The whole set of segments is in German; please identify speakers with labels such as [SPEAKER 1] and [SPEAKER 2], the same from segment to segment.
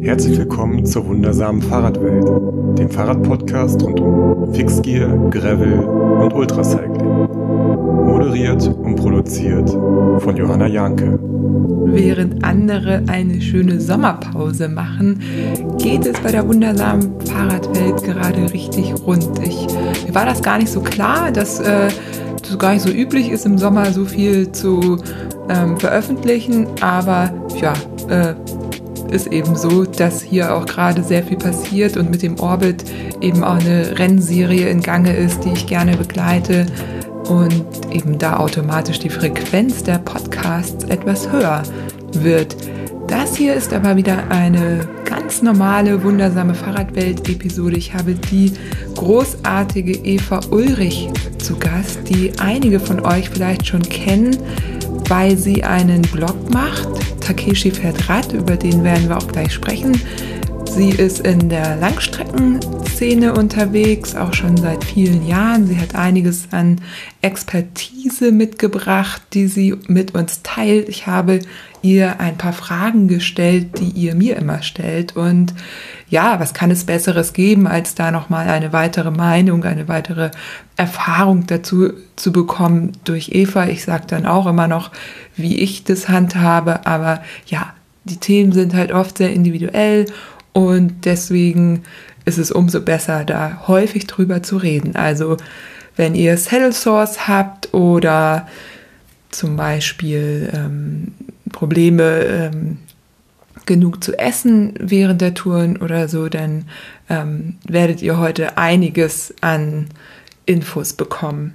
[SPEAKER 1] Herzlich willkommen zur wundersamen Fahrradwelt, dem Fahrradpodcast rund um Fixgear, Gravel und Ultracycling. Moderiert und produziert von Johanna Janke.
[SPEAKER 2] Während andere eine schöne Sommerpause machen, geht es bei der wundersamen Fahrradwelt gerade richtig rund. Ich, mir war das gar nicht so klar, dass äh, es gar nicht so üblich ist, im Sommer so viel zu ähm, veröffentlichen, aber ja, äh, ist eben so, dass hier auch gerade sehr viel passiert und mit dem Orbit eben auch eine Rennserie in Gange ist, die ich gerne begleite und eben da automatisch die Frequenz der Podcasts etwas höher wird. Das hier ist aber wieder eine ganz normale, wundersame Fahrradwelt-Episode. Ich habe die großartige Eva Ulrich zu Gast, die einige von euch vielleicht schon kennen, weil sie einen Blog macht, Takeshi fährt Rad, über den werden wir auch gleich sprechen. Sie ist in der Langstreckenszene unterwegs, auch schon seit vielen Jahren. Sie hat einiges an Expertise mitgebracht, die sie mit uns teilt. Ich habe ihr ein paar Fragen gestellt, die ihr mir immer stellt. Und ja, was kann es Besseres geben, als da nochmal eine weitere Meinung, eine weitere Erfahrung dazu zu bekommen durch Eva. Ich sage dann auch immer noch, wie ich das handhabe, aber ja, die Themen sind halt oft sehr individuell und deswegen ist es umso besser, da häufig drüber zu reden. Also wenn ihr Saddle Source habt oder zum Beispiel ähm, Probleme ähm, genug zu essen während der Touren oder so, dann ähm, werdet ihr heute einiges an Infos bekommen.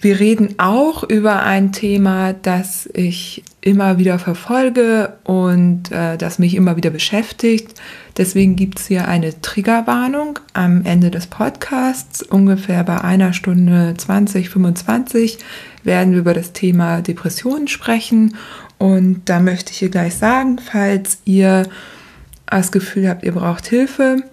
[SPEAKER 2] Wir reden auch über ein Thema, das ich immer wieder verfolge und äh, das mich immer wieder beschäftigt. Deswegen gibt es hier eine Triggerwarnung am Ende des Podcasts. Ungefähr bei einer Stunde 20, 25 werden wir über das Thema Depressionen sprechen. Und da möchte ich hier gleich sagen, falls ihr das Gefühl habt, ihr braucht Hilfe,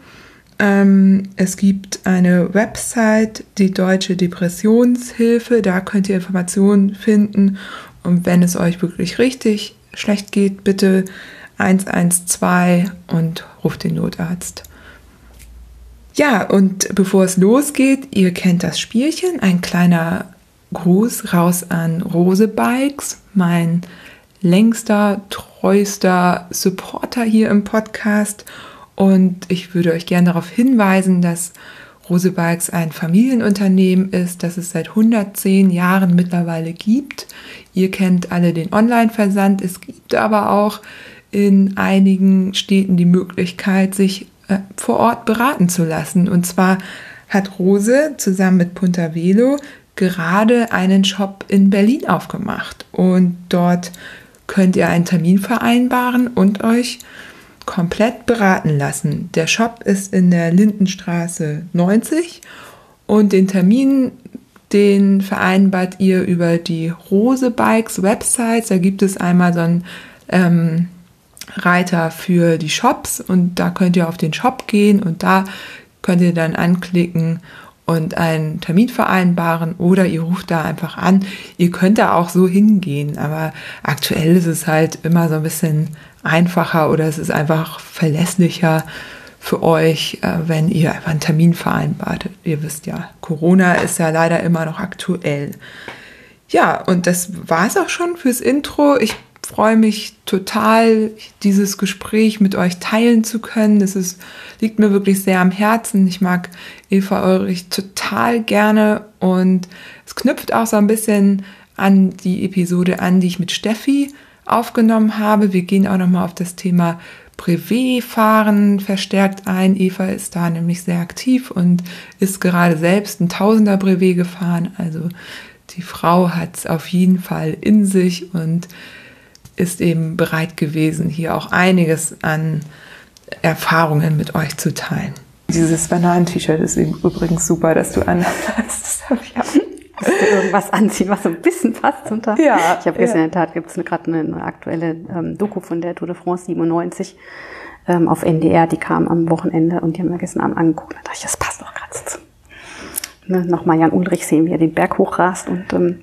[SPEAKER 2] ähm, es gibt eine Website, die Deutsche Depressionshilfe. Da könnt ihr Informationen finden. Und wenn es euch wirklich richtig schlecht geht, bitte 112 und ruft den Notarzt. Ja, und bevor es losgeht, ihr kennt das Spielchen. Ein kleiner Gruß raus an Rose Bikes, mein längster, treuster Supporter hier im Podcast. Und ich würde euch gerne darauf hinweisen, dass Rosebergs ein Familienunternehmen ist, das es seit 110 Jahren mittlerweile gibt. Ihr kennt alle den Online-Versand. Es gibt aber auch in einigen Städten die Möglichkeit, sich äh, vor Ort beraten zu lassen. Und zwar hat Rose zusammen mit Punta Velo gerade einen Shop in Berlin aufgemacht. Und dort könnt ihr einen Termin vereinbaren und euch komplett beraten lassen. Der Shop ist in der Lindenstraße 90 und den Termin, den vereinbart ihr über die Rose Bikes Website. Da gibt es einmal so einen ähm, Reiter für die Shops und da könnt ihr auf den Shop gehen und da könnt ihr dann anklicken und einen Termin vereinbaren oder ihr ruft da einfach an. Ihr könnt da auch so hingehen, aber aktuell ist es halt immer so ein bisschen einfacher oder es ist einfach verlässlicher für euch, äh, wenn ihr einfach einen Termin vereinbart. Ihr wisst ja, Corona ist ja leider immer noch aktuell. Ja, und das war es auch schon fürs Intro. Ich freue mich total, dieses Gespräch mit euch teilen zu können. Das ist, liegt mir wirklich sehr am Herzen. Ich mag Eva Ulrich total gerne und es knüpft auch so ein bisschen an die Episode an, die ich mit Steffi aufgenommen habe. Wir gehen auch nochmal auf das Thema Brevet-Fahren verstärkt ein. Eva ist da nämlich sehr aktiv und ist gerade selbst ein Tausender Brevet gefahren. Also die Frau hat es auf jeden Fall in sich und ist eben bereit gewesen, hier auch einiges an Erfahrungen mit euch zu teilen. Dieses Bananen-T-Shirt ist übrigens super, dass du anhast.
[SPEAKER 3] Du irgendwas anziehen, was so ein bisschen passt zum Tag. Ja. Ich habe gesehen, ja. in der Tat gibt es gerade eine, aktuelle ähm, Doku von der Tour de France 97 ähm, auf NDR, die kam am Wochenende und die haben wir gestern Abend angeguckt. Da dachte ich, das passt doch gerade zu. Ne, Nochmal Jan Ulrich sehen, wie er den Berg hochrast und ähm,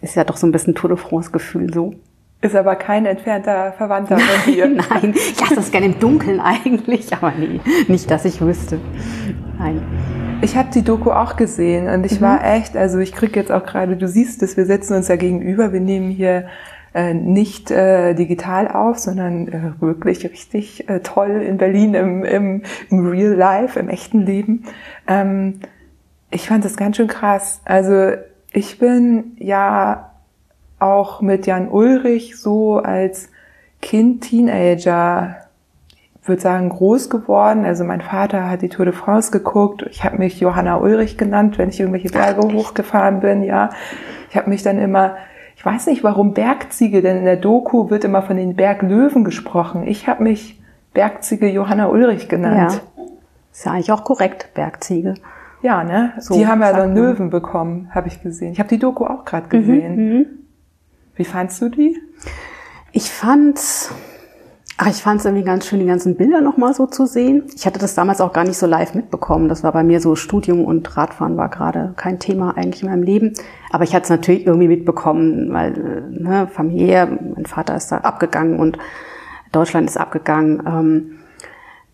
[SPEAKER 3] ist ja doch so ein bisschen Tour de France-Gefühl so.
[SPEAKER 2] Ist aber kein entfernter Verwandter von dir.
[SPEAKER 3] Nein, ich lasse das gerne im Dunkeln eigentlich, aber nee, nicht, dass ich wüsste. Nein.
[SPEAKER 2] Ich habe die Doku auch gesehen und ich mhm. war echt, also ich krieg jetzt auch gerade, du siehst es, wir setzen uns ja gegenüber, wir nehmen hier äh, nicht äh, digital auf, sondern äh, wirklich richtig äh, toll in Berlin im, im, im Real Life, im echten Leben. Ähm, ich fand das ganz schön krass. Also ich bin ja auch mit Jan Ulrich so als Kind, Teenager, würde sagen, groß geworden. Also mein Vater hat die Tour de France geguckt. Ich habe mich Johanna Ulrich genannt, wenn ich irgendwelche Berge Ach, hochgefahren bin. Ja, ich habe mich dann immer, ich weiß nicht, warum Bergziege, denn in der Doku wird immer von den Berglöwen gesprochen. Ich habe mich Bergziege Johanna Ulrich genannt.
[SPEAKER 3] Ja. Ist ja eigentlich auch korrekt, Bergziege.
[SPEAKER 2] Ja, ne? So die haben ja dann Löwen bekommen, habe ich gesehen. Ich habe die Doku auch gerade gesehen. Mhm, mhm. Wie fandst du die?
[SPEAKER 3] Ich fand's, ach, ich fand's irgendwie ganz schön, die ganzen Bilder nochmal so zu sehen. Ich hatte das damals auch gar nicht so live mitbekommen. Das war bei mir so Studium und Radfahren war gerade kein Thema eigentlich in meinem Leben. Aber ich hatte es natürlich irgendwie mitbekommen, weil ne, familiär, mein Vater ist da abgegangen und Deutschland ist abgegangen. Ähm,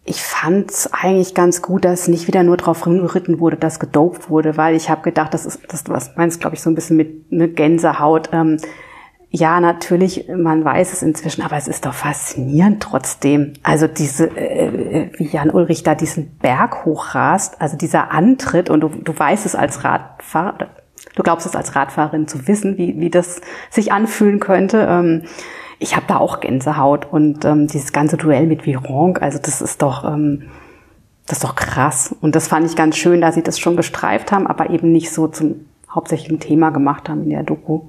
[SPEAKER 3] ich fand es eigentlich ganz gut, dass nicht wieder nur drauf geritten wurde, dass gedopt wurde, weil ich habe gedacht, das ist das was meinst, glaube ich, so ein bisschen mit eine Gänsehaut. Ja, natürlich, man weiß es inzwischen, aber es ist doch faszinierend trotzdem. Also diese, äh, wie Jan Ulrich da diesen Berg hochrast, also dieser Antritt und du, du weißt es als Radfahrer, du glaubst es als Radfahrerin zu wissen, wie, wie das sich anfühlen könnte. Ähm, ich habe da auch Gänsehaut und ähm, dieses ganze Duell mit Vironk, also das ist doch, ähm, das ist doch krass. Und das fand ich ganz schön, dass sie das schon gestreift haben, aber eben nicht so zum hauptsächlichen Thema gemacht haben in der Doku.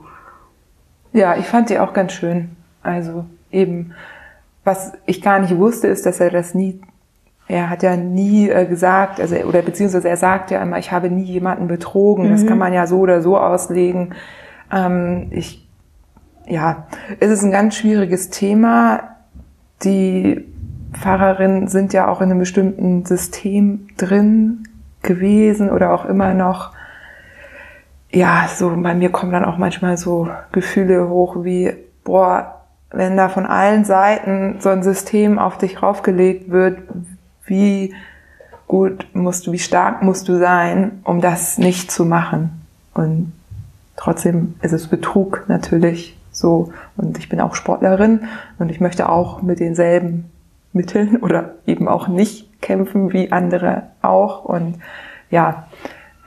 [SPEAKER 2] Ja, ich fand sie auch ganz schön. Also eben, was ich gar nicht wusste, ist, dass er das nie, er hat ja nie äh, gesagt, also oder beziehungsweise er sagt ja immer, ich habe nie jemanden betrogen. Mhm. Das kann man ja so oder so auslegen. Ähm, ich, ja, es ist ein ganz schwieriges Thema. Die Pfarrerinnen sind ja auch in einem bestimmten System drin gewesen oder auch immer noch ja, so bei mir kommen dann auch manchmal so Gefühle hoch wie, boah, wenn da von allen Seiten so ein System auf dich raufgelegt wird, wie gut musst du, wie stark musst du sein, um das nicht zu machen. Und trotzdem ist es Betrug natürlich so. Und ich bin auch Sportlerin und ich möchte auch mit denselben Mitteln oder eben auch nicht kämpfen wie andere auch. Und ja,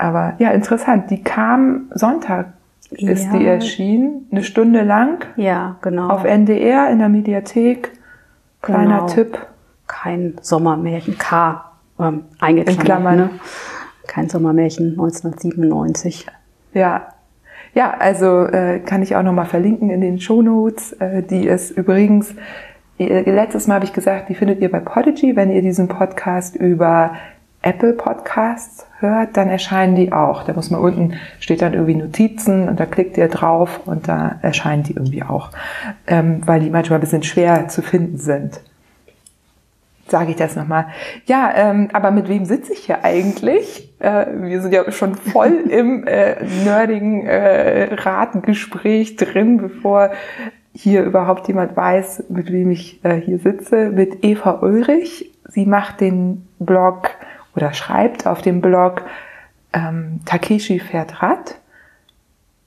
[SPEAKER 2] aber ja, interessant. Die kam Sonntag ist ja. die erschienen, eine Stunde lang.
[SPEAKER 3] Ja, genau.
[SPEAKER 2] Auf NDR in der Mediathek. Kleiner genau. Tipp.
[SPEAKER 3] Kein Sommermärchen, K ähm, eingeklammert. In Klammern. Ne? Kein Sommermärchen 1997.
[SPEAKER 2] Ja. Ja, also äh, kann ich auch nochmal verlinken in den Shownotes. Äh, die ist übrigens, äh, letztes Mal habe ich gesagt, die findet ihr bei Podigy, wenn ihr diesen Podcast über Apple Podcasts hört, dann erscheinen die auch. Da muss man unten, steht dann irgendwie Notizen und da klickt ihr drauf und da erscheinen die irgendwie auch, ähm, weil die manchmal ein bisschen schwer zu finden sind. Sage ich das nochmal. Ja, ähm, aber mit wem sitze ich hier eigentlich? Äh, wir sind ja schon voll im äh, nerdigen äh, Ratengespräch drin, bevor hier überhaupt jemand weiß, mit wem ich äh, hier sitze. Mit Eva Ulrich. Sie macht den Blog oder schreibt auf dem Blog, ähm, Takeshi fährt Rad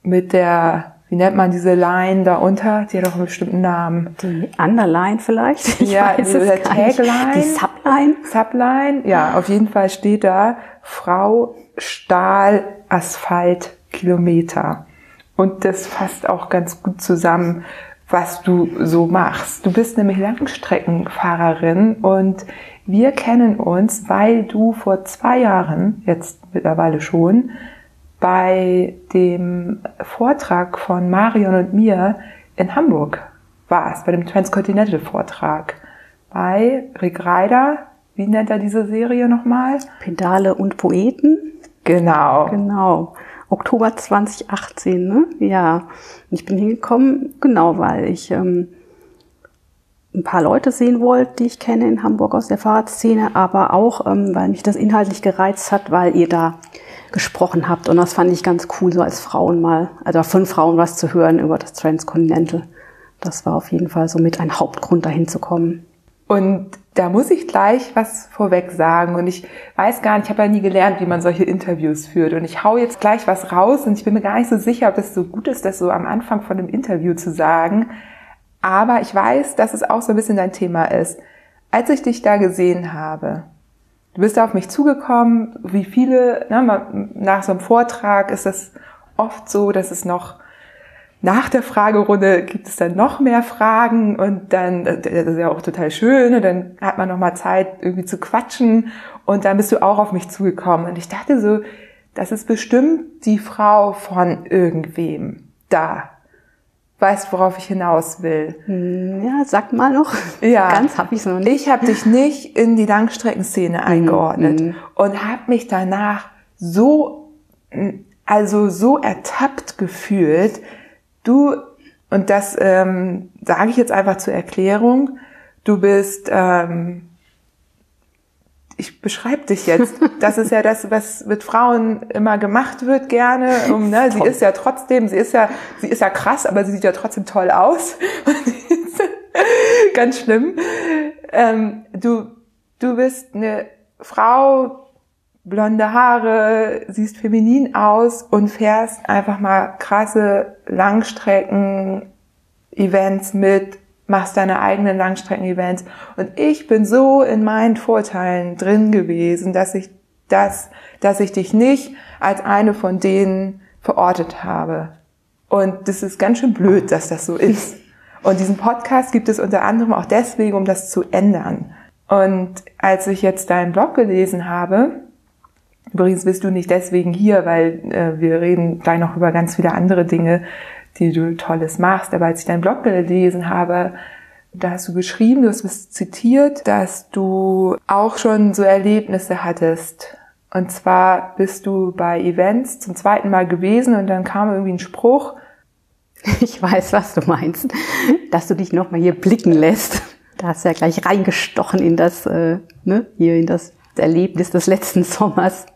[SPEAKER 2] mit der, wie nennt man diese Line da unter? Die hat auch einen bestimmten Namen.
[SPEAKER 3] Die Underline vielleicht?
[SPEAKER 2] Ich ja, weiß
[SPEAKER 3] es
[SPEAKER 2] Tagline.
[SPEAKER 3] Die Subline?
[SPEAKER 2] Subline, ja, auf jeden Fall steht da Frau Stahl Asphalt Kilometer. Und das fasst auch ganz gut zusammen, was du so machst. Du bist nämlich Langstreckenfahrerin und wir kennen uns, weil du vor zwei Jahren, jetzt mittlerweile schon, bei dem Vortrag von Marion und mir in Hamburg warst, bei dem Transcontinental Vortrag. Bei Rick Reider, wie nennt er diese Serie nochmal?
[SPEAKER 3] Pedale und Poeten.
[SPEAKER 2] Genau.
[SPEAKER 3] Genau. Oktober 2018, ne? Ja. Ich bin hingekommen, genau, weil ich ähm, ein paar Leute sehen wollte, die ich kenne in Hamburg aus der Fahrradszene, aber auch, ähm, weil mich das inhaltlich gereizt hat, weil ihr da gesprochen habt. Und das fand ich ganz cool, so als Frauen mal, also von Frauen was zu hören über das Transcontinental das war auf jeden Fall so mit ein Hauptgrund, dahin zu kommen.
[SPEAKER 2] Und da muss ich gleich was vorweg sagen. Und ich weiß gar nicht, ich habe ja nie gelernt, wie man solche Interviews führt. Und ich hau jetzt gleich was raus und ich bin mir gar nicht so sicher, ob das so gut ist, das so am Anfang von einem Interview zu sagen. Aber ich weiß, dass es auch so ein bisschen dein Thema ist. Als ich dich da gesehen habe, du bist da auf mich zugekommen, wie viele, ne, nach so einem Vortrag ist das oft so, dass es noch nach der Fragerunde gibt es dann noch mehr Fragen und dann, äh, das ist ja auch total schön und dann hat man noch mal Zeit irgendwie zu quatschen und dann bist du auch auf mich zugekommen und ich dachte so, das ist bestimmt die Frau von irgendwem da. Weißt, worauf ich hinaus will?
[SPEAKER 3] Hm, ja, sag mal noch.
[SPEAKER 2] Ja. Ganz hab ich's noch nicht. Ich habe dich nicht in die Langstreckenszene eingeordnet mhm. und habe mich danach so, also so ertappt gefühlt, Du, und das ähm, sage ich jetzt einfach zur Erklärung, du bist, ähm, ich beschreibe dich jetzt. Das ist ja das, was mit Frauen immer gemacht wird gerne. Um, ne, sie ist ja trotzdem, sie ist ja, sie ist ja krass, aber sie sieht ja trotzdem toll aus. Ganz schlimm. Ähm, du, du bist eine Frau, blonde Haare, siehst feminin aus und fährst einfach mal krasse Langstrecken-Events mit, machst deine eigenen Langstrecken-Events. Und ich bin so in meinen Vorteilen drin gewesen, dass ich das, dass ich dich nicht als eine von denen verortet habe. Und das ist ganz schön blöd, dass das so ist. Und diesen Podcast gibt es unter anderem auch deswegen, um das zu ändern. Und als ich jetzt deinen Blog gelesen habe, Übrigens bist du nicht deswegen hier, weil äh, wir reden gleich noch über ganz viele andere Dinge, die du Tolles machst. Aber als ich deinen Blog gelesen habe, da hast du geschrieben, du hast was zitiert, dass du auch schon so Erlebnisse hattest. Und zwar bist du bei Events zum zweiten Mal gewesen und dann kam irgendwie ein Spruch.
[SPEAKER 3] Ich weiß, was du meinst, dass du dich nochmal hier blicken lässt. Da hast du ja gleich reingestochen in das, äh, ne, hier in das Erlebnis des letzten Sommers.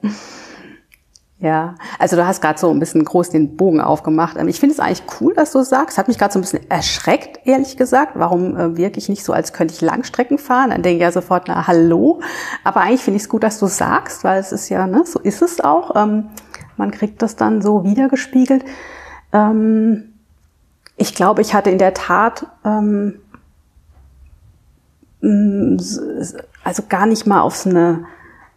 [SPEAKER 3] Ja, also du hast gerade so ein bisschen groß den Bogen aufgemacht. Ähm, ich finde es eigentlich cool, dass du sagst. Hat mich gerade so ein bisschen erschreckt, ehrlich gesagt. Warum äh, wirke ich nicht so, als könnte ich Langstrecken fahren? Dann denke ich ja sofort, na hallo. Aber eigentlich finde ich es gut, dass du sagst, weil es ist ja, ne, so ist es auch. Ähm, man kriegt das dann so wiedergespiegelt. Ähm, ich glaube, ich hatte in der Tat ähm, also gar nicht mal auf so eine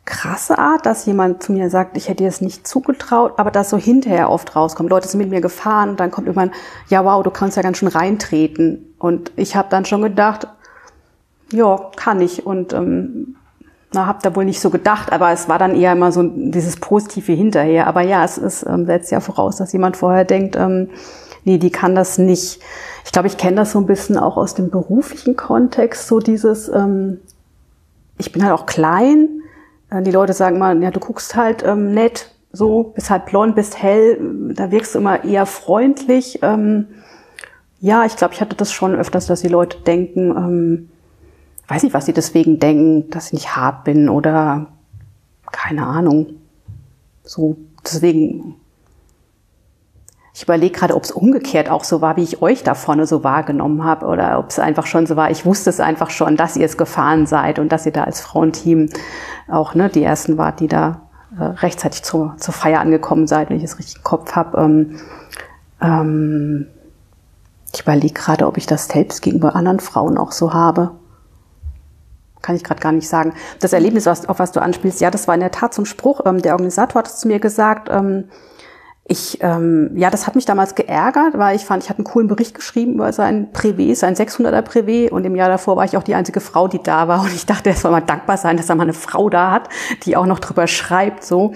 [SPEAKER 3] krasse Art, dass jemand zu mir sagt, ich hätte dir das nicht zugetraut, aber das so hinterher oft rauskommt. Leute sind mit mir gefahren und dann kommt irgendwann, ja wow, du kannst ja ganz schön reintreten. Und ich habe dann schon gedacht, ja, kann ich. Und ähm, na, hab da wohl nicht so gedacht, aber es war dann eher immer so dieses Positive hinterher. Aber ja, es ist, ähm, setzt ja voraus, dass jemand vorher denkt, ähm, nee, die kann das nicht. Ich glaube, ich kenne das so ein bisschen auch aus dem beruflichen Kontext, so dieses, ähm, ich bin halt auch klein. Äh, die Leute sagen mal, ja, du guckst halt ähm, nett, so, bist halt blond, bist hell, da wirkst du immer eher freundlich. Ähm, ja, ich glaube, ich hatte das schon öfters, dass die Leute denken, ähm, weiß nicht, was sie deswegen denken, dass ich nicht hart bin oder keine Ahnung. So, deswegen ich überlege gerade, ob es umgekehrt auch so war, wie ich euch da vorne so wahrgenommen habe oder ob es einfach schon so war. Ich wusste es einfach schon, dass ihr es gefahren seid und dass ihr da als Frauenteam auch ne, die ersten wart, die da äh, rechtzeitig zur, zur Feier angekommen seid, wenn ich es richtig im Kopf habe. Ähm, ähm, ich überlege gerade, ob ich das selbst gegenüber anderen Frauen auch so habe. Kann ich gerade gar nicht sagen. Das Erlebnis, was, auf was du anspielst, ja, das war in der Tat ein Spruch. Ähm, der Organisator hat es zu mir gesagt. Ähm, ich, ähm, ja, das hat mich damals geärgert, weil ich fand, ich hatte einen coolen Bericht geschrieben über sein Privé, sein 600er Privé. Und im Jahr davor war ich auch die einzige Frau, die da war. Und ich dachte, er soll mal dankbar sein, dass er mal eine Frau da hat, die auch noch drüber schreibt, so.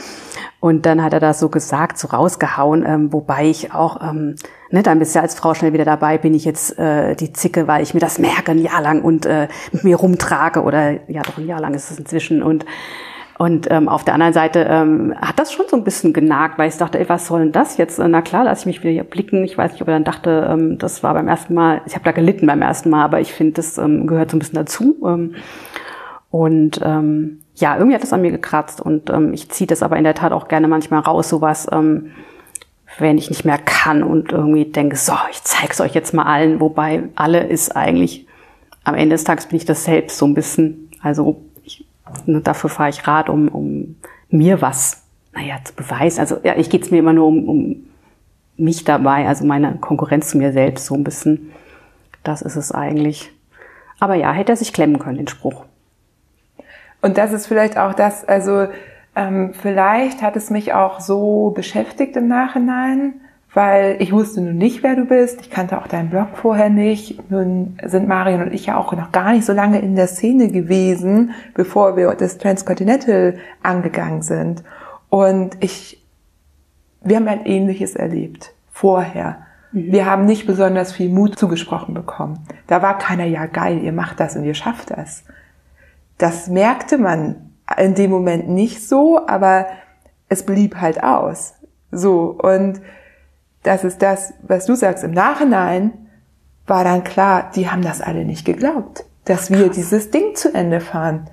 [SPEAKER 3] Und dann hat er das so gesagt, so rausgehauen, ähm, wobei ich auch, ähm, ne, dann bist du ja als Frau schnell wieder dabei, bin ich jetzt äh, die Zicke, weil ich mir das merke ein Jahr lang und äh, mit mir rumtrage oder ja, doch ein Jahr lang ist es inzwischen. Und und ähm, auf der anderen Seite ähm, hat das schon so ein bisschen genagt, weil ich dachte, ey, was soll denn das jetzt? Na klar, lass ich mich wieder hier blicken. Ich weiß nicht, ob er dann dachte, ähm, das war beim ersten Mal, ich habe da gelitten beim ersten Mal, aber ich finde, das ähm, gehört so ein bisschen dazu. Ähm, und ähm, ja, irgendwie hat das an mir gekratzt und ähm, ich ziehe das aber in der Tat auch gerne manchmal raus, sowas. Ähm, wenn ich nicht mehr kann und irgendwie denke, so, ich zeig's euch jetzt mal allen, wobei alle ist eigentlich, am Ende des Tages bin ich das selbst so ein bisschen, also ne, dafür fahre ich Rad, um, um mir was, naja, zu beweisen. Also ja, ich geht's mir immer nur um, um mich dabei, also meine Konkurrenz zu mir selbst so ein bisschen. Das ist es eigentlich. Aber ja, hätte er sich klemmen können, den Spruch.
[SPEAKER 2] Und das ist vielleicht auch das, also ähm, vielleicht hat es mich auch so beschäftigt im Nachhinein, weil ich wusste nun nicht, wer du bist. Ich kannte auch deinen Blog vorher nicht. Nun sind Marion und ich ja auch noch gar nicht so lange in der Szene gewesen, bevor wir das Transcontinental angegangen sind. Und ich, wir haben ein Ähnliches erlebt vorher. Mhm. Wir haben nicht besonders viel Mut zugesprochen bekommen. Da war keiner, ja geil, ihr macht das und ihr schafft das. Das merkte man in dem Moment nicht so, aber es blieb halt aus. So. Und das ist das, was du sagst. Im Nachhinein war dann klar, die haben das alle nicht geglaubt, dass wir dieses Ding zu Ende fahren.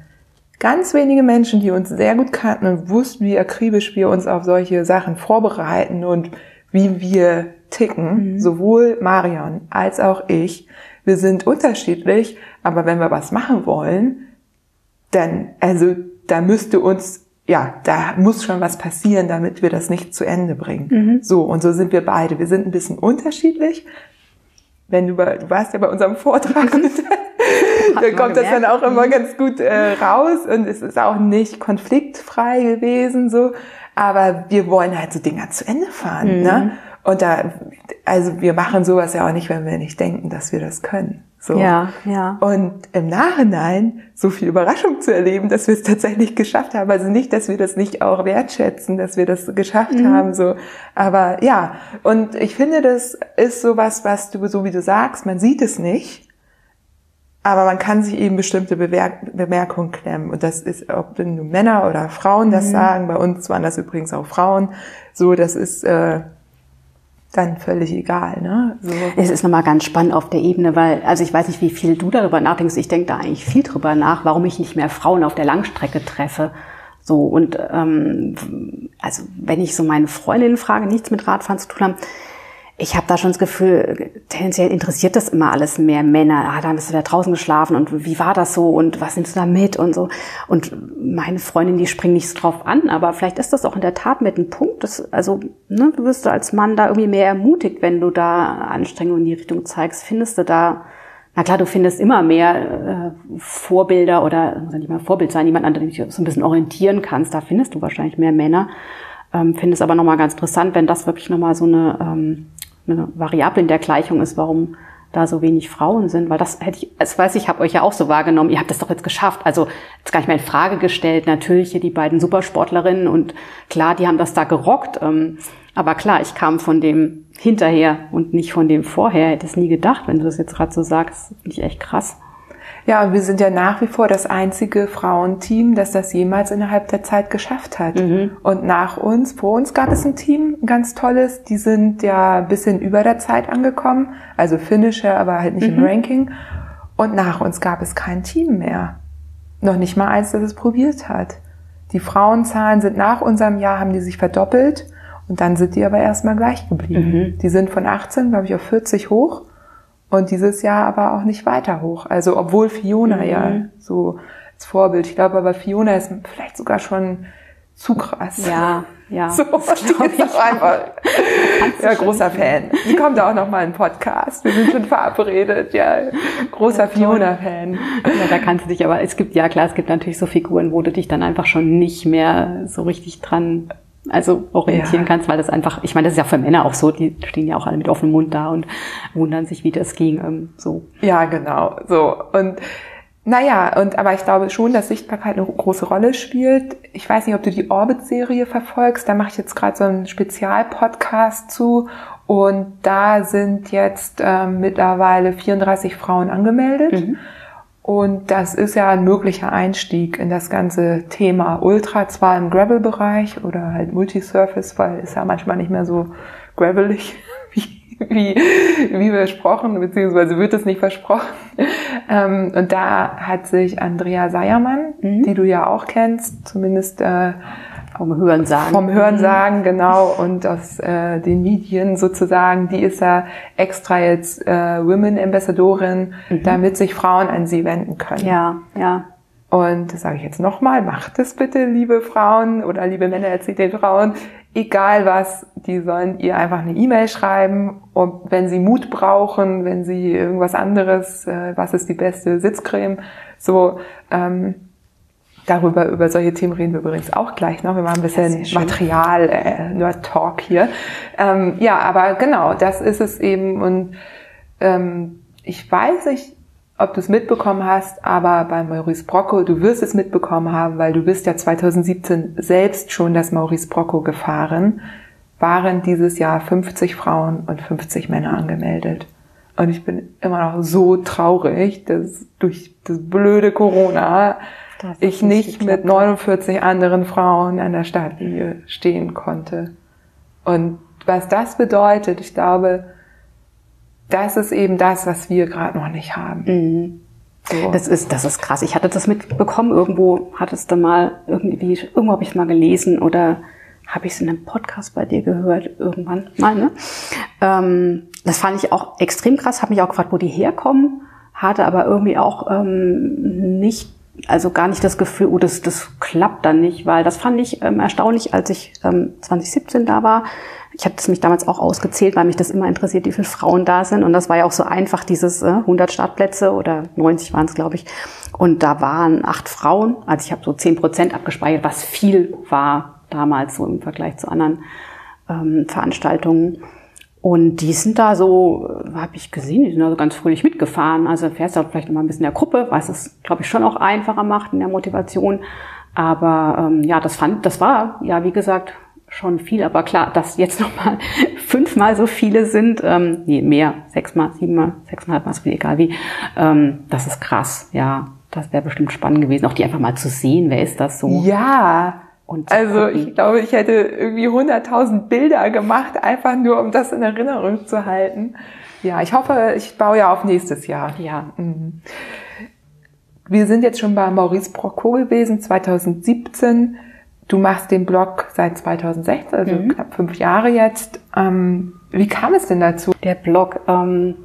[SPEAKER 2] Ganz wenige Menschen, die uns sehr gut kannten und wussten, wie akribisch wir uns auf solche Sachen vorbereiten und wie wir ticken, mhm. sowohl Marion als auch ich. Wir sind unterschiedlich, aber wenn wir was machen wollen, dann, also da müsste uns, ja, da muss schon was passieren, damit wir das nicht zu Ende bringen. Mhm. So, und so sind wir beide. Wir sind ein bisschen unterschiedlich. Wenn du, bei, du warst ja bei unserem Vortrag, da kommt das dann auch immer mhm. ganz gut äh, raus und es ist auch nicht konfliktfrei gewesen, so. Aber wir wollen halt so Dinger zu Ende fahren, ne? mhm. ne? Und da, also wir machen sowas ja auch nicht, wenn wir nicht denken, dass wir das können. So.
[SPEAKER 3] Ja, ja.
[SPEAKER 2] Und im Nachhinein so viel Überraschung zu erleben, dass wir es tatsächlich geschafft haben. Also nicht, dass wir das nicht auch wertschätzen, dass wir das geschafft mhm. haben, so. Aber ja. Und ich finde, das ist sowas, was du, so wie du sagst, man sieht es nicht. Aber man kann sich eben bestimmte Bemerkungen klemmen. Und das ist, ob nur Männer oder Frauen das mhm. sagen. Bei uns waren das übrigens auch Frauen. So, das ist, äh, dann völlig egal. Ne?
[SPEAKER 3] So. Es ist nochmal ganz spannend auf der Ebene, weil, also ich weiß nicht, wie viel du darüber nachdenkst. Ich denke da eigentlich viel drüber nach, warum ich nicht mehr Frauen auf der Langstrecke treffe. So, und ähm, also wenn ich so meine Freundinnen frage, nichts mit Radfahren zu tun haben, ich habe da schon das Gefühl, tendenziell interessiert das immer alles mehr Männer. Ah, dann bist du da draußen geschlafen und wie war das so und was nimmst du da mit und so. Und meine Freundin, die springen nicht so drauf an, aber vielleicht ist das auch in der Tat mit einem Punkt. Dass, also, ne, du wirst als Mann da irgendwie mehr ermutigt, wenn du da Anstrengungen in die Richtung zeigst. Findest du da, na klar, du findest immer mehr äh, Vorbilder oder, muss ja nicht mal Vorbild sein, jemand, an dem du dich so ein bisschen orientieren kannst. Da findest du wahrscheinlich mehr Männer. Ähm, finde es aber nochmal ganz interessant, wenn das wirklich nochmal so eine ähm, eine Variable in der Gleichung ist, warum da so wenig Frauen sind, weil das hätte ich, das weiß ich, ich habe euch ja auch so wahrgenommen, ihr habt das doch jetzt geschafft. Also jetzt gar nicht mehr in Frage gestellt. Natürlich hier die beiden Supersportlerinnen und klar, die haben das da gerockt. Ähm, aber klar, ich kam von dem hinterher und nicht von dem vorher. Hätte es nie gedacht, wenn du das jetzt gerade so sagst. Finde ich echt krass.
[SPEAKER 2] Ja, und wir sind ja nach wie vor das einzige Frauenteam, das das jemals innerhalb der Zeit geschafft hat. Mhm. Und nach uns, vor uns gab es ein Team, ein ganz tolles, die sind ja ein bisschen über der Zeit angekommen, also Finisher, aber halt nicht mhm. im Ranking. Und nach uns gab es kein Team mehr. Noch nicht mal eins, das es probiert hat. Die Frauenzahlen sind nach unserem Jahr, haben die sich verdoppelt und dann sind die aber erstmal gleich geblieben. Mhm. Die sind von 18, glaube ich, auf 40 hoch und dieses Jahr aber auch nicht weiter hoch. Also obwohl Fiona mhm. ja so als Vorbild, ich glaube aber Fiona ist vielleicht sogar schon zu krass.
[SPEAKER 3] Ja, ja.
[SPEAKER 2] So, das die ist auch einfach ja, großer Fan. Die kommt auch noch mal in Podcast. Wir sind schon verabredet. Ja, großer Fiona-Fan.
[SPEAKER 3] Ja, da kannst du dich aber, es gibt, ja klar, es gibt natürlich so Figuren, wo du dich dann einfach schon nicht mehr so richtig dran also orientieren ja. kannst, weil das einfach, ich meine, das ist ja für Männer auch so, die stehen ja auch alle mit offenem Mund da und wundern sich, wie das ging, ähm, so.
[SPEAKER 2] Ja, genau, so. Und, naja, und, aber ich glaube schon, dass Sichtbarkeit eine große Rolle spielt. Ich weiß nicht, ob du die Orbit-Serie verfolgst, da mache ich jetzt gerade so einen Spezialpodcast zu und da sind jetzt ähm, mittlerweile 34 Frauen angemeldet. Mhm. Und das ist ja ein möglicher Einstieg in das ganze Thema Ultra, zwar im Gravel-Bereich oder halt Multisurface, weil ist ja manchmal nicht mehr so gravelig wie, wie, wie versprochen, beziehungsweise wird es nicht versprochen. Ähm, und da hat sich Andrea Seiermann, mhm. die du ja auch kennst, zumindest äh,
[SPEAKER 3] vom Hörensagen.
[SPEAKER 2] Vom Hörensagen, mhm. genau. Und aus äh, den Medien sozusagen, die ist ja extra jetzt äh, Women Ambassadorin, mhm. damit sich Frauen an sie wenden können.
[SPEAKER 3] Ja, ja.
[SPEAKER 2] Und das sage ich jetzt nochmal, macht es bitte, liebe Frauen oder liebe Männer, erzählt den Frauen, egal was, die sollen ihr einfach eine E-Mail schreiben und wenn sie Mut brauchen, wenn sie irgendwas anderes, äh, was ist die beste Sitzcreme, so ähm, darüber, über solche Themen reden wir übrigens auch gleich noch. Wir machen ein bisschen Material, äh, Nerd-Talk hier. Ähm, ja, aber genau, das ist es eben und ähm, ich weiß nicht, ob du es mitbekommen hast, aber bei Maurice Brocco, du wirst es mitbekommen haben, weil du bist ja 2017 selbst schon das Maurice Brocco gefahren, waren dieses Jahr 50 Frauen und 50 Männer angemeldet. Und ich bin immer noch so traurig, dass durch das blöde Corona ich nicht mit 49 anderen Frauen an der Startlinie stehen konnte. Und was das bedeutet, ich glaube, das ist eben das, was wir gerade noch nicht haben.
[SPEAKER 3] Mhm. So. Das ist, das ist krass. Ich hatte das mitbekommen. Irgendwo hattest du mal irgendwie, irgendwo habe ich es mal gelesen oder habe ich es in einem Podcast bei dir gehört irgendwann mal. Ne? Ähm, das fand ich auch extrem krass. Habe mich auch gefragt, wo die herkommen. Hatte aber irgendwie auch ähm, nicht, also gar nicht das Gefühl, oh, das, das klappt dann nicht, weil das fand ich ähm, erstaunlich, als ich ähm, 2017 da war ich habe das mich damals auch ausgezählt, weil mich das immer interessiert, wie viele Frauen da sind. Und das war ja auch so einfach, dieses äh, 100 Startplätze oder 90 waren es, glaube ich. Und da waren acht Frauen. Also ich habe so 10 Prozent abgespeichert, was viel war damals so im Vergleich zu anderen ähm, Veranstaltungen. Und die sind da so, äh, habe ich gesehen, die sind da so ganz fröhlich mitgefahren. Also fährst du auch vielleicht noch mal ein bisschen in der Gruppe, was es, glaube ich, schon auch einfacher macht in der Motivation. Aber ähm, ja, das fand, das war ja wie gesagt schon viel, aber klar, dass jetzt nochmal fünfmal so viele sind, ähm, nee, mehr, sechsmal, siebenmal, sechseinhalb Mal so viel, egal wie, ähm, das ist krass, ja. Das wäre bestimmt spannend gewesen, auch die einfach mal zu sehen, wer ist das so?
[SPEAKER 2] Ja, also gucken. ich glaube, ich hätte irgendwie 100.000 Bilder gemacht, einfach nur, um das in Erinnerung zu halten. Ja, ich hoffe, ich baue ja auf nächstes Jahr.
[SPEAKER 3] Ja. Mhm.
[SPEAKER 2] Wir sind jetzt schon bei Maurice Brocco gewesen, 2017. Du machst den Blog seit 2016, also mhm. knapp fünf Jahre jetzt. Ähm, wie kam es denn dazu?
[SPEAKER 3] Der Blog, ähm,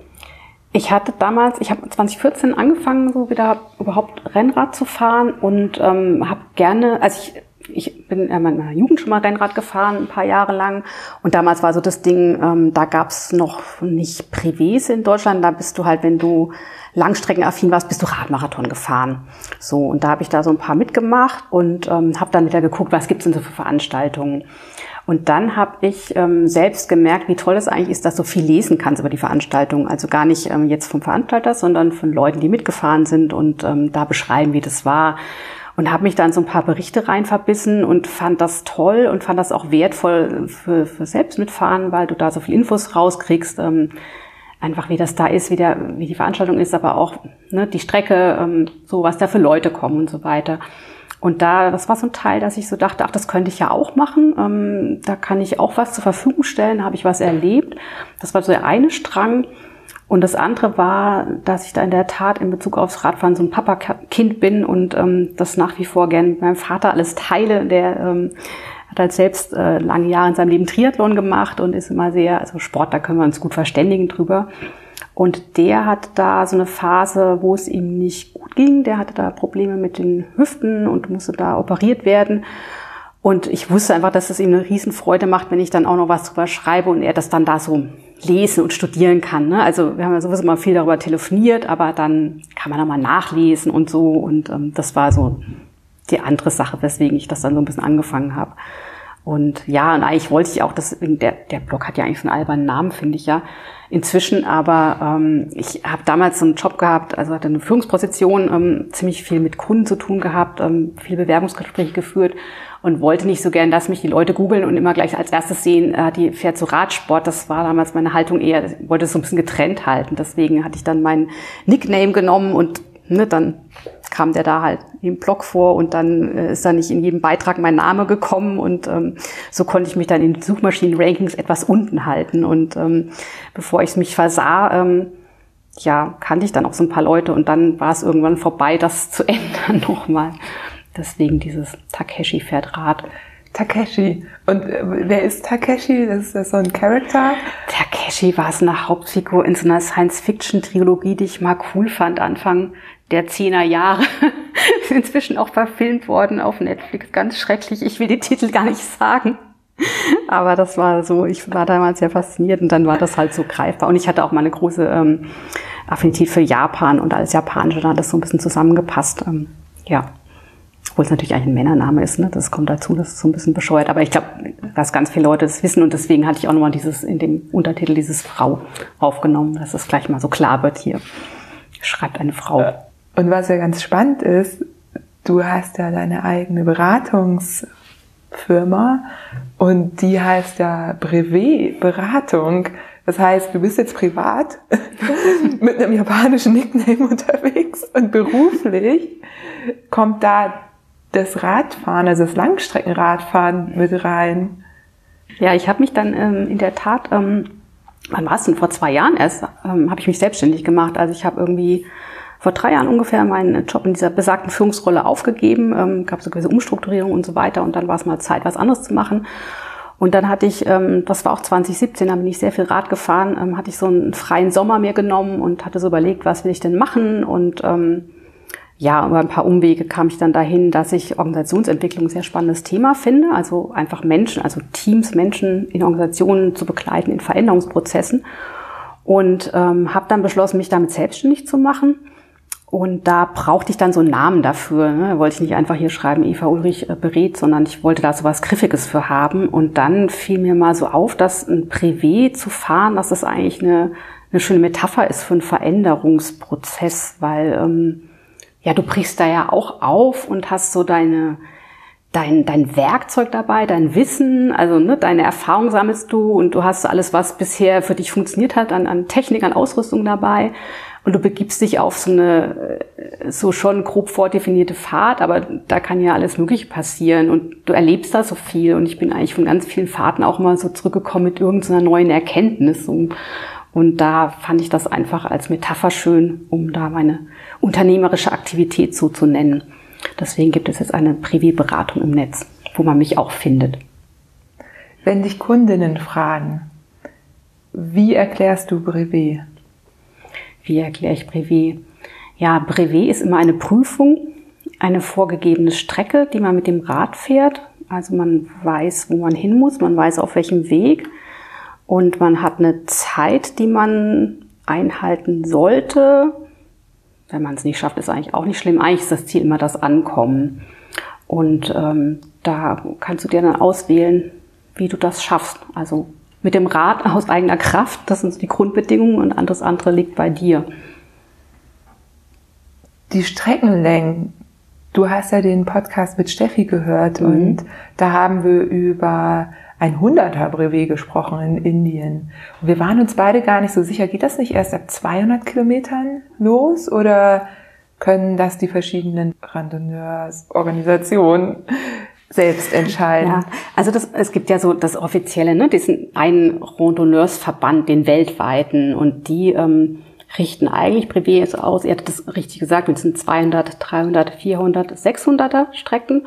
[SPEAKER 3] ich hatte damals, ich habe 2014 angefangen, so wieder überhaupt Rennrad zu fahren und ähm, habe gerne, also ich ich bin in meiner Jugend schon mal Rennrad gefahren, ein paar Jahre lang. Und damals war so das Ding, ähm, da gab's noch nicht Privés in Deutschland. Da bist du halt, wenn du langstreckenaffin warst, bist du Radmarathon gefahren. So, und da habe ich da so ein paar mitgemacht und ähm, habe dann wieder geguckt, was gibt's denn so für Veranstaltungen. Und dann habe ich ähm, selbst gemerkt, wie toll es eigentlich ist, dass du viel lesen kannst über die Veranstaltung. Also gar nicht ähm, jetzt vom Veranstalter, sondern von Leuten, die mitgefahren sind und ähm, da beschreiben, wie das war. Und habe mich dann so ein paar Berichte rein verbissen und fand das toll und fand das auch wertvoll für, für selbst mitfahren, weil du da so viel Infos rauskriegst. Ähm, einfach wie das da ist, wie, der, wie die Veranstaltung ist, aber auch ne, die Strecke, ähm, so was da für Leute kommen und so weiter. Und da, das war so ein Teil, dass ich so dachte, ach, das könnte ich ja auch machen. Ähm, da kann ich auch was zur Verfügung stellen, habe ich was erlebt. Das war so der eine Strang. Und das andere war, dass ich da in der Tat in Bezug aufs Radfahren so ein Papa-Kind bin und ähm, das nach wie vor gern mit meinem Vater alles teile. Der ähm, hat halt selbst äh, lange Jahre in seinem Leben Triathlon gemacht und ist immer sehr, also Sport, da können wir uns gut verständigen drüber. Und der hat da so eine Phase, wo es ihm nicht gut ging. Der hatte da Probleme mit den Hüften und musste da operiert werden. Und ich wusste einfach, dass es ihm eine Riesenfreude macht, wenn ich dann auch noch was drüber schreibe und er das dann da so lesen und studieren kann. Ne? Also wir haben ja sowieso mal viel darüber telefoniert, aber dann kann man da mal nachlesen und so. Und ähm, das war so die andere Sache, weswegen ich das dann so ein bisschen angefangen habe. Und ja, und eigentlich wollte ich auch, das, der, der Blog hat ja eigentlich einen albernen Namen, finde ich ja. Inzwischen aber, ähm, ich habe damals so einen Job gehabt, also hatte eine Führungsposition, ähm, ziemlich viel mit Kunden zu tun gehabt, ähm, viele Bewerbungsgespräche geführt und wollte nicht so gern, dass mich die Leute googeln und immer gleich als erstes sehen, äh, die fährt zu Radsport. Das war damals meine Haltung eher, wollte es so ein bisschen getrennt halten. Deswegen hatte ich dann meinen Nickname genommen und ne, dann kam der da halt im Blog vor und dann äh, ist da nicht in jedem Beitrag mein Name gekommen und ähm, so konnte ich mich dann in Suchmaschinen-Rankings etwas unten halten und ähm, bevor ich mich versah, ähm, ja, kannte ich dann auch so ein paar Leute und dann war es irgendwann vorbei, das zu ändern nochmal. Deswegen dieses Takeshi fährt Rad.
[SPEAKER 2] Takeshi. Und äh, wer ist Takeshi? Das ist das so ein Charakter?
[SPEAKER 3] Takeshi war so eine Hauptfigur in so einer Science-Fiction-Trilogie, die ich mal cool fand, Anfang der Zehner Jahre. ist inzwischen auch verfilmt worden auf Netflix. Ganz schrecklich. Ich will die Titel gar nicht sagen. Aber das war so, ich war damals sehr fasziniert und dann war das halt so greifbar. Und ich hatte auch mal eine große ähm, Affinität für Japan und als Japanische dann hat das so ein bisschen zusammengepasst. Ähm, ja. Obwohl es natürlich eigentlich ein Männername ist, ne? Das kommt dazu, das ist so ein bisschen bescheuert. Aber ich glaube, dass ganz viele Leute das wissen und deswegen hatte ich auch nochmal dieses, in dem Untertitel dieses Frau aufgenommen, dass es gleich mal so klar wird hier. Schreibt eine Frau.
[SPEAKER 2] Und was ja ganz spannend ist, du hast ja deine eigene Beratungsfirma und die heißt ja Brevet Beratung. Das heißt, du bist jetzt privat mit einem japanischen Nickname unterwegs und beruflich kommt da das Radfahren, also das Langstreckenradfahren mit rein.
[SPEAKER 3] Ja, ich habe mich dann ähm, in der Tat, ähm, wann war es denn? Vor zwei Jahren erst, ähm, habe ich mich selbstständig gemacht. Also ich habe irgendwie vor drei Jahren ungefähr meinen Job in dieser besagten Führungsrolle aufgegeben, ähm, gab so gewisse Umstrukturierung und so weiter und dann war es mal Zeit, was anderes zu machen. Und dann hatte ich, ähm, das war auch 2017, da bin ich sehr viel Rad gefahren, ähm, hatte ich so einen freien Sommer mir genommen und hatte so überlegt, was will ich denn machen und ähm, ja, über ein paar Umwege kam ich dann dahin, dass ich Organisationsentwicklung ein sehr spannendes Thema finde. Also einfach Menschen, also Teams, Menschen in Organisationen zu begleiten in Veränderungsprozessen. Und ähm, habe dann beschlossen, mich damit selbstständig zu machen. Und da brauchte ich dann so einen Namen dafür. Ne? Wollte ich nicht einfach hier schreiben, Eva Ulrich äh, berät, sondern ich wollte da so was Griffiges für haben. Und dann fiel mir mal so auf, dass ein Privé zu fahren, dass das eigentlich eine, eine schöne Metapher ist für einen Veränderungsprozess, weil ähm, ja, du brichst da ja auch auf und hast so deine, dein, dein Werkzeug dabei, dein Wissen, also ne, deine Erfahrung sammelst du und du hast alles, was bisher für dich funktioniert hat, an, an Technik, an Ausrüstung dabei. Und du begibst dich auf so eine äh, so schon grob vordefinierte Fahrt, aber da kann ja alles Mögliche passieren und du erlebst da so viel. Und ich bin eigentlich von ganz vielen Fahrten auch mal so zurückgekommen mit irgendeiner neuen Erkenntnis. Und, und da fand ich das einfach als Metapher schön, um da meine unternehmerische Aktivität so zu nennen. Deswegen gibt es jetzt eine Privé-Beratung im Netz, wo man mich auch findet.
[SPEAKER 2] Wenn dich Kundinnen fragen, wie erklärst du Brevet?
[SPEAKER 3] Wie erkläre ich Brevet? Ja, Brevet ist immer eine Prüfung, eine vorgegebene Strecke, die man mit dem Rad fährt. Also man weiß, wo man hin muss, man weiß auf welchem Weg und man hat eine Zeit, die man einhalten sollte, wenn man es nicht schafft, ist eigentlich auch nicht schlimm. Eigentlich ist das Ziel immer das Ankommen. Und ähm, da kannst du dir dann auswählen, wie du das schaffst. Also mit dem Rad aus eigener Kraft, das sind die Grundbedingungen und alles andere liegt bei dir.
[SPEAKER 2] Die Streckenlängen. Du hast ja den Podcast mit Steffi gehört mhm. und da haben wir über ein hunderter Brevet gesprochen in Indien. Und wir waren uns beide gar nicht so sicher, geht das nicht erst ab 200 Kilometern los oder können das die verschiedenen Randonneursorganisationen selbst entscheiden. Ja,
[SPEAKER 3] also das, es gibt ja so das offizielle, ne, diesen einen Randonneursverband, den weltweiten, und die ähm, richten eigentlich Brevets aus. Ihr hattet das richtig gesagt, mit diesen 200, 300, 400, 600er Strecken.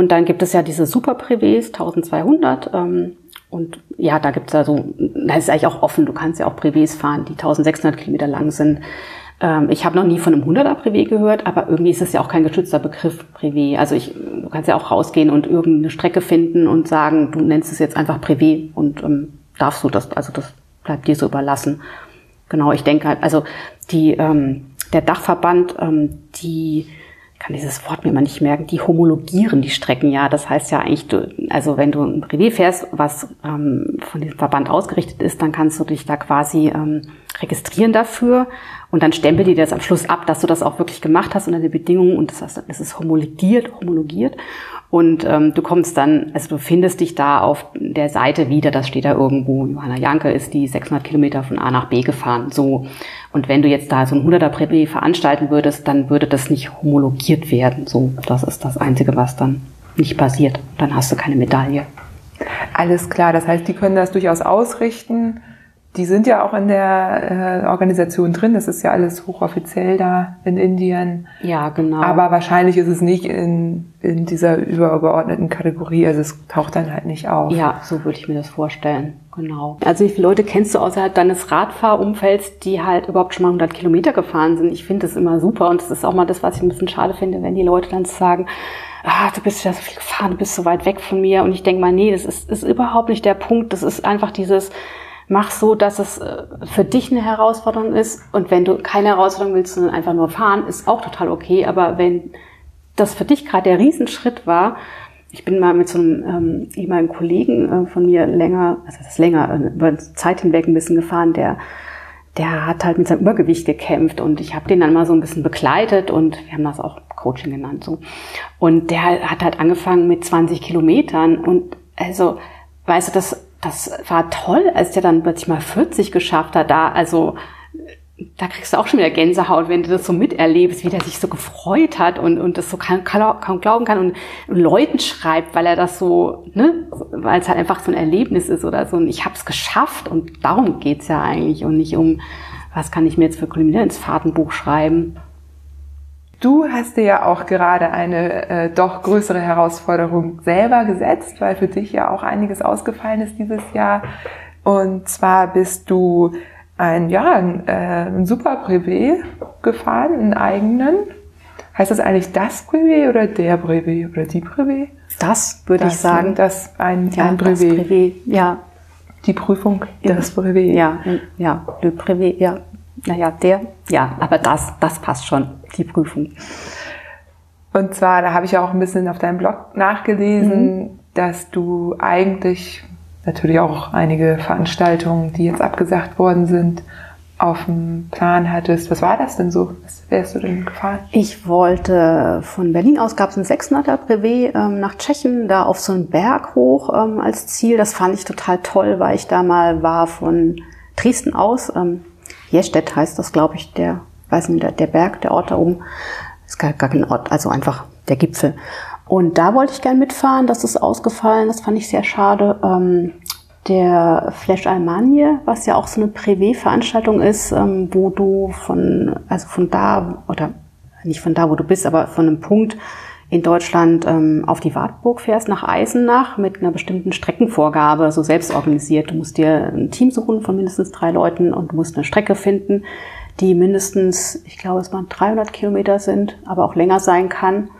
[SPEAKER 3] Und dann gibt es ja diese Super Privés 1200. Ähm, und ja, da gibt es ja da ist eigentlich auch offen. Du kannst ja auch Privés fahren, die 1600 Kilometer lang sind. Ähm, ich habe noch nie von einem 100er Privé gehört, aber irgendwie ist es ja auch kein geschützter Begriff Privé. Also ich, du kannst ja auch rausgehen und irgendeine Strecke finden und sagen, du nennst es jetzt einfach Privé und ähm, darfst du das, also das bleibt dir so überlassen. Genau, ich denke halt, also die, ähm, der Dachverband, ähm, die kann dieses Wort mir immer nicht merken, die homologieren die Strecken ja. Das heißt ja eigentlich, du, also wenn du ein Privé fährst, was ähm, von diesem Verband ausgerichtet ist, dann kannst du dich da quasi ähm, registrieren dafür und dann stempel die das am Schluss ab, dass du das auch wirklich gemacht hast unter den Bedingungen und das heißt, es ist homologiert, homologiert. Und ähm, du kommst dann, also du findest dich da auf der Seite wieder, das steht da irgendwo, Johanna Janke ist die 600 Kilometer von A nach B gefahren, so. Und wenn du jetzt da so ein 100er Privé veranstalten würdest, dann würde das nicht homologiert werden, so. Das ist das Einzige, was dann nicht passiert. Dann hast du keine Medaille.
[SPEAKER 2] Alles klar, das heißt, die können das durchaus ausrichten die sind ja auch in der äh, Organisation drin. Das ist ja alles hochoffiziell da in Indien.
[SPEAKER 3] Ja, genau.
[SPEAKER 2] Aber wahrscheinlich ist es nicht in, in dieser übergeordneten Kategorie. Also es taucht dann halt nicht auf.
[SPEAKER 3] Ja, so würde ich mir das vorstellen. Genau. Also wie viele Leute kennst du außerhalb deines Radfahrumfelds, die halt überhaupt schon mal 100 Kilometer gefahren sind? Ich finde das immer super und das ist auch mal das, was ich ein bisschen schade finde, wenn die Leute dann sagen, ah, du bist ja so viel gefahren, du bist so weit weg von mir. Und ich denke mal, nee, das ist, ist überhaupt nicht der Punkt. Das ist einfach dieses, mach so, dass es äh, für dich eine Herausforderung ist. Und wenn du keine Herausforderung willst, sondern einfach nur fahren, ist auch total okay. Aber wenn das für dich gerade der Riesenschritt war, ich bin mal mit so einem ähm, ehemaligen Kollegen äh, von mir länger, also das ist länger, äh, über Zeit hinweg ein bisschen gefahren, der der hat halt mit seinem Übergewicht gekämpft und ich habe den dann mal so ein bisschen begleitet und wir haben das auch Coaching genannt so. Und der hat halt angefangen mit 20 Kilometern und also, weißt du, das das war toll, als der dann plötzlich mal 40 geschafft hat. Da, also, da kriegst du auch schon wieder Gänsehaut, wenn du das so miterlebst, wie der sich so gefreut hat und, und das so kaum, kaum glauben kann und Leuten schreibt, weil er das so, ne, weil es halt einfach so ein Erlebnis ist oder so. Und ich habe es geschafft und darum geht's ja eigentlich und nicht um, was kann ich mir jetzt für Kolumne ins Fahrtenbuch schreiben.
[SPEAKER 2] Du hast dir ja auch gerade eine äh, doch größere Herausforderung selber gesetzt, weil für dich ja auch einiges ausgefallen ist dieses Jahr. Und zwar bist du ein, ja, ein, äh, ein super Privé gefahren, einen eigenen. Heißt das eigentlich das Privé oder der Privé oder die Privé?
[SPEAKER 3] Das würde ich sagen.
[SPEAKER 2] Das ein, ja, ein Privé. Das Privé.
[SPEAKER 3] Ja.
[SPEAKER 2] Die Prüfung, das Privé.
[SPEAKER 3] Ja, ja, le Privé, ja. Naja, der, ja, aber das, das passt schon, die Prüfung.
[SPEAKER 2] Und zwar, da habe ich auch ein bisschen auf deinem Blog nachgelesen, mhm. dass du eigentlich natürlich auch einige Veranstaltungen, die jetzt abgesagt worden sind, auf dem Plan hattest. Was war das denn so? Was wärst du denn gefahren?
[SPEAKER 3] Ich wollte von Berlin aus, gab es ein 600er Brevet ähm, nach Tschechien, da auf so einen Berg hoch ähm, als Ziel. Das fand ich total toll, weil ich da mal war von Dresden aus. Ähm, Jestedt heißt das, glaube ich, der, weiß nicht, der, der Berg, der Ort da oben. Ist gar, gar kein Ort, also einfach der Gipfel. Und da wollte ich gern mitfahren, das ist ausgefallen, das fand ich sehr schade. Ähm, der Flash Almanie, was ja auch so eine Privé-Veranstaltung ist, ähm, wo du von, also von da, oder nicht von da, wo du bist, aber von einem Punkt in Deutschland ähm, auf die Wartburg fährst, nach Eisenach, mit einer bestimmten Streckenvorgabe, so selbst organisiert. Du musst dir ein Team suchen von mindestens drei Leuten und du musst eine Strecke finden, die mindestens, ich glaube, es waren 300 Kilometer sind, aber auch länger sein kann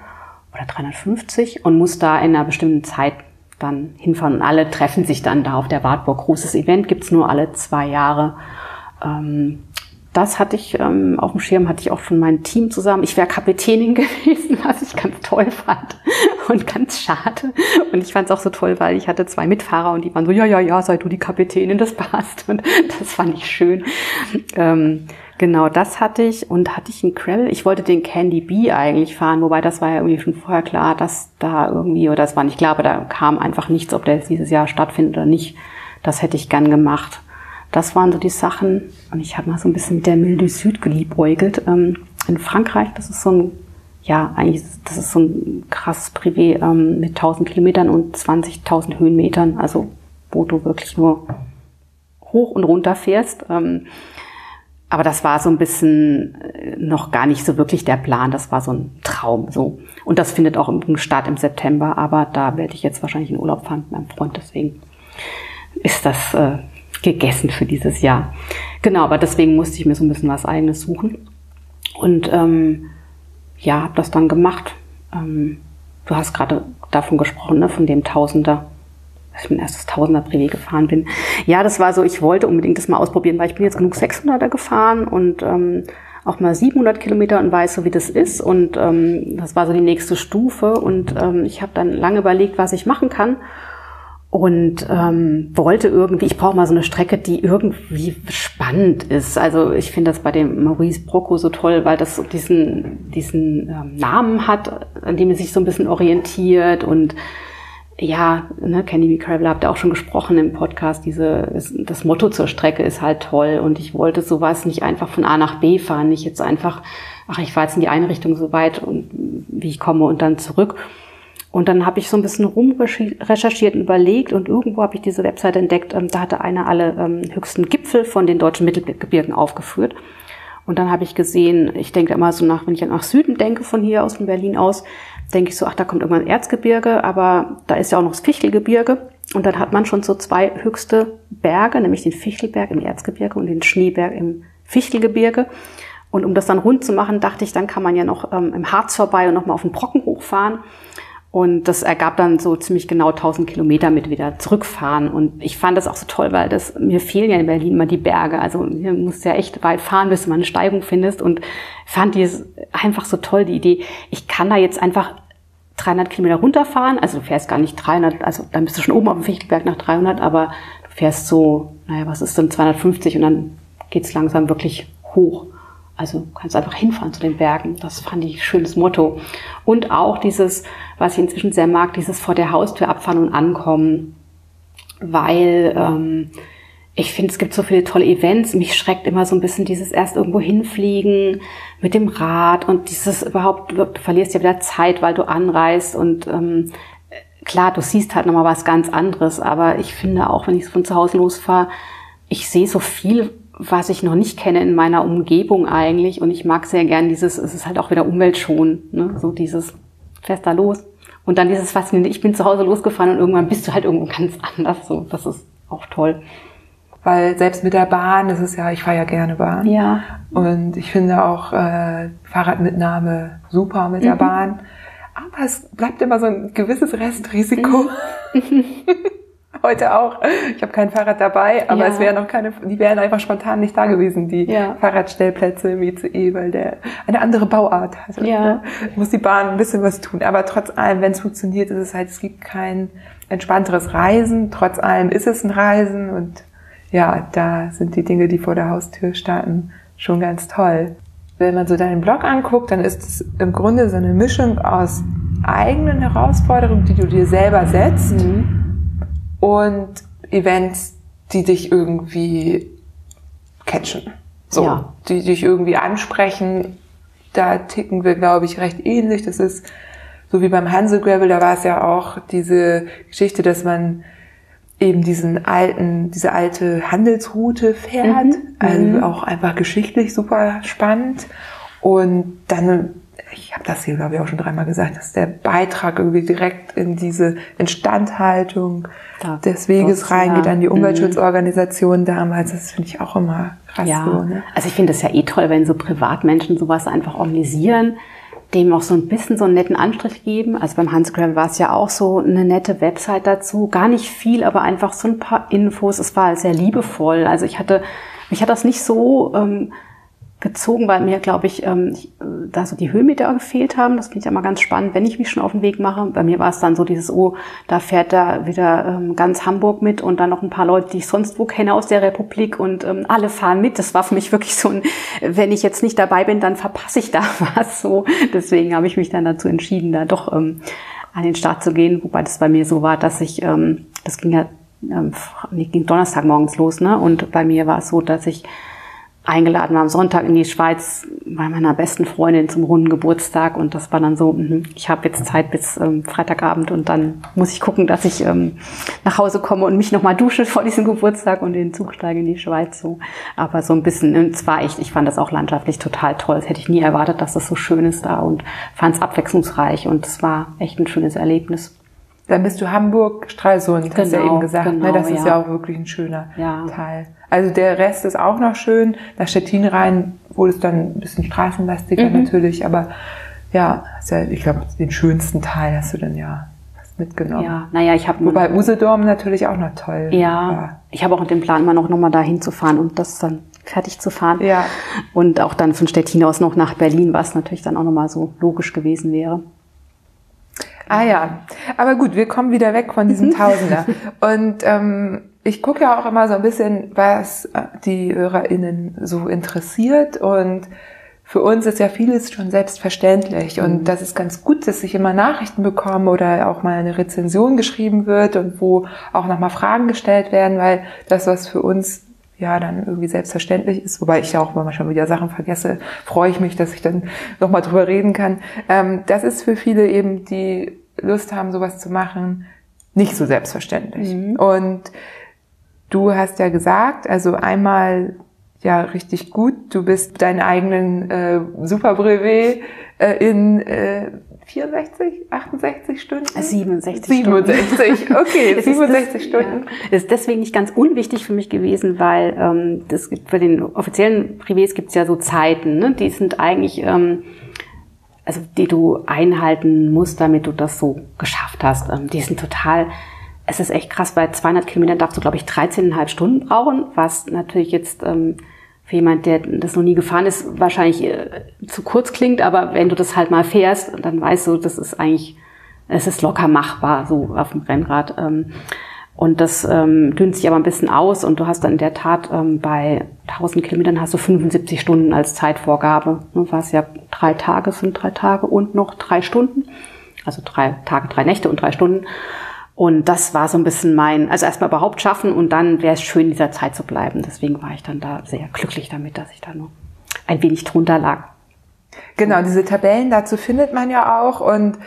[SPEAKER 3] oder 350 und musst da in einer bestimmten Zeit dann hinfahren. Und alle treffen sich dann da auf der Wartburg. Großes Event gibt's nur alle zwei Jahre. Ähm, das hatte ich ähm, auf dem Schirm, hatte ich auch schon mein Team zusammen. Ich wäre Kapitänin gewesen, was ich ganz toll fand und ganz schade. Und ich fand es auch so toll, weil ich hatte zwei Mitfahrer und die waren so, ja, ja, ja, sei du die Kapitänin, das passt. Und das fand ich schön. Ähm, genau, das hatte ich. Und hatte ich einen Gravel. Ich wollte den Candy Bee eigentlich fahren, wobei das war ja irgendwie schon vorher klar, dass da irgendwie, oder das war nicht klar, aber da kam einfach nichts, ob der dieses Jahr stattfindet oder nicht. Das hätte ich gern gemacht. Das waren so die Sachen. Und ich habe mal so ein bisschen mit der Mille du Sud geliebäugelt. Ähm, in Frankreich, das ist so ein, ja, eigentlich, das ist so ein krasses Privé ähm, mit 1000 Kilometern und 20.000 Höhenmetern. Also, wo du wirklich nur hoch und runter fährst. Ähm, aber das war so ein bisschen äh, noch gar nicht so wirklich der Plan. Das war so ein Traum, so. Und das findet auch im Start im September. Aber da werde ich jetzt wahrscheinlich in Urlaub fahren mit meinem Freund. Deswegen ist das äh, gegessen für dieses Jahr. Genau, aber deswegen musste ich mir so ein bisschen was eigenes suchen. Und ähm, ja, habe das dann gemacht. Ähm, du hast gerade davon gesprochen, ne, von dem Tausender, dass ich mein erstes Tausender Privé gefahren bin. Ja, das war so, ich wollte unbedingt das mal ausprobieren, weil ich bin jetzt genug 600er gefahren und ähm, auch mal 700 Kilometer und weiß so, wie das ist. Und ähm, das war so die nächste Stufe. Und ähm, ich habe dann lange überlegt, was ich machen kann und ähm, wollte irgendwie, ich brauche mal so eine Strecke, die irgendwie spannend ist. Also ich finde das bei dem Maurice Brocco so toll, weil das diesen, diesen ähm, Namen hat, an dem er sich so ein bisschen orientiert und ja, ne, Candy. Cravel habt ihr auch schon gesprochen im Podcast, diese, das, Motto zur Strecke ist halt toll und ich wollte sowas nicht einfach von A nach B fahren, nicht jetzt einfach, ach, ich fahre jetzt in die eine Richtung so weit und wie ich komme und dann zurück, Und dann habe ich so ein bisschen rumrecherchiert und überlegt und irgendwo habe ich diese Webseite entdeckt. Ähm, da hatte einer alle ähm, höchsten Gipfel von den deutschen Mittelgebirgen aufgeführt. Und dann habe ich gesehen, ich denke immer so nach, wenn ich nach Süden denke, von hier aus, von Berlin aus, denke ich so, ach, da kommt irgendwann Erzgebirge, aber da ist ja auch noch das Fichtelgebirge. Und dann hat man schon so zwei höchste Berge, nämlich den Fichtelberg im Erzgebirge und den Schneeberg im Fichtelgebirge. Und um das dann rund zu machen, dachte ich, dann kann man ja noch ähm, im Harz vorbei und nochmal auf den Brocken hochfahren. Und das ergab dann so ziemlich genau 1000 Kilometer mit wieder zurückfahren. Und ich fand das auch so toll, weil das, mir fehlen ja in Berlin immer die Berge. Also hier musst ja echt weit fahren, bis du mal eine Steigung findest. Und fand die einfach so toll, die Idee. Ich kann da jetzt einfach 300 Kilometer runterfahren. Also du fährst gar nicht 300, also dann bist du schon oben auf dem Fichtelberg nach 300, aber du fährst so, naja, was ist denn 250 und dann geht's langsam wirklich hoch. Also kannst einfach hinfahren zu den Bergen. Das fand ich ein schönes Motto. Und auch dieses, was ich inzwischen sehr mag, dieses vor der Haustür abfahren und ankommen. Weil ähm, ich finde, es gibt so viele tolle Events. Mich schreckt immer so ein bisschen dieses erst irgendwo hinfliegen mit dem Rad und dieses überhaupt, du verlierst ja wieder Zeit, weil du anreist und ähm, klar, du siehst halt nochmal was ganz anderes. Aber ich finde auch, wenn ich von zu Hause losfahre, ich sehe so viel was ich noch nicht kenne in meiner Umgebung eigentlich. Und ich mag sehr gern dieses, es ist halt auch wieder umweltschonend, ne? so dieses, fährst da los. Und dann dieses Faszinierende, ich bin zu Hause losgefahren und irgendwann bist du halt irgendwo ganz anders. So, das ist auch toll.
[SPEAKER 2] Weil selbst mit der Bahn, das ist ja, ich fahre ja gerne Bahn.
[SPEAKER 3] Ja.
[SPEAKER 2] Und ich finde auch äh, Fahrradmitnahme super mit der mhm. Bahn. Aber es bleibt immer so ein gewisses Restrisiko. Mhm. heute auch. Ich habe kein Fahrrad dabei, aber ja. es wären noch keine, die wären einfach spontan nicht da gewesen, die ja. Fahrradstellplätze im ICE, weil der eine andere Bauart hat. Also, ja. Ne? Muss die Bahn ein bisschen was tun. Aber trotz allem, wenn es funktioniert, ist es halt, es gibt kein entspannteres Reisen. Trotz allem ist es ein Reisen und ja, da sind die Dinge, die vor der Haustür starten, schon ganz toll. Wenn man so deinen Blog anguckt, dann ist es im Grunde so eine Mischung aus eigenen Herausforderungen, die du dir selber setzt. Mhm und Events, die dich irgendwie catchen. So, ja. die dich irgendwie ansprechen. Da ticken wir, glaube ich, recht ähnlich. Das ist so wie beim Hansel Gravel, da war es ja auch diese Geschichte, dass man eben diesen alten, diese alte Handelsroute fährt. Mhm. Also mhm. auch einfach geschichtlich super spannend. Und dann ich habe das hier, glaube ich, auch schon dreimal gesagt, dass der Beitrag irgendwie direkt in diese Instandhaltung da, des Weges reingeht an die mhm. Umweltschutzorganisation damals. Das finde ich auch immer krass.
[SPEAKER 3] Ja. So, ne? Also ich finde das ja eh toll, wenn so Privatmenschen sowas einfach organisieren, dem auch so ein bisschen so einen netten Anstrich geben. Also beim Hans Gravel war es ja auch so eine nette Website dazu. Gar nicht viel, aber einfach so ein paar Infos. Es war sehr liebevoll. Also ich hatte, mich hat das nicht so... Ähm, gezogen, weil mir, glaube ich, ähm, da so die Höhenmeter gefehlt haben. Das finde ich immer ganz spannend, wenn ich mich schon auf den Weg mache. Bei mir war es dann so dieses, oh, da fährt da wieder ähm, ganz Hamburg mit und dann noch ein paar Leute, die ich sonst wo kenne aus der Republik und ähm, alle fahren mit. Das war für mich wirklich so ein, wenn ich jetzt nicht dabei bin, dann verpasse ich da was. So, deswegen habe ich mich dann dazu entschieden, da doch ähm, an den Start zu gehen, wobei das bei mir so war, dass ich, ähm, das ging ja, ähm, ging Donnerstag morgens los, ne? Und bei mir war es so, dass ich eingeladen war am Sonntag in die Schweiz bei meiner besten Freundin zum runden Geburtstag und das war dann so, mh, ich habe jetzt Zeit bis ähm, Freitagabend und dann muss ich gucken, dass ich ähm, nach Hause komme und mich nochmal dusche vor diesem Geburtstag und den Zug steige in die Schweiz so. Aber so ein bisschen, und zwar echt, ich fand das auch landschaftlich total toll. Das hätte ich nie erwartet, dass das so schön ist da und fand es abwechslungsreich und es war echt ein schönes Erlebnis.
[SPEAKER 2] Dann bist du Hamburg, Stralsund, genau, hast du ja genau, eben gesagt. Ne? Genau, ne? Das ja. ist ja auch wirklich ein schöner ja. Teil. Also der Rest ist auch noch schön. Nach Stettin rein wurde es dann ein bisschen straßenlastiger mhm. natürlich, aber ja, ja ich glaube, den schönsten Teil hast du dann ja mitgenommen.
[SPEAKER 3] Ja, naja, ich habe
[SPEAKER 2] wobei Usedom natürlich auch noch toll.
[SPEAKER 3] Ja, war. ich habe auch den Plan, immer noch nochmal dahin zu fahren und das dann fertig zu fahren.
[SPEAKER 2] Ja.
[SPEAKER 3] Und auch dann von Stettin aus noch nach Berlin, was natürlich dann auch nochmal so logisch gewesen wäre.
[SPEAKER 2] Ah ja, aber gut, wir kommen wieder weg von diesem Tausender. Und ähm, ich gucke ja auch immer so ein bisschen, was äh, die HörerInnen so interessiert und für uns ist ja vieles schon selbstverständlich und mhm. das ist ganz gut, dass ich immer Nachrichten bekomme oder auch mal eine Rezension geschrieben wird und wo auch nochmal Fragen gestellt werden, weil das, was für uns ja dann irgendwie selbstverständlich ist, wobei ich ja auch manchmal wieder Sachen vergesse, freue ich mich, dass ich dann nochmal drüber reden kann. Ähm, das ist für viele eben die Lust haben, sowas zu machen, nicht so selbstverständlich. Mhm. Und du hast ja gesagt, also einmal ja richtig gut, du bist deinen eigenen äh, Superbrevet äh, in äh, 64, 68 Stunden?
[SPEAKER 3] 67
[SPEAKER 2] 67, Stunden. okay, 67
[SPEAKER 3] das,
[SPEAKER 2] Stunden.
[SPEAKER 3] Ja. Das ist deswegen nicht ganz unwichtig für mich gewesen, weil ähm, das gibt, bei den offiziellen Privés gibt es ja so Zeiten, ne? die sind eigentlich, ähm, also die du einhalten musst, damit du das so geschafft hast. Ähm, die sind total, es ist echt krass, bei 200 Kilometern darfst du, glaube ich, 13,5 Stunden brauchen, was natürlich jetzt... Ähm, für jemand, der das noch nie gefahren ist, wahrscheinlich äh, zu kurz klingt, aber wenn du das halt mal fährst, dann weißt du, das ist eigentlich, es ist locker machbar, so auf dem Rennrad. Ähm, und das ähm, dünnt sich aber ein bisschen aus und du hast dann in der Tat ähm, bei 1000 Kilometern hast du 75 Stunden als Zeitvorgabe, ne, was ja drei Tage sind, drei Tage und noch drei Stunden. Also drei Tage, drei Nächte und drei Stunden. Und das war so ein bisschen mein, also erstmal überhaupt schaffen und dann wäre es schön, in dieser Zeit zu bleiben. Deswegen war ich dann da sehr glücklich damit, dass ich da nur ein wenig drunter lag.
[SPEAKER 2] Genau, diese Tabellen dazu findet man ja auch. Und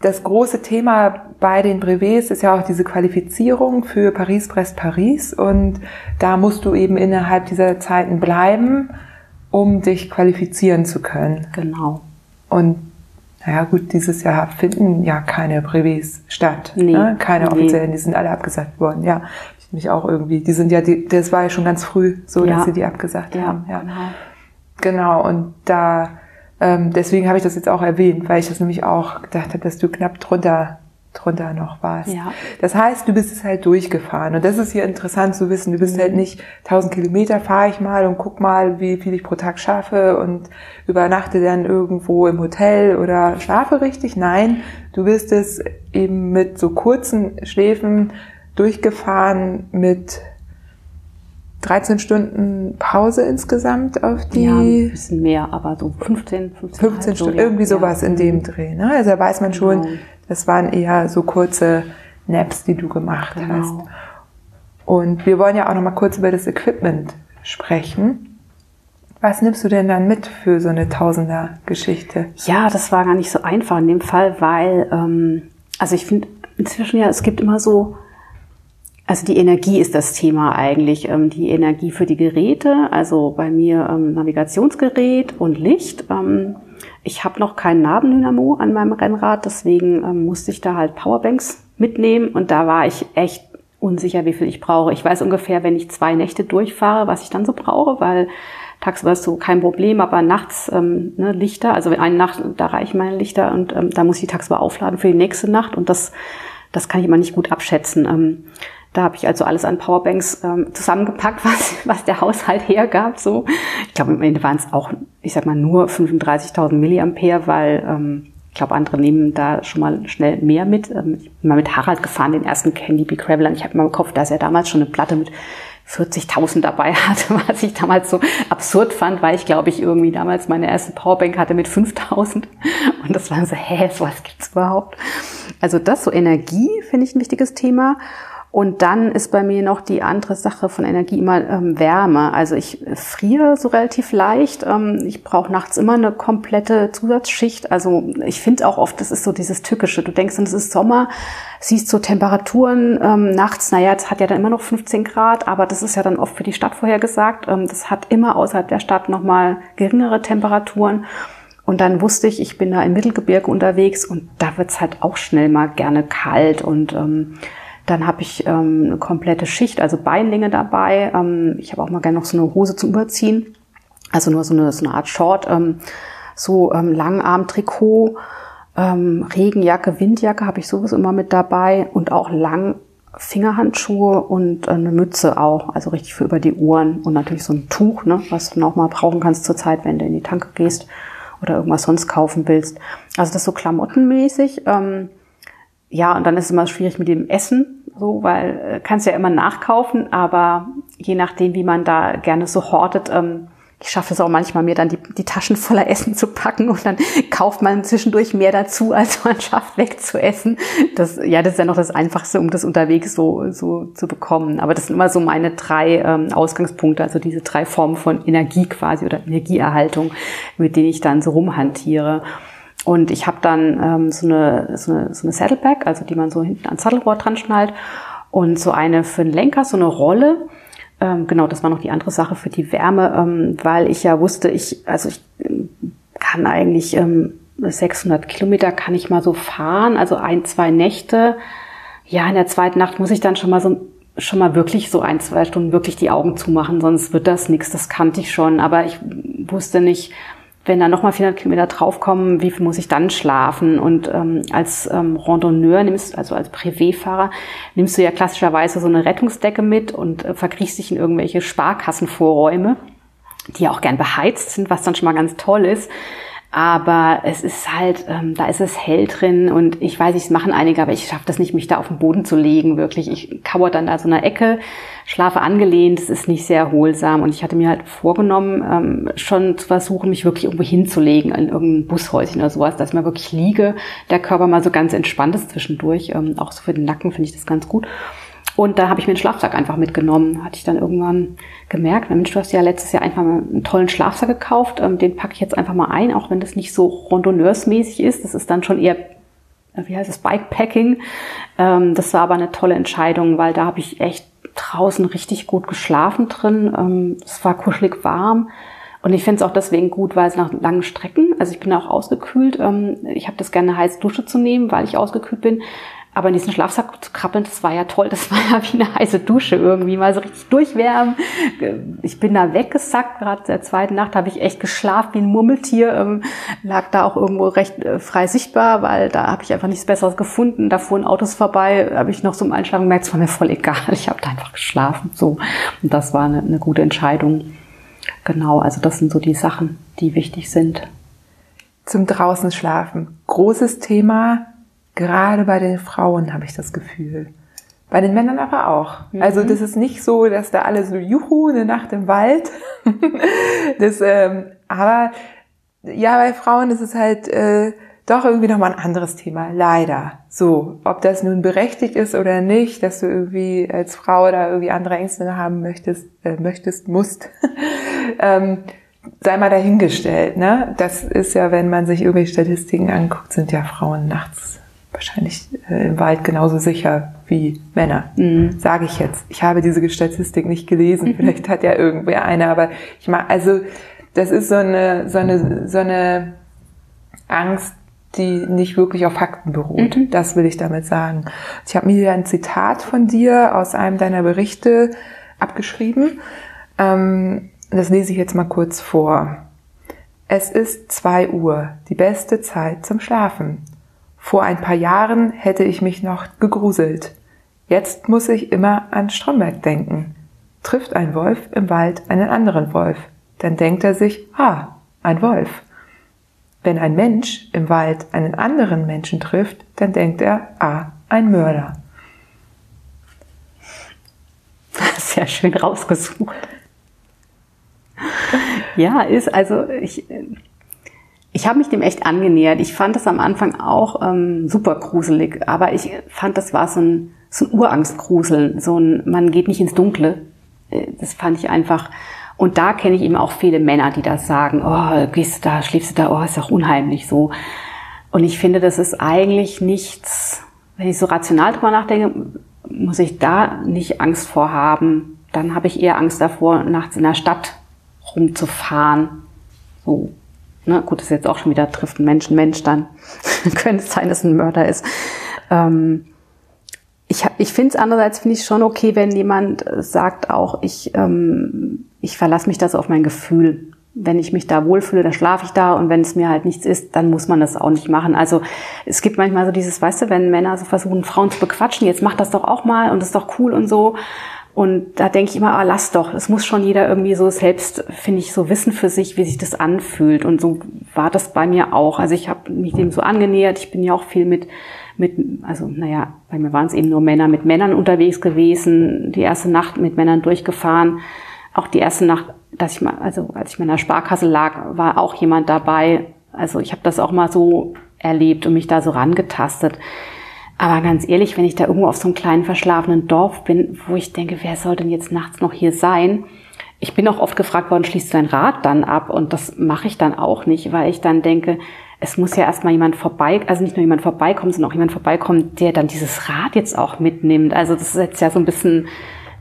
[SPEAKER 2] das große Thema bei den Brevets ist ja auch diese Qualifizierung für Paris-Brest-Paris. Und da musst du eben innerhalb dieser Zeiten bleiben, um dich qualifizieren zu können.
[SPEAKER 3] Genau.
[SPEAKER 2] Und naja gut, dieses Jahr finden ja keine Brevets statt. Nee, ne? Keine offiziellen, die sind alle abgesagt worden. Ja, ich mich auch irgendwie. Die sind ja, die, das war ja schon ganz früh so, ja. dass sie die abgesagt ja, haben. Ja, genau. Genau, und da, ähm, deswegen habe ich das jetzt auch erwähnt, weil ich das nämlich auch gedacht habe, dass du knapp drunter drunter noch warst. Ja. Das heißt, du bist es halt durchgefahren. Und das ist hier interessant zu wissen. Du bist mhm. halt nicht 1000 Kilometer fahre ich mal und guck mal, wie viel ich pro Tag schaffe und übernachte dann irgendwo im Hotel oder schlafe richtig. Nein, du bist es eben mit so kurzen Schläfen durchgefahren mit 13 Stunden Pause insgesamt auf die. Ja,
[SPEAKER 3] ein bisschen mehr, aber so 15,
[SPEAKER 2] 15, 15 Stunden, irgendwie sowas ja. in dem Dreh. Ne? Also da weiß man schon, genau. Das waren eher so kurze Naps, die du gemacht genau. hast. Und wir wollen ja auch noch mal kurz über das Equipment sprechen. Was nimmst du denn dann mit für so eine Tausender-Geschichte?
[SPEAKER 3] Ja, das war gar nicht so einfach in dem Fall, weil, ähm, also ich finde inzwischen ja, es gibt immer so, also die Energie ist das Thema eigentlich. Ähm, die Energie für die Geräte, also bei mir ähm, Navigationsgerät und Licht. Ähm, ich habe noch keinen Nabendynamo an meinem Rennrad, deswegen ähm, musste ich da halt Powerbanks mitnehmen und da war ich echt unsicher, wie viel ich brauche. Ich weiß ungefähr, wenn ich zwei Nächte durchfahre, was ich dann so brauche, weil tagsüber ist so kein Problem, aber nachts ähm, ne, Lichter, also eine Nacht, da reichen meine Lichter und ähm, da muss ich tagsüber aufladen für die nächste Nacht und das, das kann ich immer nicht gut abschätzen. Ähm, da habe ich also alles an Powerbanks ähm, zusammengepackt, was, was der Haushalt hergab. So, ich glaube, am Ende waren es auch, ich sag mal, nur 35.000 Milliampere, weil ähm, ich glaube, andere nehmen da schon mal schnell mehr mit. Ähm, ich bin mal mit Harald gefahren, den ersten Candy Bee Graveler. Ich habe mal im Kopf, dass er damals schon eine Platte mit 40.000 dabei hatte, was ich damals so absurd fand, weil ich glaube ich irgendwie damals meine erste Powerbank hatte mit 5.000 und das war so, hä, sowas gibt's überhaupt? Also das, so Energie finde ich ein wichtiges Thema und dann ist bei mir noch die andere Sache von Energie immer ähm, Wärme. Also ich friere so relativ leicht. Ähm, ich brauche nachts immer eine komplette Zusatzschicht. Also ich finde auch oft, das ist so dieses Tückische. Du denkst, es ist Sommer, siehst so Temperaturen ähm, nachts, naja, es hat ja dann immer noch 15 Grad, aber das ist ja dann oft für die Stadt vorhergesagt. Ähm, das hat immer außerhalb der Stadt nochmal geringere Temperaturen. Und dann wusste ich, ich bin da im Mittelgebirge unterwegs und da wird's halt auch schnell mal gerne kalt und ähm, dann habe ich ähm, eine komplette Schicht, also Beinlinge dabei. Ähm, ich habe auch mal gerne noch so eine Hose zum Überziehen. Also nur so eine, so eine Art Short, ähm, so ähm, Langarm-Trikot, ähm, Regenjacke, Windjacke habe ich sowieso immer mit dabei und auch lang Fingerhandschuhe und äh, eine Mütze auch, also richtig für über die Ohren und natürlich so ein Tuch, ne, was du noch mal brauchen kannst zur Zeit, wenn du in die Tanke gehst oder irgendwas sonst kaufen willst. Also das so klamottenmäßig. Ähm, ja, und dann ist es immer schwierig mit dem Essen, so, weil äh, kannst ja immer nachkaufen, aber je nachdem, wie man da gerne so hortet, ähm, ich schaffe es auch manchmal, mir dann die, die Taschen voller Essen zu packen und dann kauft man zwischendurch mehr dazu, als man schafft wegzuessen. Das, ja, das ist ja noch das Einfachste, um das unterwegs so, so zu bekommen. Aber das sind immer so meine drei ähm, Ausgangspunkte, also diese drei Formen von Energie quasi oder Energieerhaltung, mit denen ich dann so rumhantiere. Und ich habe dann ähm, so, eine, so, eine, so eine Saddleback, also die man so hinten ans Sattelrohr dran schnallt und so eine für den Lenker, so eine Rolle. Ähm, genau, das war noch die andere Sache für die Wärme, ähm, weil ich ja wusste, ich, also ich ähm, kann eigentlich ähm, 600 Kilometer kann ich mal so fahren, also ein, zwei Nächte. Ja, in der zweiten Nacht muss ich dann schon mal so schon mal wirklich so ein, zwei Stunden wirklich die Augen zumachen, sonst wird das nichts. Das kannte ich schon, aber ich wusste nicht, wenn da nochmal 400 Kilometer draufkommen, wie viel muss ich dann schlafen? Und ähm, als ähm, Randonneur, nimmst, also als Privéfahrer, nimmst du ja klassischerweise so eine Rettungsdecke mit und äh, verkriechst dich in irgendwelche Sparkassenvorräume, die ja auch gern beheizt sind, was dann schon mal ganz toll ist. Aber es ist halt, ähm, da ist es hell drin und ich weiß, es machen einige, aber ich schaffe das nicht, mich da auf den Boden zu legen, wirklich. Ich kauere dann da so eine Ecke, schlafe angelehnt, es ist nicht sehr erholsam und ich hatte mir halt vorgenommen, ähm, schon zu versuchen, mich wirklich irgendwo hinzulegen, in irgendein Bushäuschen oder sowas, dass ich mal wirklich liege, der Körper mal so ganz entspannt ist zwischendurch. Ähm, auch so für den Nacken finde ich das ganz gut. Und da habe ich mir einen Schlafsack einfach mitgenommen. Hatte ich dann irgendwann gemerkt, Mensch, du hast ja letztes Jahr einfach mal einen tollen Schlafsack gekauft. Ähm, den packe ich jetzt einfach mal ein, auch wenn das nicht so randonneursmäßig ist. Das ist dann schon eher, äh, wie heißt es, Bikepacking. Ähm, das war aber eine tolle Entscheidung, weil da habe ich echt draußen richtig gut geschlafen drin. Ähm, es war kuschelig warm. Und ich finde es auch deswegen gut, weil es nach langen Strecken, also ich bin auch ausgekühlt. ich habe das gerne heiß Dusche zu nehmen, weil ich ausgekühlt bin. Aber in diesen Schlafsack zu krabbeln, das war ja toll. Das war ja wie eine heiße Dusche irgendwie, mal so richtig durchwärmen. Ich bin da weggesackt. Gerade der zweiten Nacht habe ich echt geschlafen wie ein Murmeltier. Ähm, lag da auch irgendwo recht äh, frei sichtbar, weil da habe ich einfach nichts Besseres gefunden. Da fuhren Autos vorbei, habe ich noch so im Einschlafen gemerkt, es war mir voll egal. Ich habe da einfach geschlafen. So. Und das war eine, eine gute Entscheidung. Genau, also das sind so die Sachen, die wichtig sind.
[SPEAKER 2] Zum draußen schlafen. Großes Thema Gerade bei den Frauen habe ich das Gefühl. Bei den Männern aber auch. Mhm. Also das ist nicht so, dass da alle so, juhu, eine Nacht im Wald. das, ähm, aber ja, bei Frauen ist es halt äh, doch irgendwie nochmal ein anderes Thema. Leider. So, ob das nun berechtigt ist oder nicht, dass du irgendwie als Frau da irgendwie andere Ängste haben möchtest, äh, möchtest, musst. ähm, sei mal dahingestellt, ne? Das ist ja, wenn man sich irgendwelche Statistiken anguckt, sind ja Frauen nachts wahrscheinlich äh, im Wald genauso sicher wie Männer, mhm. sage ich jetzt. Ich habe diese Statistik nicht gelesen, vielleicht hat ja irgendwer eine, aber ich mag, also das ist so eine, so eine, so eine Angst, die nicht wirklich auf Fakten beruht. Mhm. Das will ich damit sagen. Ich habe mir hier ein Zitat von dir aus einem deiner Berichte abgeschrieben. Ähm, das lese ich jetzt mal kurz vor. Es ist zwei Uhr, die beste Zeit zum Schlafen. Vor ein paar Jahren hätte ich mich noch gegruselt. Jetzt muss ich immer an Stromberg denken. Trifft ein Wolf im Wald einen anderen Wolf, dann denkt er sich, ah, ein Wolf. Wenn ein Mensch im Wald einen anderen Menschen trifft, dann denkt er, ah, ein Mörder.
[SPEAKER 3] Sehr schön rausgesucht. Ja, ist also ich ich habe mich dem echt angenähert. Ich fand das am Anfang auch ähm, super gruselig, aber ich fand, das war so ein, so ein Urangstgruseln, so ein, man geht nicht ins Dunkle. Äh, das fand ich einfach. Und da kenne ich eben auch viele Männer, die das sagen, oh, gehst du da, schläfst du da, oh, ist doch unheimlich so. Und ich finde, das ist eigentlich nichts, wenn ich so rational drüber nachdenke, muss ich da nicht Angst vor haben. Dann habe ich eher Angst davor, nachts in der Stadt rumzufahren. So, Ne, gut, das ist jetzt auch schon wieder trifft ein Mensch ein Mensch, dann könnte es sein, dass ein Mörder ist. Ähm, ich ich finde es andererseits finde ich schon okay, wenn jemand sagt auch, ich, ähm, ich verlasse mich da so auf mein Gefühl. Wenn ich mich da wohlfühle, dann schlafe ich da und wenn es mir halt nichts ist, dann muss man das auch nicht machen. Also es gibt manchmal so dieses, weißt du, wenn Männer so versuchen, Frauen zu bequatschen, jetzt mach das doch auch mal und das ist doch cool und so. Und da denke ich immer, ah, lass doch. Es muss schon jeder irgendwie so selbst, finde ich, so wissen für sich, wie sich das anfühlt. Und so war das bei mir auch. Also ich habe mich dem so angenähert. Ich bin ja auch viel mit, mit, also naja, bei mir waren es eben nur Männer, mit Männern unterwegs gewesen. Die erste Nacht mit Männern durchgefahren. Auch die erste Nacht, dass ich mal, also als ich mal in der Sparkasse lag, war auch jemand dabei. Also ich habe das auch mal so erlebt und mich da so rangetastet. Aber ganz ehrlich, wenn ich da irgendwo auf so einem kleinen verschlafenen Dorf bin, wo ich denke, wer soll denn jetzt nachts noch hier sein? Ich bin auch oft gefragt worden, schließt dein Rad dann ab? Und das mache ich dann auch nicht, weil ich dann denke, es muss ja erstmal jemand vorbei, also nicht nur jemand vorbeikommen, sondern auch jemand vorbeikommt, der dann dieses Rad jetzt auch mitnimmt. Also das setzt ja so ein bisschen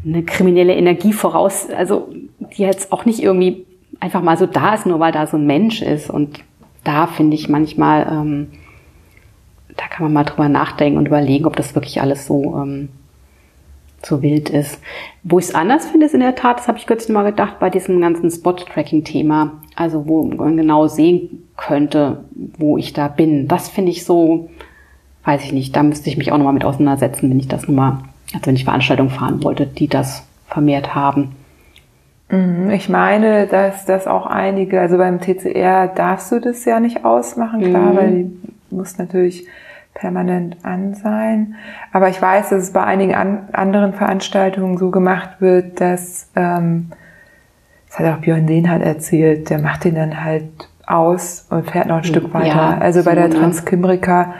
[SPEAKER 3] eine kriminelle Energie voraus, also die jetzt auch nicht irgendwie einfach mal so da ist, nur weil da so ein Mensch ist. Und da finde ich manchmal, ähm, da kann man mal drüber nachdenken und überlegen, ob das wirklich alles so ähm, so wild ist. Wo ich es anders finde, ist in der Tat, das habe ich kürzlich mal gedacht, bei diesem ganzen Spot-Tracking-Thema, also wo man genau sehen könnte, wo ich da bin. Das finde ich so, weiß ich nicht, da müsste ich mich auch nochmal mit auseinandersetzen, wenn ich das nochmal, also wenn ich Veranstaltungen fahren wollte, die das vermehrt haben.
[SPEAKER 2] Mhm, ich meine, dass das auch einige, also beim TCR darfst du das ja nicht ausmachen, klar, mhm. weil du musst natürlich permanent an sein. Aber ich weiß, dass es bei einigen an, anderen Veranstaltungen so gemacht wird, dass, ähm, das hat auch Björn Dehnhardt erzählt, der macht den dann halt aus und fährt noch ein Stück weiter. Ja, also bei der Transkimbrika,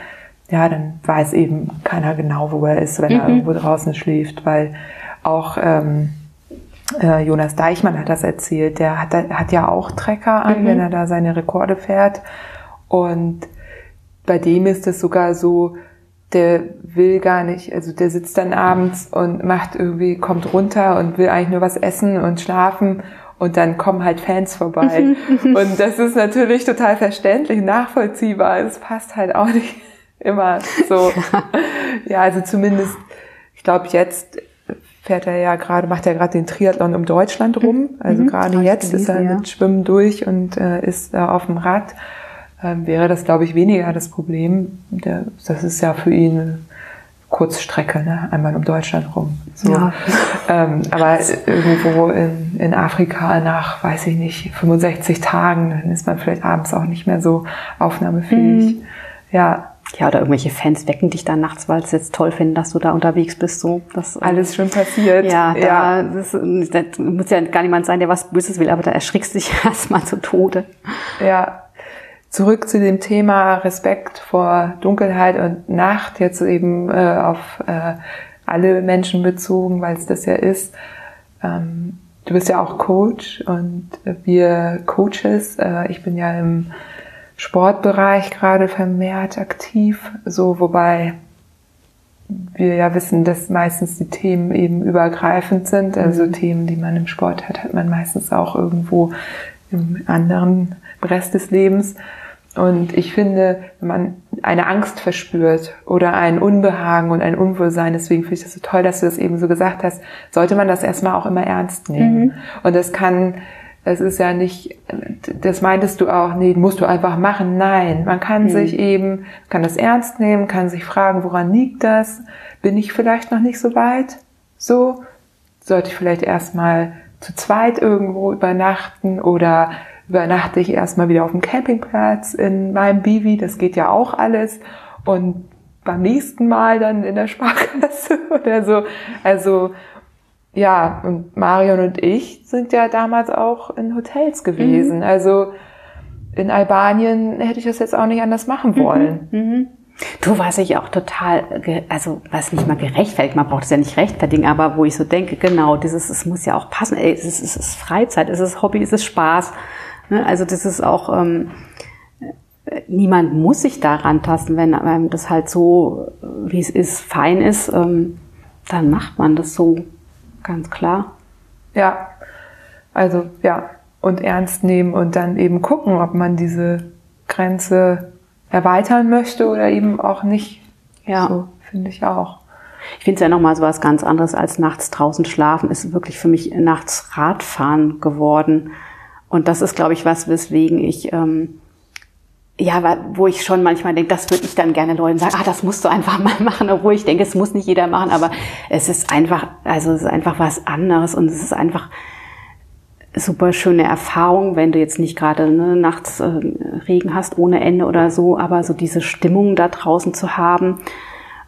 [SPEAKER 2] ja, dann weiß eben keiner genau, wo er ist, wenn mhm. er irgendwo draußen schläft, weil auch ähm, äh, Jonas Deichmann hat das erzählt, der hat, hat ja auch Trecker an, mhm. wenn er da seine Rekorde fährt und bei dem ist es sogar so, der will gar nicht, also der sitzt dann abends und macht irgendwie, kommt runter und will eigentlich nur was essen und schlafen und dann kommen halt Fans vorbei. und das ist natürlich total verständlich, nachvollziehbar. Es passt halt auch nicht immer so. Ja, also zumindest, ich glaube jetzt fährt er ja gerade, macht er gerade den Triathlon um Deutschland rum. Also mhm. gerade jetzt ist er mit Schwimmen durch und äh, ist äh, auf dem Rad wäre das, glaube ich, weniger das Problem. Das ist ja für ihn Kurzstrecke, ne? einmal um Deutschland rum. So. Ja. Ähm, aber irgendwo in, in Afrika nach, weiß ich nicht, 65 Tagen, dann ist man vielleicht abends auch nicht mehr so aufnahmefähig. Mhm. Ja.
[SPEAKER 3] Ja, oder irgendwelche Fans wecken dich dann nachts, weil sie jetzt toll finden, dass du da unterwegs bist. So,
[SPEAKER 2] das, äh, Alles schon passiert.
[SPEAKER 3] Ja, da ja. Das, das muss ja gar niemand sein, der was Böses will, aber da erschrickst du dich erstmal zu Tode.
[SPEAKER 2] Ja, zurück zu dem Thema Respekt vor Dunkelheit und Nacht, jetzt eben äh, auf äh, alle Menschen bezogen, weil es das ja ist. Ähm, du bist ja auch Coach und wir Coaches, äh, ich bin ja im Sportbereich gerade vermehrt aktiv, so wobei wir ja wissen, dass meistens die Themen eben übergreifend sind. Also mhm. Themen, die man im Sport hat, hat man meistens auch irgendwo im anderen Rest des Lebens. Und ich finde, wenn man eine Angst verspürt oder ein Unbehagen und ein Unwohlsein, deswegen finde ich das so toll, dass du das eben so gesagt hast, sollte man das erstmal auch immer ernst nehmen. Mhm. Und das kann, es ist ja nicht, das meintest du auch, nee, musst du einfach machen. Nein, man kann mhm. sich eben, kann das ernst nehmen, kann sich fragen, woran liegt das? Bin ich vielleicht noch nicht so weit? So, sollte ich vielleicht erstmal zu zweit irgendwo übernachten oder übernachte ich erstmal wieder auf dem Campingplatz in meinem Bivi, das geht ja auch alles. Und beim nächsten Mal dann in der Sparkasse oder so. Also ja, und Marion und ich sind ja damals auch in Hotels gewesen. Mhm. Also in Albanien hätte ich das jetzt auch nicht anders machen mhm. wollen. Mhm.
[SPEAKER 3] Du, was ich auch total, also was nicht mal gerechtfertigt, man braucht es ja nicht rechtfertigen, aber wo ich so denke, genau, dieses, es muss ja auch passen, ey, es ist, es ist Freizeit, es ist Hobby, es ist Spaß. Ne? Also das ist auch, ähm, niemand muss sich da rantasten, wenn einem das halt so, wie es ist, fein ist, ähm, dann macht man das so, ganz klar.
[SPEAKER 2] Ja, also ja, und ernst nehmen und dann eben gucken, ob man diese Grenze erweitern möchte oder eben auch nicht. Ja. So, finde ich auch.
[SPEAKER 3] Ich finde es ja nochmal so was ganz anderes als nachts draußen schlafen, ist wirklich für mich nachts Radfahren geworden. Und das ist, glaube ich, was, weswegen ich, ähm, ja, wo ich schon manchmal denke, das würde ich dann gerne Leuten sagen, ah, das musst du einfach mal machen, obwohl ich denke, es muss nicht jeder machen, aber es ist einfach, also es ist einfach was anderes und es ist einfach super schöne Erfahrung, wenn du jetzt nicht gerade ne, nachts äh, Regen hast ohne Ende oder so, aber so diese Stimmung da draußen zu haben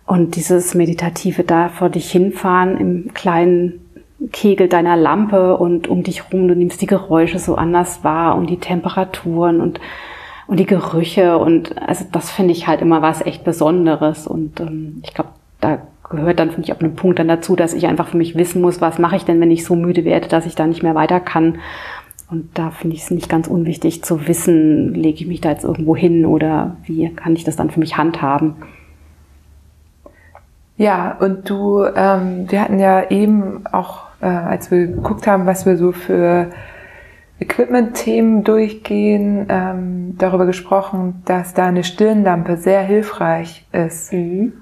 [SPEAKER 3] und dieses meditative da vor dich hinfahren im kleinen Kegel deiner Lampe und um dich rum, du nimmst die Geräusche so anders wahr und die Temperaturen und, und die Gerüche. Und also das finde ich halt immer was echt Besonderes. Und ähm, ich glaube, da gehört dann für mich auf einem Punkt dann dazu, dass ich einfach für mich wissen muss, was mache ich denn, wenn ich so müde werde, dass ich da nicht mehr weiter kann. Und da finde ich es nicht ganz unwichtig zu wissen, lege ich mich da jetzt irgendwo hin oder wie kann ich das dann für mich handhaben.
[SPEAKER 2] Ja, und du, ähm, wir hatten ja eben auch, äh, als wir geguckt haben, was wir so für Equipment-Themen durchgehen, ähm, darüber gesprochen, dass da eine Stirnlampe sehr hilfreich ist. Mhm.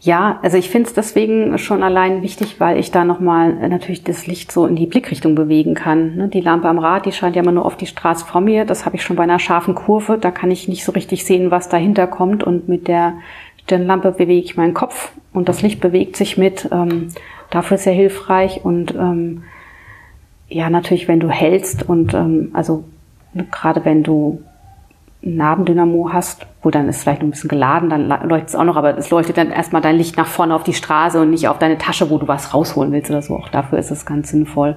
[SPEAKER 3] Ja, also ich finde es deswegen schon allein wichtig, weil ich da nochmal natürlich das Licht so in die Blickrichtung bewegen kann. Ne? Die Lampe am Rad, die scheint ja immer nur auf die Straße vor mir. Das habe ich schon bei einer scharfen Kurve. Da kann ich nicht so richtig sehen, was dahinter kommt. Und mit der Stirnlampe bewege ich meinen Kopf und das Licht bewegt sich mit. Ähm, dafür ist sehr hilfreich. Und ähm, ja, natürlich, wenn du hältst und ähm, also gerade wenn du Nabendynamo hast, wo dann ist vielleicht ein bisschen geladen, dann leuchtet es auch noch, aber es leuchtet dann erstmal dein Licht nach vorne auf die Straße und nicht auf deine Tasche, wo du was rausholen willst oder so. Auch dafür ist es ganz sinnvoll,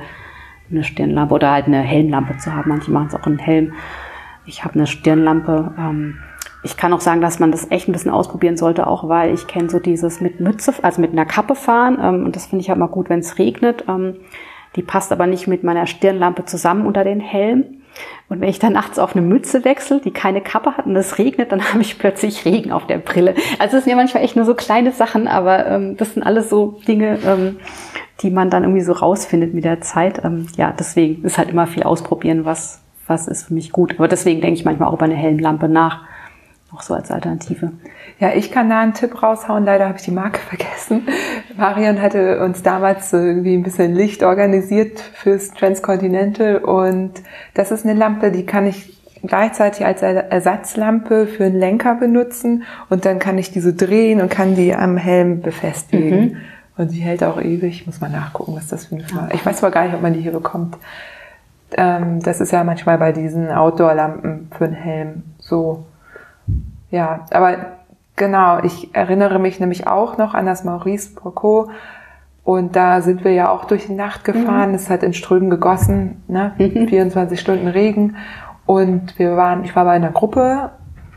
[SPEAKER 3] eine Stirnlampe oder halt eine Helmlampe zu haben. Manche machen es auch in Helm. Ich habe eine Stirnlampe. Ähm, ich kann auch sagen, dass man das echt ein bisschen ausprobieren sollte, auch weil ich kenne so dieses mit Mütze, also mit einer Kappe fahren. Ähm, und das finde ich halt mal gut, wenn es regnet. Ähm, die passt aber nicht mit meiner Stirnlampe zusammen unter den Helm. Und wenn ich dann nachts auf eine Mütze wechsle, die keine Kappe hat und es regnet, dann habe ich plötzlich Regen auf der Brille. Also es sind ja manchmal echt nur so kleine Sachen, aber ähm, das sind alles so Dinge, ähm, die man dann irgendwie so rausfindet mit der Zeit. Ähm, ja, deswegen ist halt immer viel ausprobieren, was, was ist für mich gut. Aber deswegen denke ich manchmal auch über eine Helmlampe nach auch so als Alternative.
[SPEAKER 2] Ja, ich kann da einen Tipp raushauen. Leider habe ich die Marke vergessen. Marion hatte uns damals irgendwie ein bisschen Licht organisiert fürs Transcontinental und das ist eine Lampe, die kann ich gleichzeitig als Ersatzlampe für einen Lenker benutzen und dann kann ich die so drehen und kann die am Helm befestigen. Mhm. Und die hält auch ewig. Muss mal nachgucken, was das für eine Farbe. Ich weiß aber gar nicht, ob man die hier bekommt. Ähm, das ist ja manchmal bei diesen Outdoor-Lampen für einen Helm so. Ja, aber genau, ich erinnere mich nämlich auch noch an das Maurice Brocot. Und da sind wir ja auch durch die Nacht gefahren. Mhm. Es hat in Strömen gegossen, ne? 24 Stunden Regen. Und wir waren, ich war bei einer Gruppe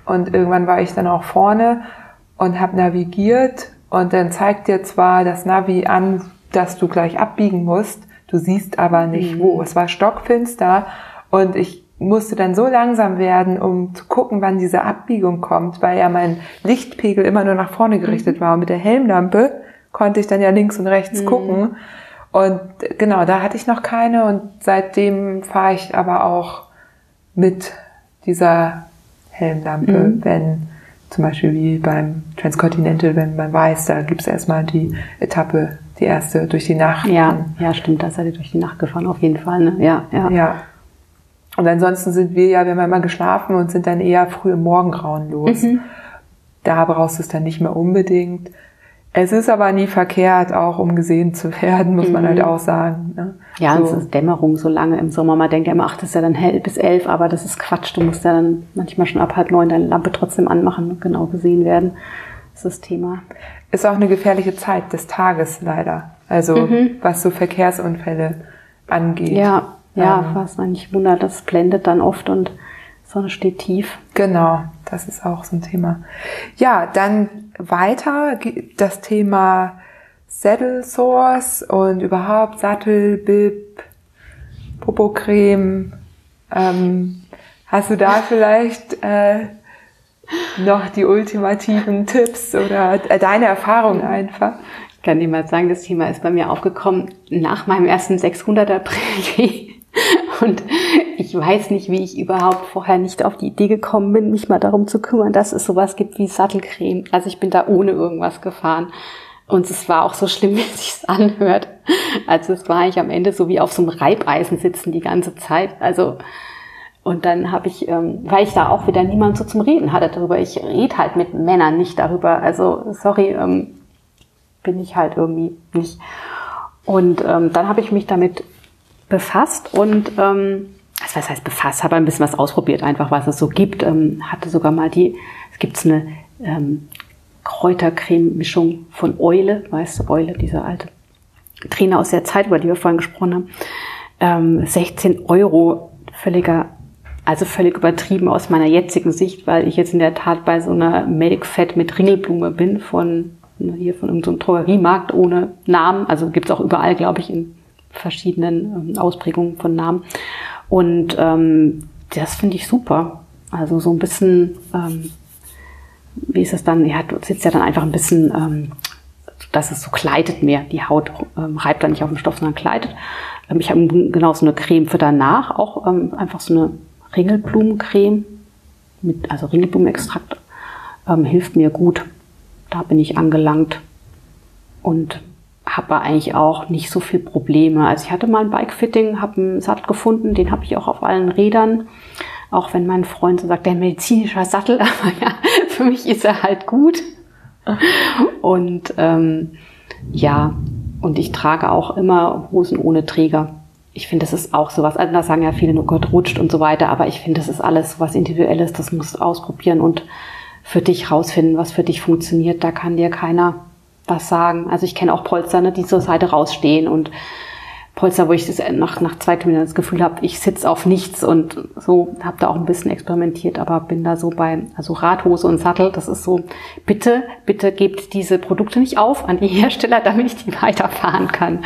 [SPEAKER 2] und irgendwann war ich dann auch vorne und habe navigiert. Und dann zeigt dir zwar das Navi an, dass du gleich abbiegen musst. Du siehst aber nicht mhm. wo. Es war stockfinster und ich musste dann so langsam werden, um zu gucken, wann diese Abbiegung kommt, weil ja mein Lichtpegel immer nur nach vorne gerichtet mhm. war. Und mit der Helmlampe konnte ich dann ja links und rechts mhm. gucken. Und genau, da hatte ich noch keine und seitdem fahre ich aber auch mit dieser Helmlampe, mhm. wenn zum Beispiel wie beim Transcontinental, wenn man weiß, da gibt's erstmal die Etappe, die erste durch die Nacht.
[SPEAKER 3] Ja, ja, stimmt, da seid ihr durch die Nacht gefahren, auf jeden Fall. Ne? Ja, ja.
[SPEAKER 2] ja. Und ansonsten sind wir ja, wir haben ja immer geschlafen und sind dann eher früh im Morgengrauen los. Mhm. Da brauchst du es dann nicht mehr unbedingt. Es ist aber nie verkehrt, auch um gesehen zu werden, muss mhm. man halt auch sagen. Ne?
[SPEAKER 3] Ja, so. es ist Dämmerung so lange im Sommer. Man denkt ja immer, ach, das ist ja dann hell bis elf, aber das ist Quatsch. Du musst ja dann manchmal schon ab halb neun deine Lampe trotzdem anmachen und genau gesehen werden. Das ist das Thema.
[SPEAKER 2] Ist auch eine gefährliche Zeit des Tages leider. Also mhm. was so Verkehrsunfälle angeht.
[SPEAKER 3] Ja, ja, ähm, was eigentlich wundert, das blendet dann oft und Sonne steht tief.
[SPEAKER 2] Genau, das ist auch so ein Thema. Ja, dann weiter das Thema Saddle Source und überhaupt Sattel, Bib, Popocreme. Ähm, hast du da vielleicht äh, noch die ultimativen Tipps oder äh, deine Erfahrung einfach?
[SPEAKER 3] Ich kann dir mal sagen, das Thema ist bei mir aufgekommen nach meinem ersten 600er Prä und ich weiß nicht, wie ich überhaupt vorher nicht auf die Idee gekommen bin, mich mal darum zu kümmern, dass es sowas gibt wie Sattelcreme. Also ich bin da ohne irgendwas gefahren. Und es war auch so schlimm, wie es sich anhört. Also es war ich am Ende so wie auf so einem Reibeisen sitzen die ganze Zeit. Also und dann habe ich, ähm, weil ich da auch wieder niemand so zum Reden hatte darüber. Ich rede halt mit Männern nicht darüber. Also sorry, ähm, bin ich halt irgendwie nicht. Und ähm, dann habe ich mich damit befasst und ähm, also was heißt befasst, habe ein bisschen was ausprobiert, einfach was es so gibt. Ähm, hatte sogar mal die, es gibt eine ähm, Kräutercreme-Mischung von Eule, weißt du, Eule, diese alte Trainer aus der Zeit, über die wir vorhin gesprochen haben. Ähm, 16 Euro, völliger, also völlig übertrieben aus meiner jetzigen Sicht, weil ich jetzt in der Tat bei so einer Medic Fett mit Ringelblume bin von hier von irgendeinem Drogeriemarkt ohne Namen. Also gibt's auch überall, glaube ich, in verschiedenen ähm, Ausprägungen von Namen. Und ähm, das finde ich super. Also so ein bisschen, ähm, wie ist es dann? Ja, du sitzt ja dann einfach ein bisschen, ähm, dass es so gleitet mehr. Die Haut ähm, reibt dann nicht auf dem Stoff, sondern gleitet. Ähm, ich habe genau so eine Creme für danach, auch ähm, einfach so eine Ringelblumencreme mit, also Ringelblumenextrakt, ähm, hilft mir gut. Da bin ich angelangt und habe eigentlich auch nicht so viel Probleme. Also ich hatte mal ein Bikefitting, habe einen Sattel gefunden, den habe ich auch auf allen Rädern. Auch wenn mein Freund so sagt, der medizinische Sattel, aber ja, für mich ist er halt gut. Und ähm, ja, und ich trage auch immer Hosen ohne Träger. Ich finde, das ist auch sowas. Also da sagen ja viele, nur Gott rutscht und so weiter, aber ich finde, das ist alles was Individuelles. Das musst du ausprobieren und für dich rausfinden, was für dich funktioniert. Da kann dir keiner was sagen. Also ich kenne auch Polster, ne, die zur Seite rausstehen und Polster, wo ich das nach, nach zwei Kilometern das Gefühl habe, ich sitze auf nichts und so habe da auch ein bisschen experimentiert, aber bin da so bei, also Radhose und Sattel, das ist so, bitte, bitte gebt diese Produkte nicht auf an die Hersteller, damit ich die weiterfahren kann.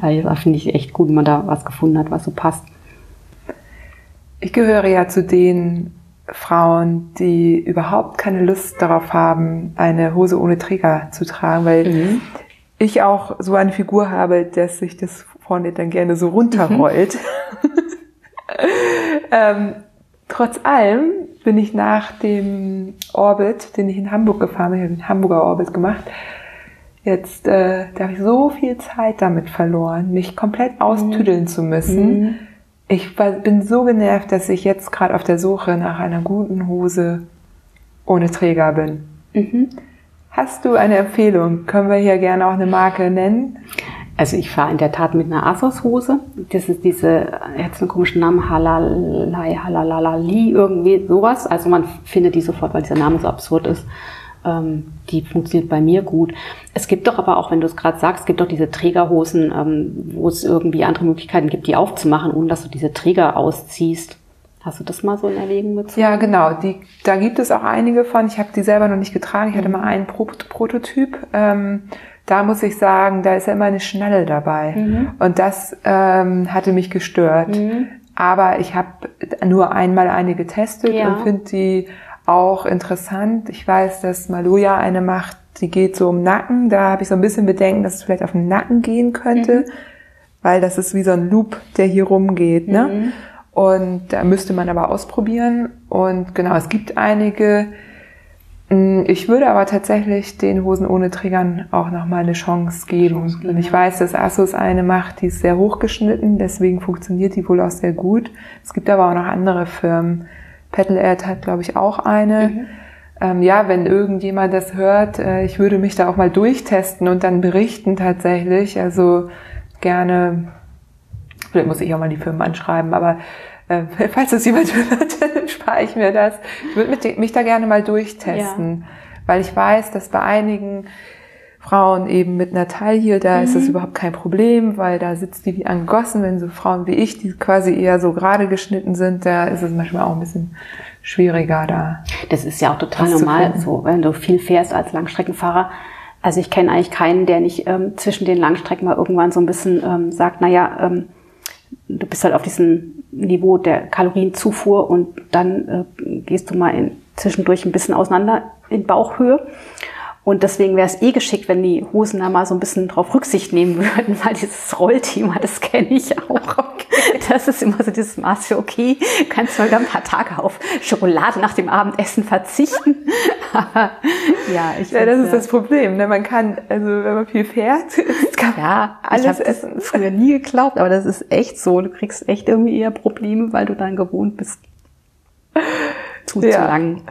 [SPEAKER 3] Weil da finde ich echt gut, wenn man da was gefunden hat, was so passt.
[SPEAKER 2] Ich gehöre ja zu den Frauen, die überhaupt keine Lust darauf haben, eine Hose ohne Träger zu tragen, weil mhm. ich auch so eine Figur habe, dass sich das vorne dann gerne so runterrollt. Mhm. ähm, trotz allem bin ich nach dem Orbit, den ich in Hamburg gefahren bin, ich habe den Hamburger Orbit gemacht, jetzt, äh, da habe ich so viel Zeit damit verloren, mich komplett austüdeln mhm. zu müssen. Ich war, bin so genervt, dass ich jetzt gerade auf der Suche nach einer guten Hose ohne Träger bin. Mhm. Hast du eine Empfehlung? Können wir hier gerne auch eine Marke nennen?
[SPEAKER 3] Also ich fahre in der Tat mit einer Asos-Hose. Das ist diese, jetzt einen komischen Namen, Halalai, Halalalali, irgendwie sowas. Also man findet die sofort, weil dieser Name so absurd ist ähm, die funktioniert bei mir gut. Es gibt doch aber auch, wenn du es gerade sagst, es gibt doch diese Trägerhosen, ähm, wo es irgendwie andere Möglichkeiten gibt, die aufzumachen, ohne dass du diese Träger ausziehst. Hast du das mal so in Erwägung gezogen?
[SPEAKER 2] Ja, genau. Die, da gibt es auch einige von. Ich habe die selber noch nicht getragen. Ich hatte mal einen Pro Prototyp. Ähm, da muss ich sagen, da ist ja immer eine Schnalle dabei. Mhm. Und das ähm, hatte mich gestört. Mhm. Aber ich habe nur einmal eine getestet ja. und finde die auch interessant. Ich weiß, dass Maluja eine macht, die geht so um Nacken. Da habe ich so ein bisschen Bedenken, dass es vielleicht auf den Nacken gehen könnte, mhm. weil das ist wie so ein Loop, der hier rumgeht. Ne? Mhm. Und da müsste man aber ausprobieren. Und genau, es gibt einige. Mm, ich würde aber tatsächlich den Hosen ohne Trägern auch nochmal eine Chance geben. Chance geben. Und ich weiß, dass Asus eine macht, die ist sehr hochgeschnitten, deswegen funktioniert die wohl auch sehr gut. Es gibt aber auch noch andere Firmen, Petal Ad hat, glaube ich, auch eine. Mhm. Ähm, ja, wenn irgendjemand das hört, äh, ich würde mich da auch mal durchtesten und dann berichten tatsächlich. Also gerne, vielleicht muss ich auch mal die Firmen anschreiben, aber äh, falls es jemand hört, dann spare ich mir das. Ich würde mich da gerne mal durchtesten, ja. weil ich weiß, dass bei einigen Frauen eben mit einer Taille, da mhm. ist das mhm. überhaupt kein Problem, weil da sitzt die wie angossen. Wenn so Frauen wie ich, die quasi eher so gerade geschnitten sind, da ist es manchmal auch ein bisschen schwieriger da.
[SPEAKER 3] Das ist ja auch total normal, so wenn du viel fährst als Langstreckenfahrer. Also ich kenne eigentlich keinen, der nicht ähm, zwischen den Langstrecken mal irgendwann so ein bisschen ähm, sagt, naja, ähm, du bist halt auf diesem Niveau der Kalorienzufuhr und dann äh, gehst du mal in, zwischendurch ein bisschen auseinander in Bauchhöhe. Und deswegen wäre es eh geschickt, wenn die Hosen da mal so ein bisschen drauf Rücksicht nehmen würden, weil dieses Rollthema, das kenne ich auch. Okay. Das ist immer so dieses Maß für, okay, kannst du mal ein paar Tage auf Schokolade nach dem Abendessen verzichten.
[SPEAKER 2] Aber, ja, ich ja, das ist das Problem. Ne? Man kann, also wenn man viel fährt,
[SPEAKER 3] kann ja, alles essen. früher nie geglaubt, aber das ist echt so. Du kriegst echt irgendwie eher Probleme, weil du dann gewohnt bist zuzulangen.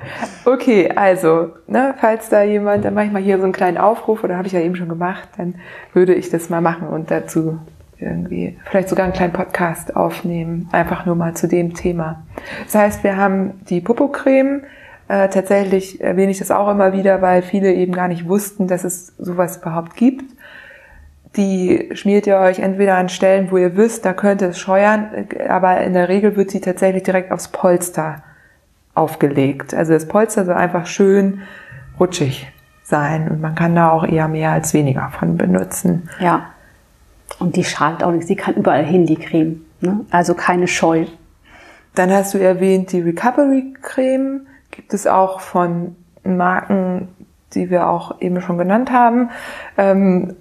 [SPEAKER 2] Ja. Okay, also, ne, falls da jemand, dann mache ich mal hier so einen kleinen Aufruf, oder habe ich ja eben schon gemacht, dann würde ich das mal machen und dazu irgendwie vielleicht sogar einen kleinen Podcast aufnehmen, einfach nur mal zu dem Thema. Das heißt, wir haben die Popocreme, äh, tatsächlich erwähne ich das auch immer wieder, weil viele eben gar nicht wussten, dass es sowas überhaupt gibt. Die schmiert ihr euch entweder an Stellen, wo ihr wisst, da könnte es scheuern, aber in der Regel wird sie tatsächlich direkt aufs Polster aufgelegt. Also das Polster soll einfach schön rutschig sein und man kann da auch eher mehr als weniger von benutzen.
[SPEAKER 3] Ja. Und die schadet auch nicht. Sie kann überall hin, die Creme. Ne? Also keine Scheu.
[SPEAKER 2] Dann hast du erwähnt, die Recovery Creme gibt es auch von Marken, die wir auch eben schon genannt haben. Ähm,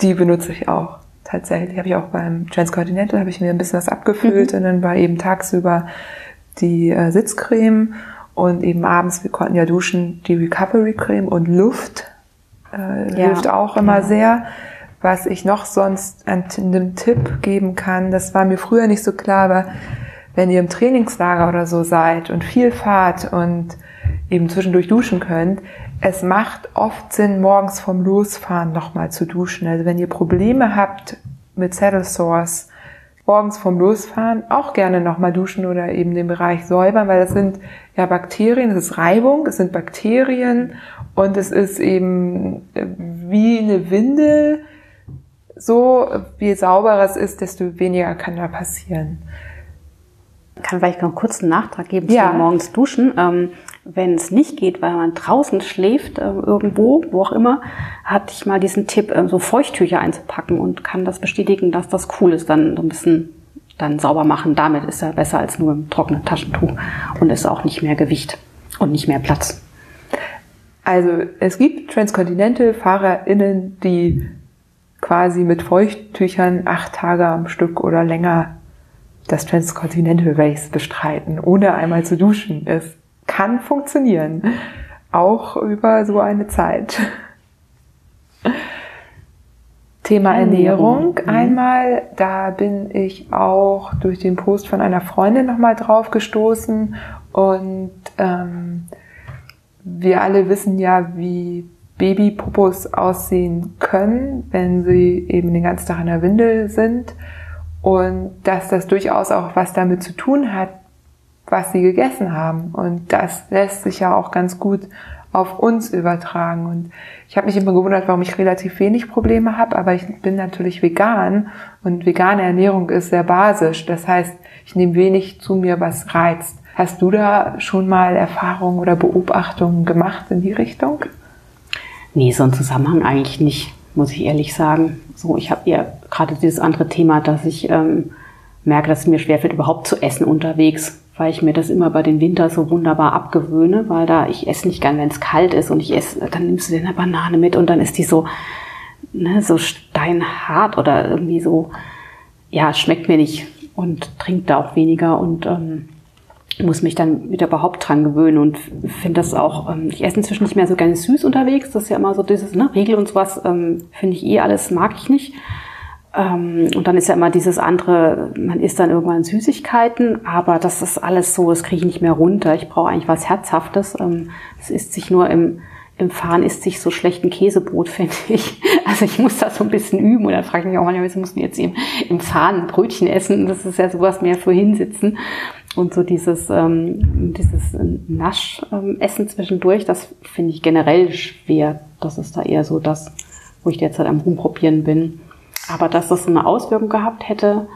[SPEAKER 2] die benutze ich auch tatsächlich. Habe ich auch beim Transcontinental, habe ich mir ein bisschen was abgefüllt mhm. und dann war eben tagsüber die äh, Sitzcreme und eben abends, wir konnten ja duschen, die Recovery Creme und Luft äh, ja. hilft auch immer ja. sehr. Was ich noch sonst an einem Tipp geben kann, das war mir früher nicht so klar, aber wenn ihr im Trainingslager oder so seid und viel fahrt und eben zwischendurch duschen könnt, es macht oft Sinn, morgens vom Losfahren nochmal zu duschen. Also wenn ihr Probleme habt mit Saddle Sores, morgens vom Losfahren auch gerne nochmal duschen oder eben den Bereich säubern, weil das sind ja Bakterien, es ist Reibung, es sind Bakterien und es ist eben wie eine Windel. So, je sauberer es ist, desto weniger kann da passieren.
[SPEAKER 3] kann vielleicht noch einen kurzen Nachtrag geben ja. zu morgens duschen. Wenn es nicht geht, weil man draußen schläft, äh, irgendwo, wo auch immer, hatte ich mal diesen Tipp, äh, so Feuchttücher einzupacken und kann das bestätigen, dass das cool ist, dann so ein bisschen dann sauber machen. Damit ist er besser als nur im trockenen Taschentuch und ist auch nicht mehr Gewicht und nicht mehr Platz.
[SPEAKER 2] Also es gibt Transcontinental-FahrerInnen, die quasi mit Feuchttüchern acht Tage am Stück oder länger das Transcontinental Race bestreiten, ohne einmal zu duschen. Es kann funktionieren. Auch über so eine Zeit. Thema Ernährung mhm. einmal, da bin ich auch durch den Post von einer Freundin nochmal drauf gestoßen und ähm, wir alle wissen ja, wie Babypopos aussehen können, wenn sie eben den ganzen Tag in der Windel sind und dass das durchaus auch was damit zu tun hat, was sie gegessen haben. Und das lässt sich ja auch ganz gut auf uns übertragen. Und ich habe mich immer gewundert, warum ich relativ wenig Probleme habe, aber ich bin natürlich vegan und vegane Ernährung ist sehr basisch. Das heißt, ich nehme wenig zu mir, was reizt. Hast du da schon mal Erfahrungen oder Beobachtungen gemacht in die Richtung?
[SPEAKER 3] Nee, so ein Zusammenhang eigentlich nicht, muss ich ehrlich sagen. So, ich habe ja gerade dieses andere Thema, dass ich ähm, merke, dass es mir schwerfällt, überhaupt zu essen unterwegs weil ich mir das immer bei den Winter so wunderbar abgewöhne, weil da ich esse nicht gern, wenn es kalt ist und ich esse, dann nimmst du dir eine Banane mit und dann ist die so, ne, so steinhart oder irgendwie so, ja, schmeckt mir nicht und trinkt da auch weniger und ähm, muss mich dann wieder überhaupt dran gewöhnen und finde das auch, ähm, ich esse inzwischen nicht mehr so gerne süß unterwegs, das ist ja immer so dieses, ne, Riegel und sowas, ähm, finde ich eh alles, mag ich nicht. Ähm, und dann ist ja immer dieses andere, man isst dann irgendwann Süßigkeiten, aber das ist alles so, das kriege ich nicht mehr runter. Ich brauche eigentlich was Herzhaftes. Ähm, es isst sich nur im, im Fahren isst sich so schlechten Käsebrot, finde ich. Also ich muss das so ein bisschen üben und dann frage ich mich auch manchmal, wieso muss man jetzt im, im Fahren Brötchen essen? Das ist ja sowas mehr für hinsitzen. Und so dieses, ähm, dieses Naschessen zwischendurch, das finde ich generell schwer. Das ist da eher so das, wo ich derzeit am Rumprobieren bin. Aber dass das eine Auswirkung gehabt hätte,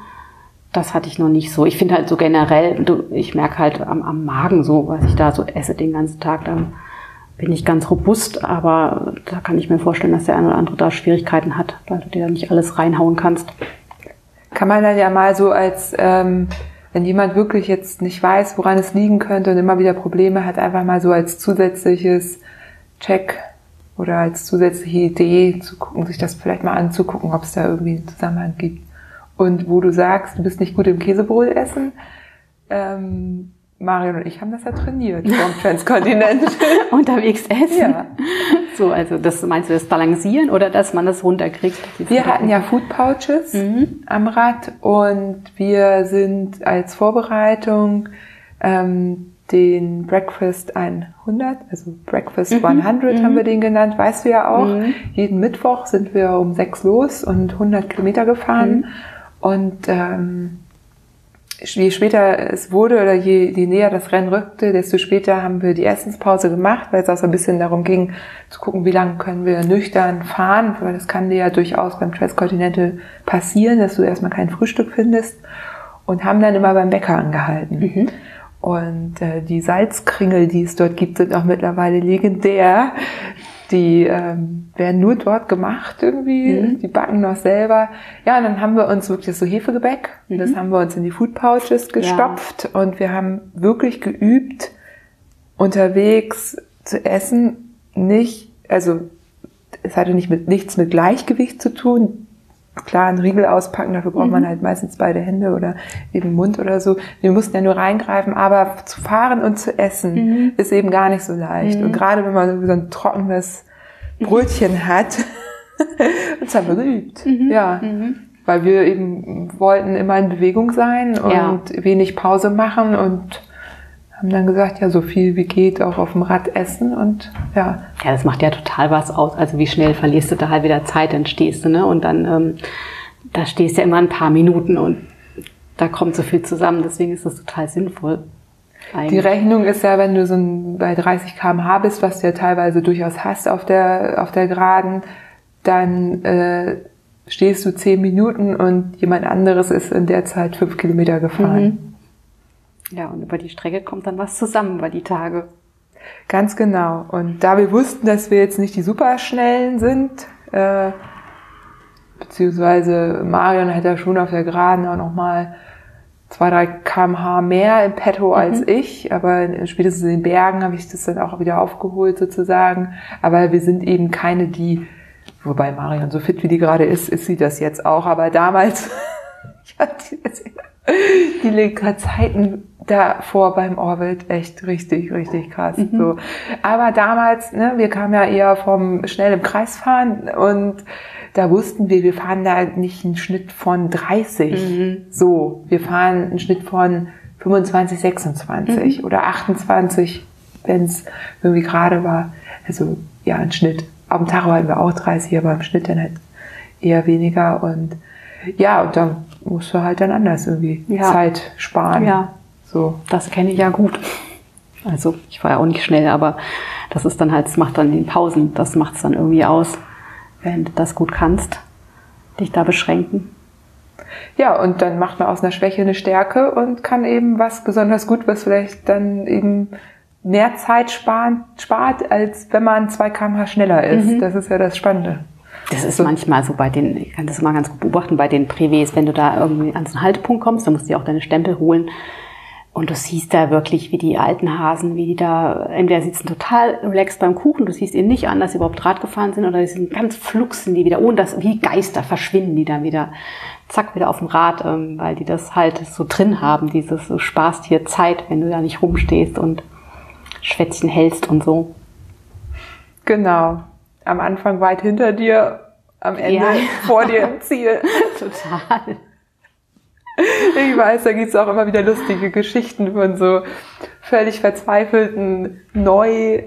[SPEAKER 3] das hatte ich noch nicht so. Ich finde halt so generell, ich merke halt am, am Magen so, was ich da so esse den ganzen Tag, dann bin ich ganz robust, aber da kann ich mir vorstellen, dass der eine oder andere da Schwierigkeiten hat, weil du dir da nicht alles reinhauen kannst.
[SPEAKER 2] Kann man dann ja mal so als, ähm, wenn jemand wirklich jetzt nicht weiß, woran es liegen könnte und immer wieder Probleme hat, einfach mal so als zusätzliches Check oder als zusätzliche Idee zu gucken, sich das vielleicht mal anzugucken, ob es da irgendwie einen Zusammenhang gibt. Und wo du sagst, du bist nicht gut im Käsebrot essen, ähm, Marion und ich haben das ja trainiert vom Transkontinent.
[SPEAKER 3] Unterwegs essen? Ja. So, also das meinst du das Balancieren oder dass man das runterkriegt?
[SPEAKER 2] Wir hatten ja Food Pouches mhm. am Rad und wir sind als Vorbereitung ähm, den Breakfast 100, also Breakfast mhm. 100 mhm. haben wir den genannt, weißt du ja auch. Mhm. Jeden Mittwoch sind wir um sechs los und 100 Kilometer gefahren. Mhm. Und ähm, je später es wurde oder je, je näher das Rennen rückte, desto später haben wir die Essenspause gemacht, weil es auch so ein bisschen darum ging, zu gucken, wie lange können wir nüchtern fahren, weil das kann dir ja durchaus beim Transcontinental passieren, dass du erstmal kein Frühstück findest und haben dann immer beim Bäcker angehalten. Mhm. Und äh, die Salzkringel, die es dort gibt, sind auch mittlerweile legendär. Die ähm, werden nur dort gemacht irgendwie. Mhm. Die backen noch selber. Ja, und dann haben wir uns wirklich so Hefegebäck. Mhm. Das haben wir uns in die Food Pouches gestopft. Ja. Und wir haben wirklich geübt, unterwegs zu essen. Nicht, also es hatte nicht mit, nichts mit Gleichgewicht zu tun klar einen Riegel auspacken, dafür braucht mhm. man halt meistens beide Hände oder eben Mund oder so. Wir mussten ja nur reingreifen, aber zu fahren und zu essen mhm. ist eben gar nicht so leicht. Mhm. Und gerade wenn man so ein trockenes Brötchen hat, das haben wir geübt. Mhm. Ja. Mhm. Weil wir eben wollten immer in Bewegung sein und ja. wenig Pause machen und haben dann gesagt, ja, so viel wie geht auch auf dem Rad essen und ja.
[SPEAKER 3] Ja, das macht ja total was aus. Also wie schnell verlierst du da halt wieder Zeit, dann stehst du, ne? Und dann, ähm, da stehst du ja immer ein paar Minuten und da kommt so viel zusammen. Deswegen ist das total sinnvoll.
[SPEAKER 2] Eigentlich. Die Rechnung ist ja, wenn du so ein, bei 30 km/h bist, was du ja teilweise durchaus hast auf der, auf der Geraden, dann äh, stehst du zehn Minuten und jemand anderes ist in der Zeit fünf Kilometer gefahren. Mhm.
[SPEAKER 3] Ja, und über die Strecke kommt dann was zusammen über die Tage.
[SPEAKER 2] Ganz genau. Und da wir wussten, dass wir jetzt nicht die Superschnellen sind, äh, beziehungsweise Marion hätte ja schon auf der Geraden auch nochmal zwei, drei kmh mehr im Petto mhm. als ich, aber spätestens in den Bergen habe ich das dann auch wieder aufgeholt sozusagen. Aber wir sind eben keine, die, wobei Marion so fit wie die gerade ist, ist sie das jetzt auch, aber damals, ich hatte die Legerzeiten davor beim Orbit echt richtig, richtig krass. Mhm. So. Aber damals, ne, wir kamen ja eher vom schnell im Kreis fahren und da wussten wir, wir fahren da nicht einen Schnitt von 30. Mhm. So, wir fahren einen Schnitt von 25, 26 mhm. oder 28, wenn es irgendwie gerade war. Also ja, ein Schnitt. Auf dem Tacho hatten wir auch 30, aber im Schnitt dann halt eher weniger und ja, und dann musst du halt dann anders irgendwie ja. Zeit sparen.
[SPEAKER 3] Ja. So. Das kenne ich ja gut. Also ich war ja auch nicht schnell, aber das ist dann halt, das macht dann in Pausen, das macht es dann irgendwie aus, wenn du das gut kannst, dich da beschränken.
[SPEAKER 2] Ja, und dann macht man aus einer Schwäche eine Stärke und kann eben was besonders gut, was vielleicht dann eben mehr Zeit sparen, spart, als wenn man zwei kmh schneller ist. Mhm. Das ist ja das Spannende.
[SPEAKER 3] Das ist manchmal so bei den, ich kann das mal ganz gut beobachten, bei den Privés, wenn du da irgendwie an so einen Haltepunkt kommst, dann musst du dir auch deine Stempel holen. Und du siehst da wirklich, wie die alten Hasen, wie die da, entweder sitzen total relaxed beim Kuchen, du siehst ihnen nicht an, dass sie überhaupt Rad gefahren sind, oder sie sind ganz fluxen die wieder, ohne dass, wie Geister verschwinden die dann wieder, zack, wieder auf dem Rad, ähm, weil die das halt so drin haben, dieses, du sparst hier Zeit, wenn du da nicht rumstehst und Schwätzchen hältst und so.
[SPEAKER 2] Genau am Anfang weit hinter dir, am Ende ja. vor dir im Ziel.
[SPEAKER 3] Total.
[SPEAKER 2] Ich weiß, da gibt's auch immer wieder lustige Geschichten von so völlig verzweifelten neu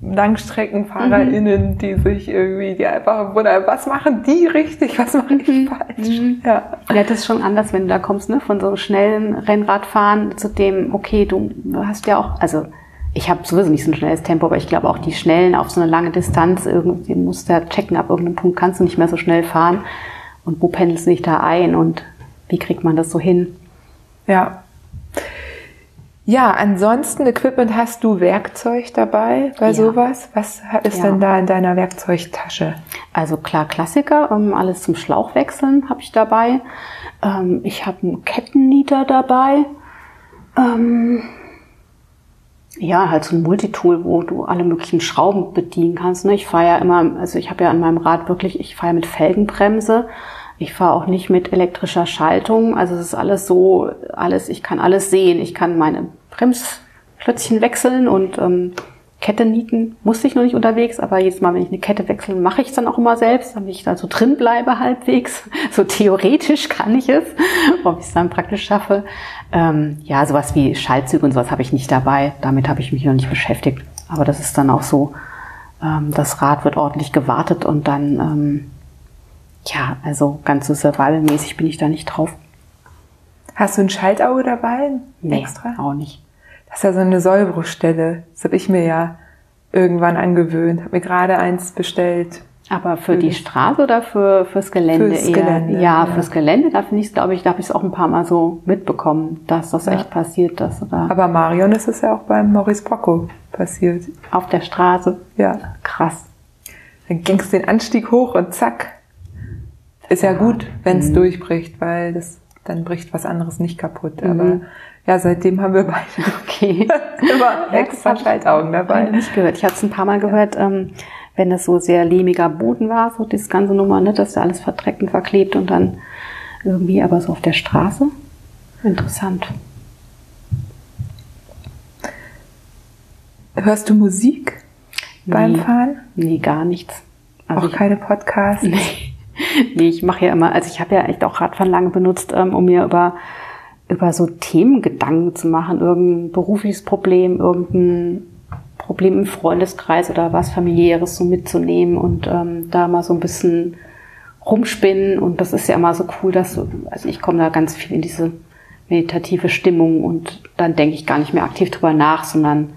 [SPEAKER 2] LangstreckenfahrerInnen, mhm. die sich irgendwie, die einfach wundern, was machen die richtig, was mache ich mhm. falsch? Mhm.
[SPEAKER 3] Ja. ja, das ist schon anders, wenn du da kommst, ne, von so schnellen Rennradfahren zu dem, okay, du hast ja auch, also ich habe sowieso nicht so ein schnelles Tempo, aber ich glaube auch die Schnellen auf so eine lange Distanz, irgendwie musst du ja checken, ab irgendeinem Punkt kannst du nicht mehr so schnell fahren. Und wo pendelst du dich da ein und wie kriegt man das so hin?
[SPEAKER 2] Ja. Ja, ansonsten Equipment hast du Werkzeug dabei bei ja. sowas? Was ist ja. denn da in deiner Werkzeugtasche?
[SPEAKER 3] Also klar Klassiker, um, alles zum Schlauchwechseln habe ich dabei. Ähm, ich habe einen Kettennieter dabei. Ja, halt so ein Multitool, wo du alle möglichen Schrauben bedienen kannst. Ne? Ich fahre ja immer, also ich habe ja an meinem Rad wirklich, ich fahre mit Felgenbremse. Ich fahre auch nicht mit elektrischer Schaltung. Also es ist alles so, alles, ich kann alles sehen. Ich kann meine Bremsklötzchen wechseln und ähm, Kette nieten musste ich noch nicht unterwegs, aber jedes Mal, wenn ich eine Kette wechsle, mache ich es dann auch immer selbst, damit ich da so drin bleibe halbwegs. So theoretisch kann ich es, ob ich es dann praktisch schaffe. Ähm, ja, sowas wie Schaltzüge und sowas habe ich nicht dabei. Damit habe ich mich noch nicht beschäftigt. Aber das ist dann auch so, ähm, das Rad wird ordentlich gewartet und dann, ähm, ja, also ganz so survival-mäßig bin ich da nicht drauf.
[SPEAKER 2] Hast du ein Schaltauge dabei?
[SPEAKER 3] Nee, extra? auch nicht.
[SPEAKER 2] Das ist ja so eine Sollbruchstelle. Das habe ich mir ja irgendwann angewöhnt. Habe mir gerade eins bestellt.
[SPEAKER 3] Aber für die Straße oder für fürs Gelände
[SPEAKER 2] fürs eher? Gelände,
[SPEAKER 3] ja, ja, fürs Gelände, da finde ich glaube ich, da habe ich es auch ein paar Mal so mitbekommen, dass das ja. echt passiert, dass da.
[SPEAKER 2] Aber Marion ist es ja auch beim Maurice Pocco passiert.
[SPEAKER 3] Auf der Straße.
[SPEAKER 2] Ja.
[SPEAKER 3] Krass.
[SPEAKER 2] dann ging es den Anstieg hoch und zack. Ist ja, ja gut, wenn es mhm. durchbricht, weil das dann bricht was anderes nicht kaputt. Mhm. Aber ja, seitdem haben wir beide
[SPEAKER 3] okay. immer extra Schaltaugen dabei. Ich nicht gehört. Ich habe es ein paar Mal gehört, ähm, wenn es so sehr lehmiger Boden war, so das ganze Nummer, ne, dass da alles verdreckt und verklebt und dann irgendwie aber so auf der Straße. Interessant.
[SPEAKER 2] Hörst du Musik nee, beim Fahren?
[SPEAKER 3] Nee, gar nichts.
[SPEAKER 2] Also auch keine Podcasts?
[SPEAKER 3] Nee. nee, ich mache ja immer, also ich habe ja echt auch Radfahren lange benutzt, ähm, um mir über, über so Themen Gedanken zu machen, irgendein berufliches Problem, irgendein Problem im Freundeskreis oder was familiäres so mitzunehmen und ähm, da mal so ein bisschen rumspinnen und das ist ja immer so cool, dass also ich komme da ganz viel in diese meditative Stimmung und dann denke ich gar nicht mehr aktiv drüber nach, sondern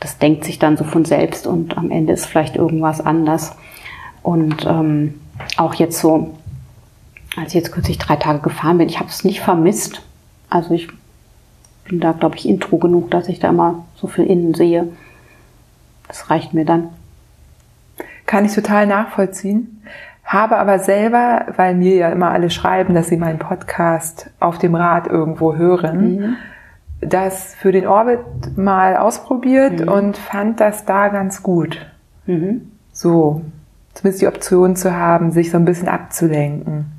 [SPEAKER 3] das denkt sich dann so von selbst und am Ende ist vielleicht irgendwas anders. Und ähm, auch jetzt so, als ich jetzt kürzlich drei Tage gefahren bin, ich habe es nicht vermisst. Also ich bin da, glaube ich, intro genug, dass ich da immer so viel innen sehe. Das reicht mir dann.
[SPEAKER 2] Kann ich total nachvollziehen. Habe aber selber, weil mir ja immer alle schreiben, dass sie meinen Podcast auf dem Rad irgendwo hören, mhm. das für den Orbit mal ausprobiert mhm. und fand das da ganz gut. Mhm. So, zumindest die Option zu haben, sich so ein bisschen abzulenken.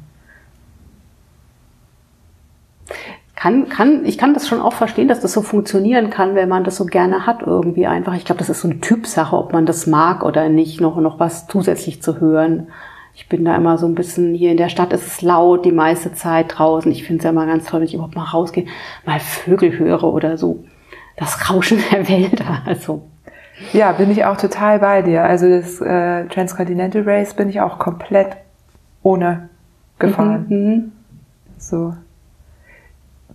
[SPEAKER 3] Kann, kann, ich kann das schon auch verstehen, dass das so funktionieren kann, wenn man das so gerne hat irgendwie einfach. Ich glaube, das ist so eine Typsache, ob man das mag oder nicht, noch, noch was zusätzlich zu hören. Ich bin da immer so ein bisschen, hier in der Stadt ist es laut die meiste Zeit draußen. Ich finde es ja immer ganz toll, wenn ich überhaupt mal rausgehe, mal Vögel höre oder so. Das Rauschen der Wälder, also.
[SPEAKER 2] Ja, bin ich auch total bei dir. Also das äh, Transcontinental Race bin ich auch komplett ohne gefahren. Mhm, mhm. so.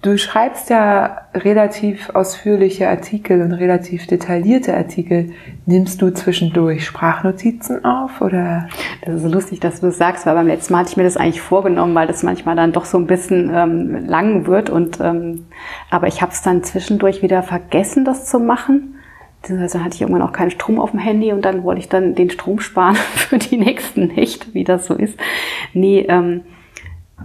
[SPEAKER 2] Du schreibst ja relativ ausführliche Artikel und relativ detaillierte Artikel. Nimmst du zwischendurch Sprachnotizen auf oder?
[SPEAKER 3] Das ist so lustig, dass du das sagst, weil beim letzten Mal hatte ich mir das eigentlich vorgenommen, weil das manchmal dann doch so ein bisschen ähm, lang wird und ähm, aber ich habe es dann zwischendurch wieder vergessen, das zu machen. Beziehungsweise hatte ich irgendwann auch keinen Strom auf dem Handy und dann wollte ich dann den Strom sparen für die nächsten Nächte, wie das so ist. Nee, ähm,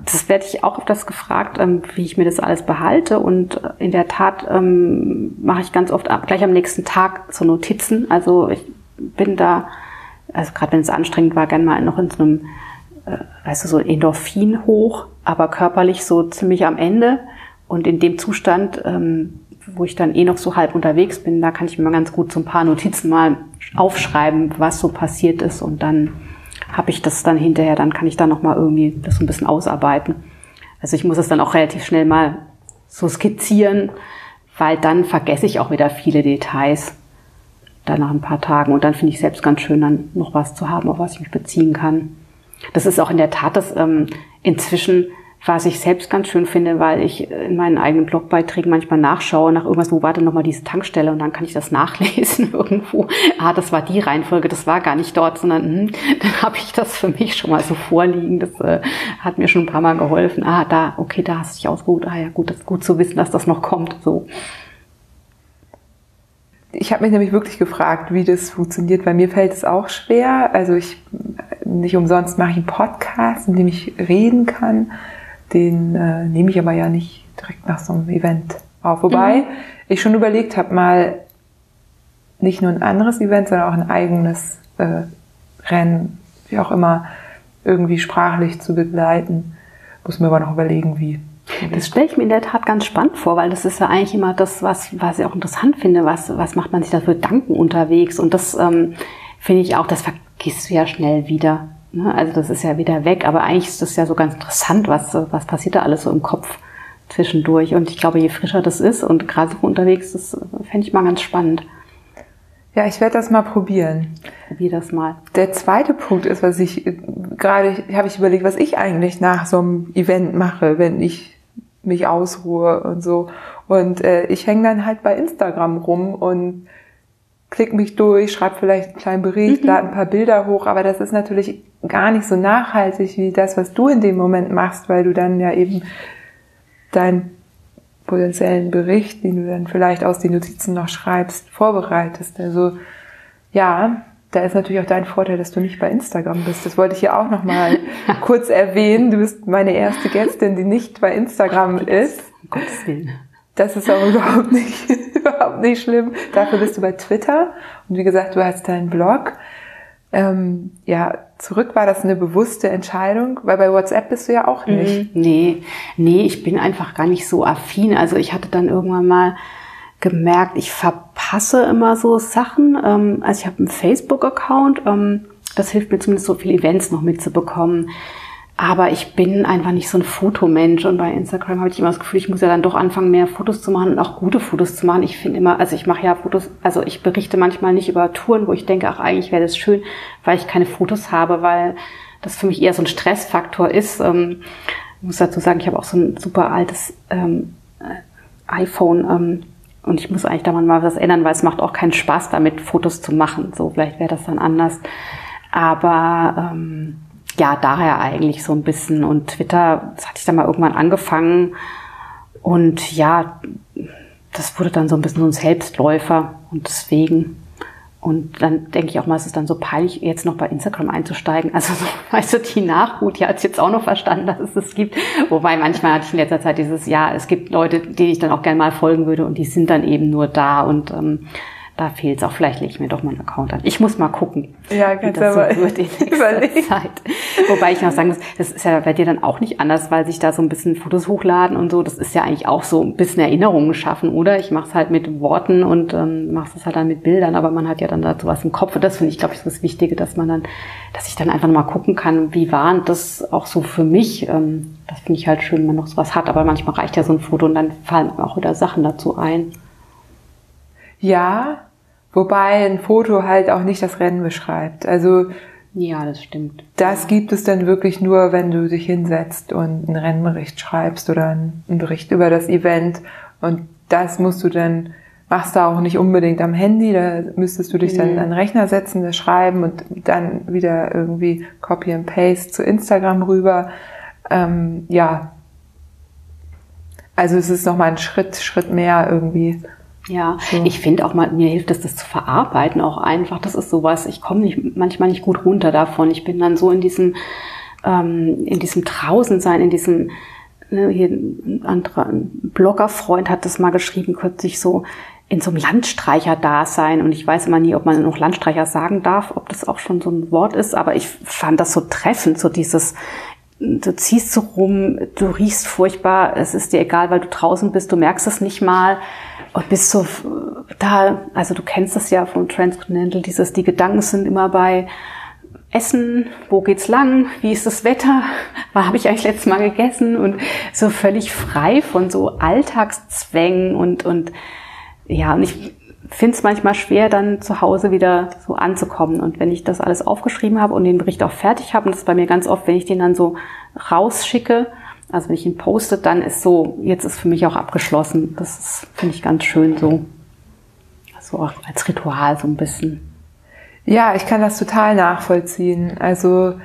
[SPEAKER 3] das werde ich auch öfters gefragt, ähm, wie ich mir das alles behalte. Und äh, in der Tat ähm, mache ich ganz oft ab, gleich am nächsten Tag so Notizen. Also ich bin da, also gerade wenn es anstrengend war, gern mal noch in so einem, äh, weißt du, so Endorphin hoch, aber körperlich so ziemlich am Ende. Und in dem Zustand, ähm, wo ich dann eh noch so halb unterwegs bin, da kann ich mir ganz gut so ein paar Notizen mal aufschreiben, was so passiert ist und dann habe ich das dann hinterher, dann kann ich da nochmal irgendwie das so ein bisschen ausarbeiten. Also ich muss es dann auch relativ schnell mal so skizzieren, weil dann vergesse ich auch wieder viele Details dann nach ein paar Tagen. Und dann finde ich selbst ganz schön, dann noch was zu haben, auf was ich mich beziehen kann. Das ist auch in der Tat das ähm, inzwischen was ich selbst ganz schön finde, weil ich in meinen eigenen Blogbeiträgen manchmal nachschaue nach irgendwas, wo war denn nochmal diese Tankstelle und dann kann ich das nachlesen irgendwo. Ah, das war die Reihenfolge, das war gar nicht dort, sondern hm, dann habe ich das für mich schon mal so vorliegen. Das äh, hat mir schon ein paar Mal geholfen. Ah, da, okay, da hast du dich ausgeruht. Ah ja, gut, das ist gut zu wissen, dass das noch kommt. So.
[SPEAKER 2] Ich habe mich nämlich wirklich gefragt, wie das funktioniert. Bei mir fällt es auch schwer. Also ich nicht umsonst mache ich einen Podcast, in dem ich reden kann den äh, nehme ich aber ja nicht direkt nach so einem Event auf. Wobei mhm. ich schon überlegt habe, mal nicht nur ein anderes Event, sondern auch ein eigenes äh, Rennen, wie auch immer, irgendwie sprachlich zu begleiten. Muss mir aber noch überlegen, wie.
[SPEAKER 3] Das stelle ich mir in der Tat ganz spannend vor, weil das ist ja eigentlich immer das, was, was ich auch interessant finde. Was, was macht man sich da für Danken unterwegs? Und das ähm, finde ich auch, das vergisst du ja schnell wieder. Ne? Also das ist ja wieder weg, aber eigentlich ist das ja so ganz interessant, was, was passiert da alles so im Kopf zwischendurch. Und ich glaube, je frischer das ist und gerade so unterwegs, das fände ich mal ganz spannend.
[SPEAKER 2] Ja, ich werde das mal probieren.
[SPEAKER 3] Probier das mal.
[SPEAKER 2] Der zweite Punkt ist, was ich gerade habe ich überlegt, was ich eigentlich nach so einem Event mache, wenn ich mich ausruhe und so. Und äh, ich hänge dann halt bei Instagram rum und klick mich durch, schreib vielleicht einen kleinen Bericht, mhm. lade ein paar Bilder hoch, aber das ist natürlich gar nicht so nachhaltig wie das, was du in dem Moment machst, weil du dann ja eben deinen potenziellen Bericht, den du dann vielleicht aus den Notizen noch schreibst, vorbereitest. Also ja, da ist natürlich auch dein Vorteil, dass du nicht bei Instagram bist. Das wollte ich hier auch noch mal kurz erwähnen. Du bist meine erste Gästin, die nicht bei Instagram ist. Um Gottes Willen. Das ist aber überhaupt nicht, überhaupt nicht schlimm. Dafür bist du bei Twitter. Und wie gesagt, du hast deinen Blog. Ähm, ja, zurück war das eine bewusste Entscheidung, weil bei WhatsApp bist du ja auch nicht.
[SPEAKER 3] Mhm. Nee, nee, ich bin einfach gar nicht so affin. Also ich hatte dann irgendwann mal gemerkt, ich verpasse immer so Sachen. Ähm, also ich habe einen Facebook-Account, ähm, das hilft mir zumindest so viele Events noch mitzubekommen. Aber ich bin einfach nicht so ein Fotomensch und bei Instagram habe ich immer das Gefühl, ich muss ja dann doch anfangen, mehr Fotos zu machen und auch gute Fotos zu machen. Ich finde immer, also ich mache ja Fotos, also ich berichte manchmal nicht über Touren, wo ich denke, ach eigentlich wäre das schön, weil ich keine Fotos habe, weil das für mich eher so ein Stressfaktor ist. Ähm, ich muss dazu sagen, ich habe auch so ein super altes ähm, iPhone ähm, und ich muss eigentlich da mal was ändern, weil es macht auch keinen Spaß, damit Fotos zu machen. So, vielleicht wäre das dann anders. Aber ähm, ja, daher eigentlich so ein bisschen. Und Twitter, das hatte ich dann mal irgendwann angefangen. Und ja, das wurde dann so ein bisschen so ein Selbstläufer. Und deswegen. Und dann denke ich auch mal, es ist dann so peinlich, jetzt noch bei Instagram einzusteigen. Also, so, weißt du, die Nachhut, die hat es jetzt auch noch verstanden, dass es das gibt. Wobei manchmal hatte ich in letzter Zeit dieses, ja, es gibt Leute, denen ich dann auch gerne mal folgen würde und die sind dann eben nur da und ähm, da fehlt es auch. Vielleicht lege ich mir doch mal einen Account an. Ich muss mal gucken,
[SPEAKER 2] ja, wie das so wird in
[SPEAKER 3] nächster Zeit. Wobei ich noch sagen muss, das ist ja bei dir dann auch nicht anders, weil sich da so ein bisschen Fotos hochladen und so. Das ist ja eigentlich auch so ein bisschen Erinnerungen schaffen, oder? Ich mache es halt mit Worten und ähm, mache es halt dann mit Bildern, aber man hat ja dann dazu was im Kopf. Und das finde ich, glaube ich, das Wichtige, dass man dann, dass ich dann einfach mal gucken kann, wie war das auch so für mich. Ähm, das finde ich halt schön, wenn man noch sowas hat. Aber manchmal reicht ja so ein Foto und dann fallen auch wieder Sachen dazu ein.
[SPEAKER 2] Ja, Wobei ein Foto halt auch nicht das Rennen beschreibt. Also
[SPEAKER 3] ja, das stimmt.
[SPEAKER 2] Das gibt es dann wirklich nur, wenn du dich hinsetzt und einen Rennbericht schreibst oder einen Bericht über das Event. Und das musst du dann, machst du auch nicht unbedingt am Handy, da müsstest du dich mhm. dann an den Rechner setzen, das schreiben und dann wieder irgendwie Copy and Paste zu Instagram rüber. Ähm, ja. Also es ist nochmal ein Schritt, Schritt mehr irgendwie.
[SPEAKER 3] Ja, so. ich finde auch mal, mir hilft es, das zu verarbeiten auch einfach. Das ist sowas, ich komme nicht, manchmal nicht gut runter davon. Ich bin dann so in diesem, ähm, in diesem Draußensein, in diesem, ne, hier ein anderer Bloggerfreund hat das mal geschrieben, kürzlich so, in so einem Landstreicher-Dasein. Und ich weiß immer nie, ob man noch Landstreicher sagen darf, ob das auch schon so ein Wort ist, aber ich fand das so treffend, so dieses, du ziehst so rum, du riechst furchtbar, es ist dir egal, weil du draußen bist, du merkst es nicht mal und bist so da, also du kennst das ja von Transcontinental, dieses, die Gedanken sind immer bei Essen, wo geht's lang, wie ist das Wetter, was habe ich eigentlich letztes Mal gegessen und so völlig frei von so Alltagszwängen und, und ja, und ich finde es manchmal schwer, dann zu Hause wieder so anzukommen. Und wenn ich das alles aufgeschrieben habe und den Bericht auch fertig habe, und das ist bei mir ganz oft, wenn ich den dann so rausschicke, also wenn ich ihn poste, dann ist so, jetzt ist für mich auch abgeschlossen. Das finde ich ganz schön so. So auch als Ritual so ein bisschen.
[SPEAKER 2] Ja, ich kann das total nachvollziehen. Also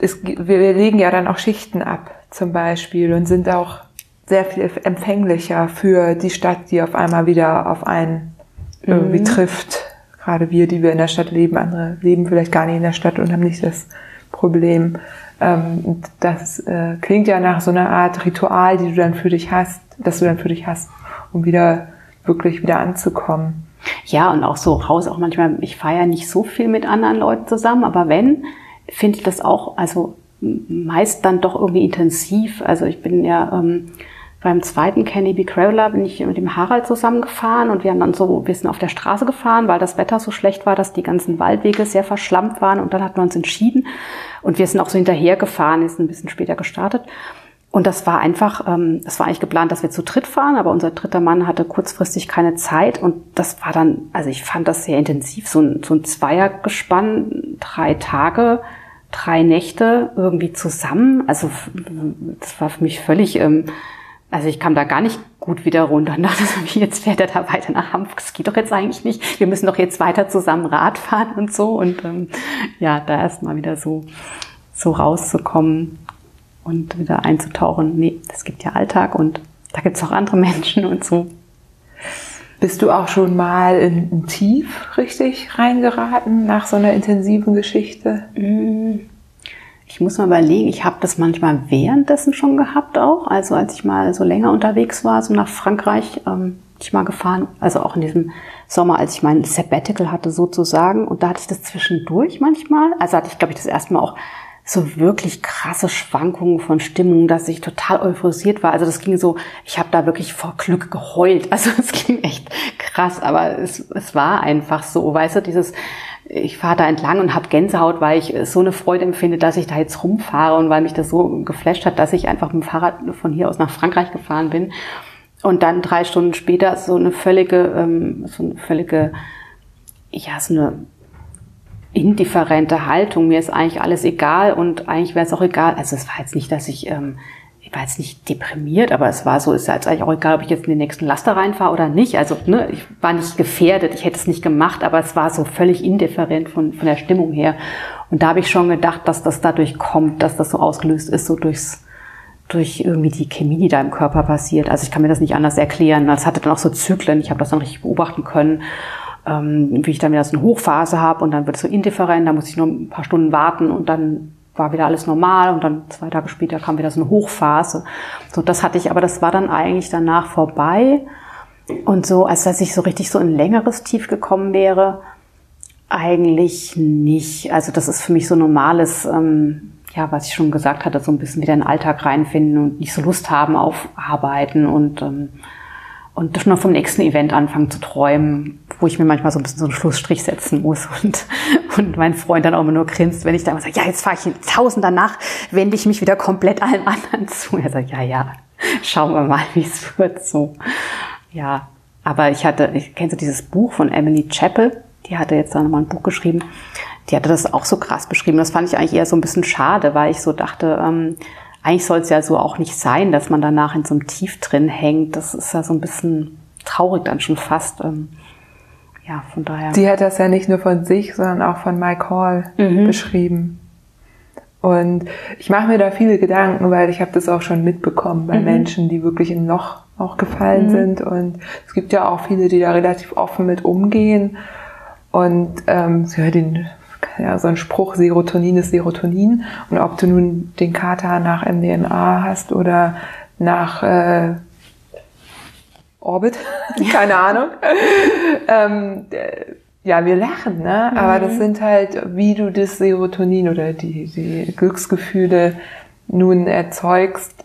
[SPEAKER 2] es, wir legen ja dann auch Schichten ab zum Beispiel und sind auch sehr viel empfänglicher für die Stadt, die auf einmal wieder auf einen irgendwie mhm. trifft. Gerade wir, die wir in der Stadt leben, andere leben vielleicht gar nicht in der Stadt und haben nicht das Problem. Ähm, das äh, klingt ja nach so einer Art Ritual, die du dann für dich hast, dass du dann für dich hast, um wieder wirklich wieder anzukommen.
[SPEAKER 3] Ja, und auch so raus, auch manchmal, ich feiere nicht so viel mit anderen Leuten zusammen, aber wenn, finde ich das auch, also meist dann doch irgendwie intensiv. Also ich bin ja ähm, beim zweiten Kenny B. Craveler bin ich mit dem Harald zusammengefahren und wir haben dann so, wir sind auf der Straße gefahren, weil das Wetter so schlecht war, dass die ganzen Waldwege sehr verschlammt waren und dann hatten wir uns entschieden und wir sind auch so hinterher gefahren, ist ein bisschen später gestartet. Und das war einfach, ähm, das war eigentlich geplant, dass wir zu dritt fahren, aber unser dritter Mann hatte kurzfristig keine Zeit und das war dann, also ich fand das sehr intensiv, so ein, so ein Zweiergespann, drei Tage, drei Nächte irgendwie zusammen. Also das war für mich völlig ähm, also ich kam da gar nicht gut wieder runter und dachte so, wie jetzt fährt er da weiter nach Hamburg? Das geht doch jetzt eigentlich nicht. Wir müssen doch jetzt weiter zusammen Rad fahren und so. Und ähm, ja, da erst mal wieder so, so rauszukommen und wieder einzutauchen. Nee, es gibt ja Alltag und da gibt's auch andere Menschen und so.
[SPEAKER 2] Bist du auch schon mal in ein Tief richtig reingeraten nach so einer intensiven Geschichte?
[SPEAKER 3] Mm. Ich muss mal überlegen, ich habe das manchmal währenddessen schon gehabt auch. Also als ich mal so länger unterwegs war, so nach Frankreich, ähm, ich mal gefahren, also auch in diesem Sommer, als ich mein Sabbatical hatte sozusagen. Und da hatte ich das zwischendurch manchmal. Also hatte ich, glaube ich, das erste Mal auch so wirklich krasse Schwankungen von Stimmung, dass ich total euphorisiert war. Also das ging so, ich habe da wirklich vor Glück geheult. Also es ging echt krass, aber es, es war einfach so, weißt du, dieses ich fahre da entlang und habe Gänsehaut, weil ich so eine Freude empfinde, dass ich da jetzt rumfahre und weil mich das so geflasht hat, dass ich einfach mit dem Fahrrad von hier aus nach Frankreich gefahren bin und dann drei Stunden später so eine völlige, ähm, so eine völlige, ja, so eine indifferente Haltung. Mir ist eigentlich alles egal und eigentlich wäre es auch egal. Also es war jetzt nicht, dass ich ähm, ich war jetzt nicht deprimiert, aber es war so, ist jetzt eigentlich auch egal, ob ich jetzt in den nächsten Laster reinfahre oder nicht. Also ne, ich war nicht gefährdet, ich hätte es nicht gemacht, aber es war so völlig indifferent von, von der Stimmung her. Und da habe ich schon gedacht, dass das dadurch kommt, dass das so ausgelöst ist, so durchs durch irgendwie die Chemie, die da im Körper passiert. Also ich kann mir das nicht anders erklären. Das hatte dann auch so Zyklen. Ich habe das dann richtig beobachten können, ähm, wie ich dann wieder so eine Hochphase habe und dann wird es so indifferent. Da muss ich nur ein paar Stunden warten und dann war wieder alles normal und dann zwei Tage später kam wieder so eine Hochphase. So, das hatte ich, aber das war dann eigentlich danach vorbei. Und so, als dass ich so richtig so ein längeres Tief gekommen wäre, eigentlich nicht. Also das ist für mich so normales, ähm, ja, was ich schon gesagt hatte, so ein bisschen wieder in den Alltag reinfinden und nicht so Lust haben auf Arbeiten und ähm, und schon vom nächsten Event anfangen zu träumen, wo ich mir manchmal so ein bisschen so einen Schlussstrich setzen muss und, und mein Freund dann auch immer nur grinst, wenn ich dann immer sage, ja, jetzt fahre ich in Tausend danach, wende ich mich wieder komplett allem anderen zu. Er sagt, ja, ja, schauen wir mal, wie es wird, so. Ja, aber ich hatte, ich kenne so dieses Buch von Emily Chappell, die hatte jetzt da nochmal ein Buch geschrieben, die hatte das auch so krass beschrieben. Das fand ich eigentlich eher so ein bisschen schade, weil ich so dachte, ähm, eigentlich soll es ja so auch nicht sein, dass man danach in so einem Tief drin hängt. Das ist ja so ein bisschen traurig dann schon fast. Ähm, ja, von daher.
[SPEAKER 2] Sie hat das ja nicht nur von sich, sondern auch von Mike Hall mhm. beschrieben. Und ich mache mir da viele Gedanken, weil ich habe das auch schon mitbekommen bei mhm. Menschen, die wirklich in Loch auch gefallen mhm. sind. Und es gibt ja auch viele, die da relativ offen mit umgehen. Und ähm, sie hört den ja, so ein Spruch, Serotonin ist Serotonin. Und ob du nun den Kater nach MDMA hast oder nach äh, Orbit, keine Ahnung. ähm, ja, wir lachen, ne? Aber mhm. das sind halt, wie du das Serotonin oder die, die Glücksgefühle nun erzeugst.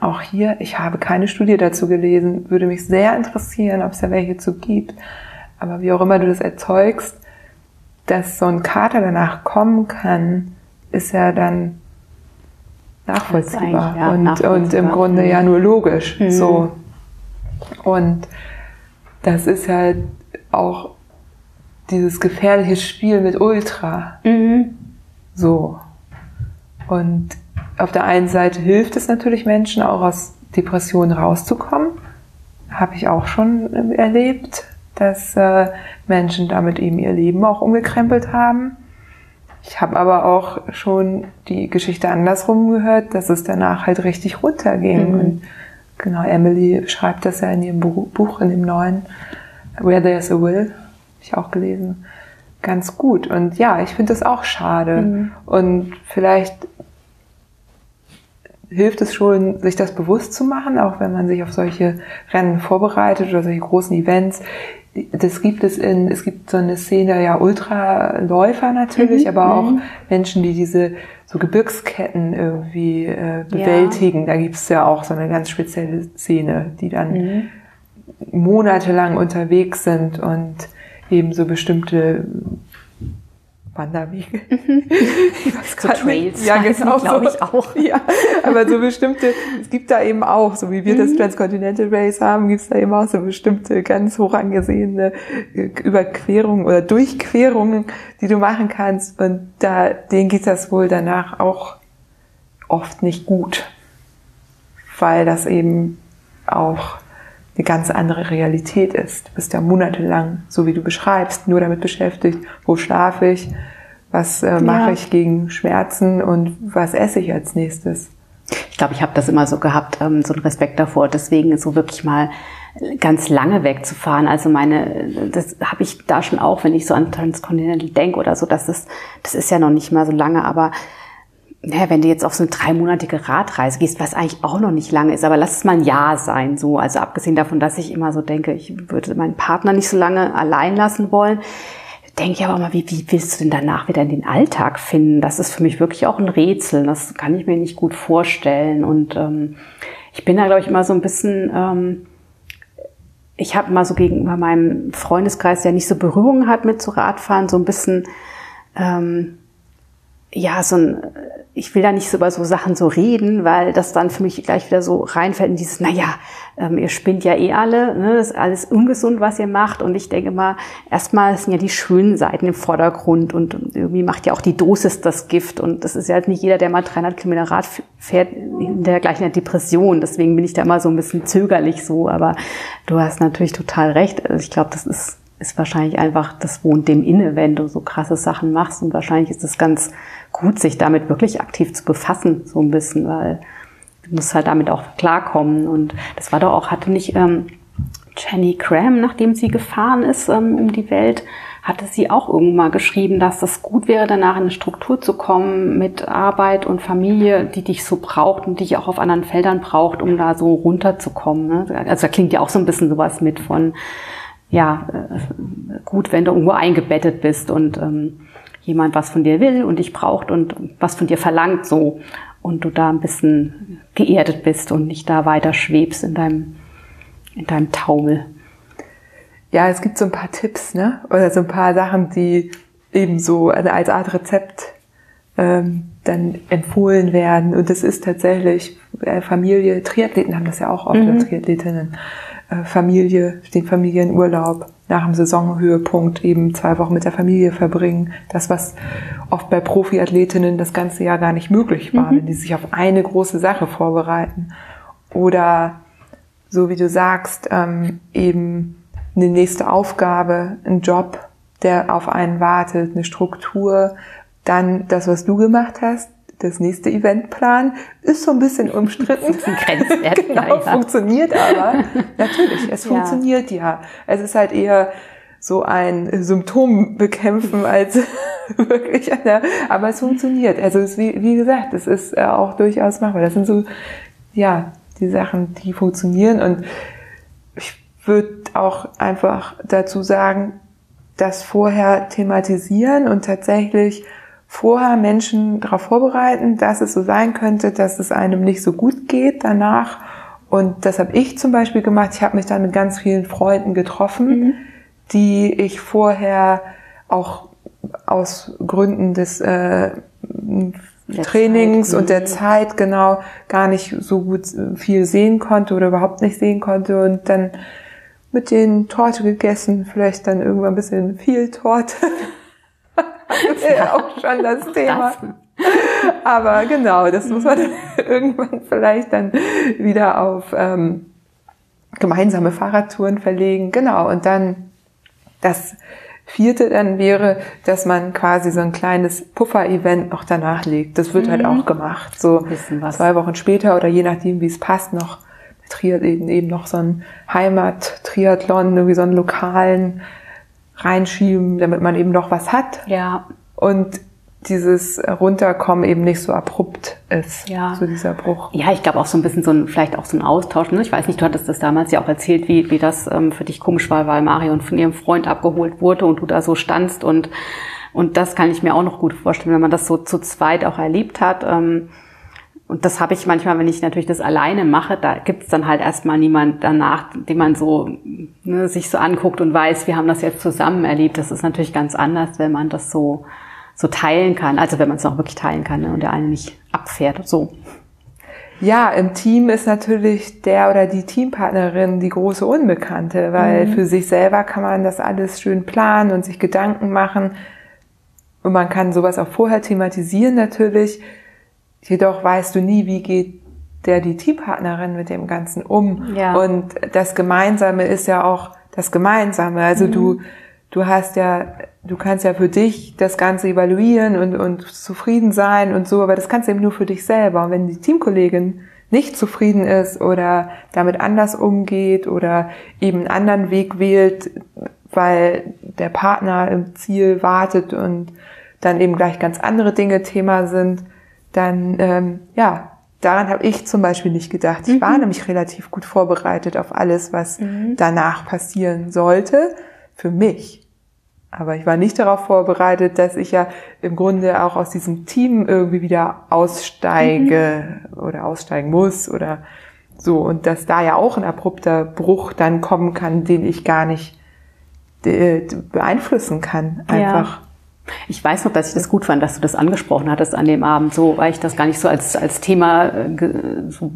[SPEAKER 2] Auch hier, ich habe keine Studie dazu gelesen, würde mich sehr interessieren, ob es da welche zu gibt. Aber wie auch immer du das erzeugst, dass so ein Kater danach kommen kann, ist ja dann nachvollziehbar, ja, und, nachvollziehbar. und im Grunde ja nur logisch. Mhm. So. Und das ist halt auch dieses gefährliche Spiel mit Ultra. Mhm. So. Und auf der einen Seite hilft es natürlich Menschen auch aus Depressionen rauszukommen. Habe ich auch schon erlebt dass äh, Menschen damit eben ihr Leben auch umgekrempelt haben. Ich habe aber auch schon die Geschichte andersrum gehört, dass es danach halt richtig runterging. Mhm. Und genau, Emily schreibt das ja in ihrem Buch, in dem neuen Where There's a Will, habe ich auch gelesen, ganz gut. Und ja, ich finde das auch schade. Mhm. Und vielleicht hilft es schon, sich das bewusst zu machen, auch wenn man sich auf solche Rennen vorbereitet oder solche großen Events das gibt es in, es gibt so eine Szene, ja, Ultraläufer natürlich, mhm. aber auch mhm. Menschen, die diese so Gebirgsketten irgendwie äh, bewältigen. Ja. Da gibt es ja auch so eine ganz spezielle Szene, die dann mhm. monatelang unterwegs sind und eben so bestimmte Wanderwege.
[SPEAKER 3] Mhm. so Trails.
[SPEAKER 2] Ja, genau. Glaube ich auch. Ja, aber so bestimmte, es gibt da eben auch, so wie wir mhm. das Transcontinental Race haben, gibt es da eben auch so bestimmte ganz hoch angesehene äh, Überquerungen oder Durchquerungen, die du machen kannst. Und da, denen geht das wohl danach auch oft nicht gut. Weil das eben auch eine ganz andere Realität ist. Du bist ja monatelang, so wie du beschreibst, nur damit beschäftigt, wo schlafe ich, was äh, mache ja. ich gegen Schmerzen und was esse ich als nächstes.
[SPEAKER 3] Ich glaube, ich habe das immer so gehabt, ähm, so einen Respekt davor. Deswegen so wirklich mal ganz lange wegzufahren. Also meine, das habe ich da schon auch, wenn ich so an Transcontinental denke oder so, das ist, das ist ja noch nicht mal so lange, aber ja, wenn du jetzt auf so eine dreimonatige Radreise gehst, was eigentlich auch noch nicht lange ist, aber lass es mal ein Jahr sein, so. Also abgesehen davon, dass ich immer so denke, ich würde meinen Partner nicht so lange allein lassen wollen, denke ich aber mal, wie, wie willst du denn danach wieder in den Alltag finden? Das ist für mich wirklich auch ein Rätsel. Das kann ich mir nicht gut vorstellen. Und ähm, ich bin da, glaube ich, immer so ein bisschen, ähm, ich habe mal so gegenüber meinem Freundeskreis, der nicht so Berührungen hat mit so Radfahren, so ein bisschen, ähm, ja, so ein ich will da nicht so über so Sachen so reden, weil das dann für mich gleich wieder so reinfällt in dieses, naja, ähm, ihr spinnt ja eh alle, ne, das ist alles ungesund, was ihr macht. Und ich denke mal, erstmal sind ja die schönen Seiten im Vordergrund und irgendwie macht ja auch die Dosis das Gift. Und das ist ja halt nicht jeder, der mal 300 Kilometer Rad fährt, in der Depression. Deswegen bin ich da immer so ein bisschen zögerlich so. Aber du hast natürlich total recht. Also ich glaube, das ist ist wahrscheinlich einfach, das wohnt dem inne, wenn du so krasse Sachen machst. Und wahrscheinlich ist es ganz gut, sich damit wirklich aktiv zu befassen, so ein bisschen, weil du musst halt damit auch klarkommen. Und das war doch auch, hatte nicht ähm, Jenny Cram, nachdem sie gefahren ist ähm, um die Welt, hatte sie auch irgendwann mal geschrieben, dass es gut wäre, danach in eine Struktur zu kommen mit Arbeit und Familie, die dich so braucht und dich auch auf anderen Feldern braucht, um da so runterzukommen. Ne? Also da klingt ja auch so ein bisschen sowas mit von, ja, äh, gut, wenn du irgendwo eingebettet bist und ähm, jemand was von dir will und dich braucht und was von dir verlangt so und du da ein bisschen geerdet bist und nicht da weiter schwebst in deinem, in deinem Taumel.
[SPEAKER 2] Ja, es gibt so ein paar Tipps, ne? Oder so ein paar Sachen, die eben so als Art Rezept ähm, dann empfohlen werden. Und das ist tatsächlich äh, Familie, Triathleten haben das ja auch oft, mhm. Triathletinnen, Familie, den Familienurlaub nach dem Saisonhöhepunkt eben zwei Wochen mit der Familie verbringen. Das, was oft bei Profiathletinnen das ganze Jahr gar nicht möglich war, mhm. wenn die sich auf eine große Sache vorbereiten. Oder so wie du sagst, ähm, eben eine nächste Aufgabe, ein Job, der auf einen wartet, eine Struktur. Dann das, was du gemacht hast, das nächste Eventplan ist so ein bisschen umstritten.
[SPEAKER 3] Das ist ein Grenzwert.
[SPEAKER 2] genau, ja. funktioniert aber. Natürlich, es ja. funktioniert ja. Es ist halt eher so ein Symptom bekämpfen als wirklich eine, aber es funktioniert. Also es, wie, wie gesagt, es ist äh, auch durchaus machbar. Das sind so, ja, die Sachen, die funktionieren und ich würde auch einfach dazu sagen, das vorher thematisieren und tatsächlich vorher Menschen darauf vorbereiten, dass es so sein könnte, dass es einem nicht so gut geht danach. Und das habe ich zum Beispiel gemacht. Ich habe mich dann mit ganz vielen Freunden getroffen, mhm. die ich vorher auch aus Gründen des äh, Trainings Zeit. und der mhm. Zeit genau gar nicht so gut viel sehen konnte oder überhaupt nicht sehen konnte und dann mit denen Torte gegessen, vielleicht dann irgendwann ein bisschen viel Torte. das ist ja auch schon das Thema. Aber genau, das muss man irgendwann vielleicht dann wieder auf ähm, gemeinsame Fahrradtouren verlegen. Genau, und dann das vierte dann wäre, dass man quasi so ein kleines Puffer-Event noch danach legt. Das wird halt mhm. halt auch gemacht. So zwei Wochen später oder je nachdem, wie es passt, noch Triathleten eben noch so ein Heimat-Triathlon, irgendwie so einen lokalen reinschieben, damit man eben noch was hat.
[SPEAKER 3] Ja.
[SPEAKER 2] Und dieses Runterkommen eben nicht so abrupt ist, ja. so dieser Bruch.
[SPEAKER 3] Ja, ich glaube auch so ein bisschen so ein, vielleicht auch so ein Austausch. Ne? Ich weiß nicht, du hattest das damals ja auch erzählt, wie, wie das ähm, für dich komisch war, weil Marion von ihrem Freund abgeholt wurde und du da so standst und und das kann ich mir auch noch gut vorstellen, wenn man das so zu zweit auch erlebt hat. Ähm, und das habe ich manchmal, wenn ich natürlich das alleine mache, da gibt's dann halt erstmal niemand danach, den man so ne, sich so anguckt und weiß, wir haben das jetzt zusammen erlebt. Das ist natürlich ganz anders, wenn man das so so teilen kann. Also wenn man es auch wirklich teilen kann ne, und der eine nicht abfährt. So.
[SPEAKER 2] Ja, im Team ist natürlich der oder die Teampartnerin die große Unbekannte, weil mhm. für sich selber kann man das alles schön planen und sich Gedanken machen. Und man kann sowas auch vorher thematisieren natürlich. Jedoch weißt du nie, wie geht der die Teampartnerin mit dem Ganzen um. Ja. Und das Gemeinsame ist ja auch das Gemeinsame. Also mhm. du, du hast ja, du kannst ja für dich das Ganze evaluieren und, und zufrieden sein und so, aber das kannst du eben nur für dich selber. Und wenn die Teamkollegin nicht zufrieden ist oder damit anders umgeht oder eben einen anderen Weg wählt, weil der Partner im Ziel wartet und dann eben gleich ganz andere Dinge Thema sind, dann ähm, ja, daran habe ich zum Beispiel nicht gedacht. Ich mhm. war nämlich relativ gut vorbereitet auf alles, was mhm. danach passieren sollte, für mich. Aber ich war nicht darauf vorbereitet, dass ich ja im Grunde auch aus diesem Team irgendwie wieder aussteige mhm. oder aussteigen muss oder so. Und dass da ja auch ein abrupter Bruch dann kommen kann, den ich gar nicht beeinflussen kann. Einfach.
[SPEAKER 3] Ja. Ich weiß noch, dass ich das gut fand, dass du das angesprochen hattest an dem Abend, so, weil ich das gar nicht so als, als Thema äh, so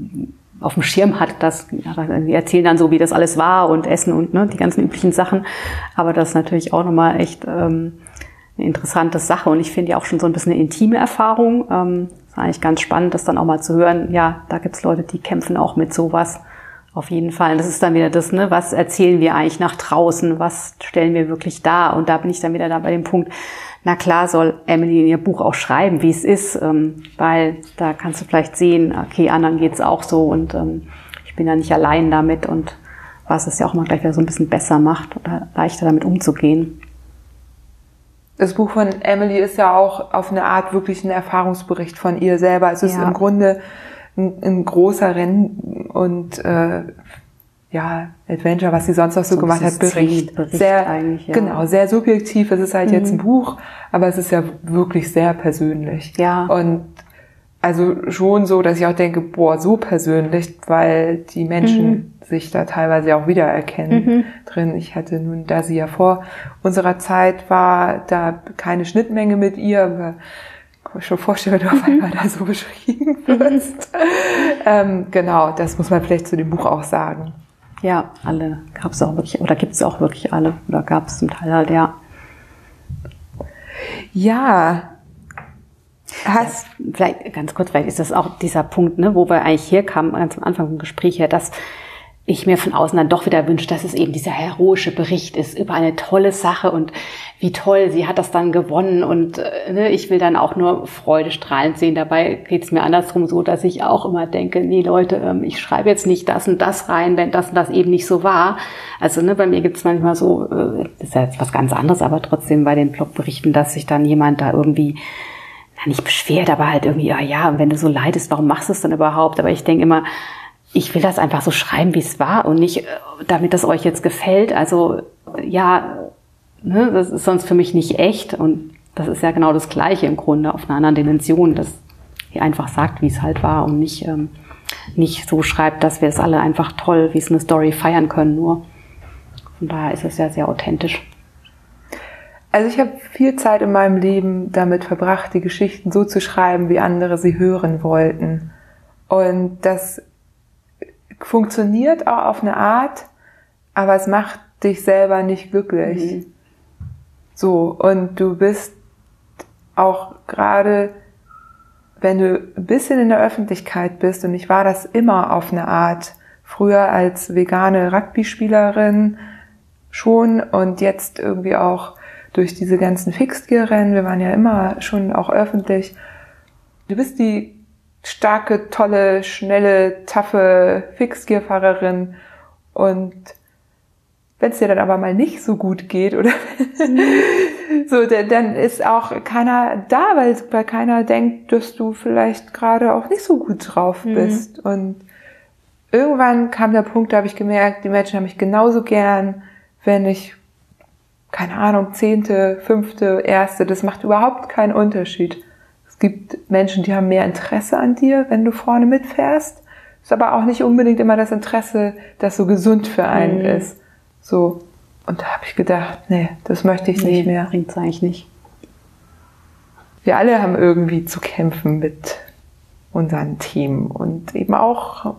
[SPEAKER 3] auf dem Schirm hatte, dass ja, die erzählen dann so, wie das alles war und Essen und ne, die ganzen üblichen Sachen. Aber das ist natürlich auch nochmal echt ähm, eine interessante Sache und ich finde ja auch schon so ein bisschen eine intime Erfahrung. Ähm, ist eigentlich ganz spannend, das dann auch mal zu hören. Ja, da gibt's Leute, die kämpfen auch mit sowas. Auf jeden Fall. Und das ist dann wieder das, ne, was erzählen wir eigentlich nach draußen? Was stellen wir wirklich da? Und da bin ich dann wieder da bei dem Punkt, na klar soll Emily in ihr Buch auch schreiben, wie es ist, ähm, weil da kannst du vielleicht sehen, okay, anderen geht's auch so und ähm, ich bin ja nicht allein damit und was es ja auch mal gleich wieder so ein bisschen besser macht oder leichter damit umzugehen.
[SPEAKER 2] Das Buch von Emily ist ja auch auf eine Art wirklich ein Erfahrungsbericht von ihr selber. Es ist ja. im Grunde ein, ein großer Rennen und äh, ja, Adventure, was sie sonst noch so, so gemacht hat, Bericht. Bericht sehr, ja. genau, sehr subjektiv. Es ist halt mhm. jetzt ein mhm. Buch, aber es ist ja wirklich sehr persönlich.
[SPEAKER 3] Ja.
[SPEAKER 2] Und also schon so, dass ich auch denke, boah, so persönlich, weil die Menschen mhm. sich da teilweise auch wiedererkennen mhm. drin. Ich hatte nun, da sie ja vor unserer Zeit war, da keine Schnittmenge mit ihr, aber kann mir schon vorstellen, wenn du auf mhm. einmal da so beschrieben wirst. ähm, genau, das muss man vielleicht zu dem Buch auch sagen.
[SPEAKER 3] Ja, alle gab es auch wirklich, oder gibt es auch wirklich alle, oder gab es zum Teil halt, ja.
[SPEAKER 2] Ja.
[SPEAKER 3] Hast, vielleicht ganz kurz, vielleicht ist das auch dieser Punkt, ne, wo wir eigentlich herkamen, ganz am Anfang vom Gespräch her, dass ich mir von außen dann doch wieder wünsche, dass es eben dieser heroische Bericht ist über eine tolle Sache und wie toll, sie hat das dann gewonnen und äh, ne, ich will dann auch nur Freude strahlend sehen. Dabei geht es mir andersrum so, dass ich auch immer denke, nee Leute, ähm, ich schreibe jetzt nicht das und das rein, wenn das und das eben nicht so war. Also ne, bei mir gibt es manchmal so, äh, das ist ja jetzt was ganz anderes, aber trotzdem bei den Blogberichten, dass sich dann jemand da irgendwie na, nicht beschwert, aber halt irgendwie, ja, ja, wenn du so leidest, warum machst du es dann überhaupt? Aber ich denke immer, ich will das einfach so schreiben, wie es war und nicht, äh, damit das euch jetzt gefällt. Also ja, ne, das ist sonst für mich nicht echt und das ist ja genau das Gleiche im Grunde auf einer anderen Dimension, dass ihr einfach sagt, wie es halt war und nicht, ähm, nicht so schreibt, dass wir es alle einfach toll, wie es eine Story feiern können nur. Von daher ist es ja sehr authentisch.
[SPEAKER 2] Also ich habe viel Zeit in meinem Leben damit verbracht, die Geschichten so zu schreiben, wie andere sie hören wollten. Und das funktioniert auch auf eine Art, aber es macht dich selber nicht glücklich. Mhm. So, und du bist auch gerade, wenn du ein bisschen in der Öffentlichkeit bist, und ich war das immer auf eine Art, früher als vegane Rugby-Spielerin schon und jetzt irgendwie auch durch diese ganzen Fixgear-Rennen, wir waren ja immer schon auch öffentlich. Du bist die starke, tolle, schnelle, taffe Fixgear-Fahrerin und wenn es dir dann aber mal nicht so gut geht oder so, dann ist auch keiner da, weil, weil keiner denkt, dass du vielleicht gerade auch nicht so gut drauf mhm. bist. Mhm. Und irgendwann kam der Punkt, da habe ich gemerkt, die Menschen haben mich genauso gern, wenn ich, keine Ahnung, zehnte, fünfte, erste, das macht überhaupt keinen Unterschied. Es gibt Menschen, die haben mehr Interesse an dir, wenn du vorne mitfährst. Ist aber auch nicht unbedingt immer das Interesse, das so gesund für einen mhm. ist. So. Und da habe ich gedacht, nee, das möchte ich nee, nicht mehr.
[SPEAKER 3] Bringt's eigentlich nicht.
[SPEAKER 2] Wir alle haben irgendwie zu kämpfen mit unseren Themen und eben auch,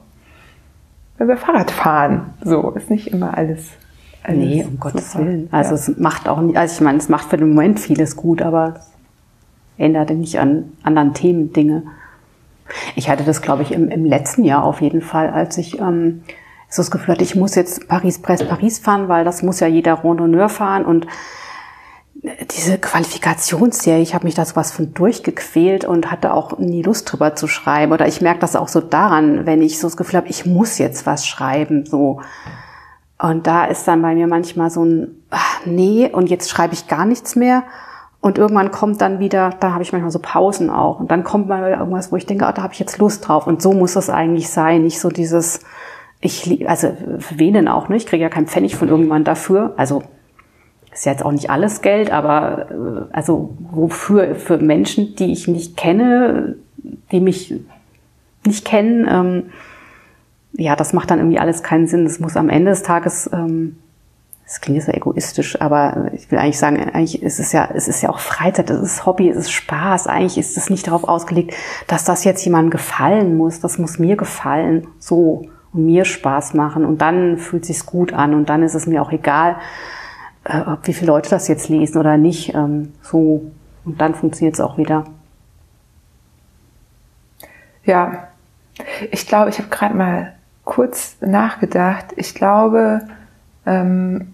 [SPEAKER 2] wenn wir Fahrrad fahren. So ist nicht immer alles.
[SPEAKER 3] alles nee, um. Gottes Willen. Also ja. es macht auch nicht, also ich meine, es macht für den Moment vieles gut, aber änderte nicht an anderen Themen Dinge. Ich hatte das, glaube ich, im, im letzten Jahr auf jeden Fall, als ich ähm, so das Gefühl hatte, ich muss jetzt Paris-Brest-Paris fahren, weil das muss ja jeder Randonneur fahren und diese Qualifikationsserie, ich habe mich da sowas von durchgequält und hatte auch nie Lust drüber zu schreiben. Oder ich merke das auch so daran, wenn ich so das Gefühl habe, ich muss jetzt was schreiben, so. Und da ist dann bei mir manchmal so ein, ach, nee, und jetzt schreibe ich gar nichts mehr. Und irgendwann kommt dann wieder, da habe ich manchmal so Pausen auch. Und dann kommt mal irgendwas, wo ich denke, oh, da habe ich jetzt Lust drauf. Und so muss das eigentlich sein. Nicht so dieses, ich, also für wen denn auch, ne? Ich kriege ja keinen Pfennig von irgendwann dafür. Also ist jetzt auch nicht alles Geld, aber äh, also wofür für Menschen, die ich nicht kenne, die mich nicht kennen, ähm, ja, das macht dann irgendwie alles keinen Sinn. Das muss am Ende des Tages, ähm, das klingt ja egoistisch, aber ich will eigentlich sagen, eigentlich ist es ja, es ist ja auch Freizeit, es ist Hobby, es ist Spaß. Eigentlich ist es nicht darauf ausgelegt, dass das jetzt jemandem gefallen muss. Das muss mir gefallen, so und mir Spaß machen und dann fühlt sich's gut an und dann ist es mir auch egal, äh, ob wie viele Leute das jetzt lesen oder nicht. Ähm, so und dann funktioniert es auch wieder.
[SPEAKER 2] Ja, ich glaube, ich habe gerade mal kurz nachgedacht. Ich glaube, ähm,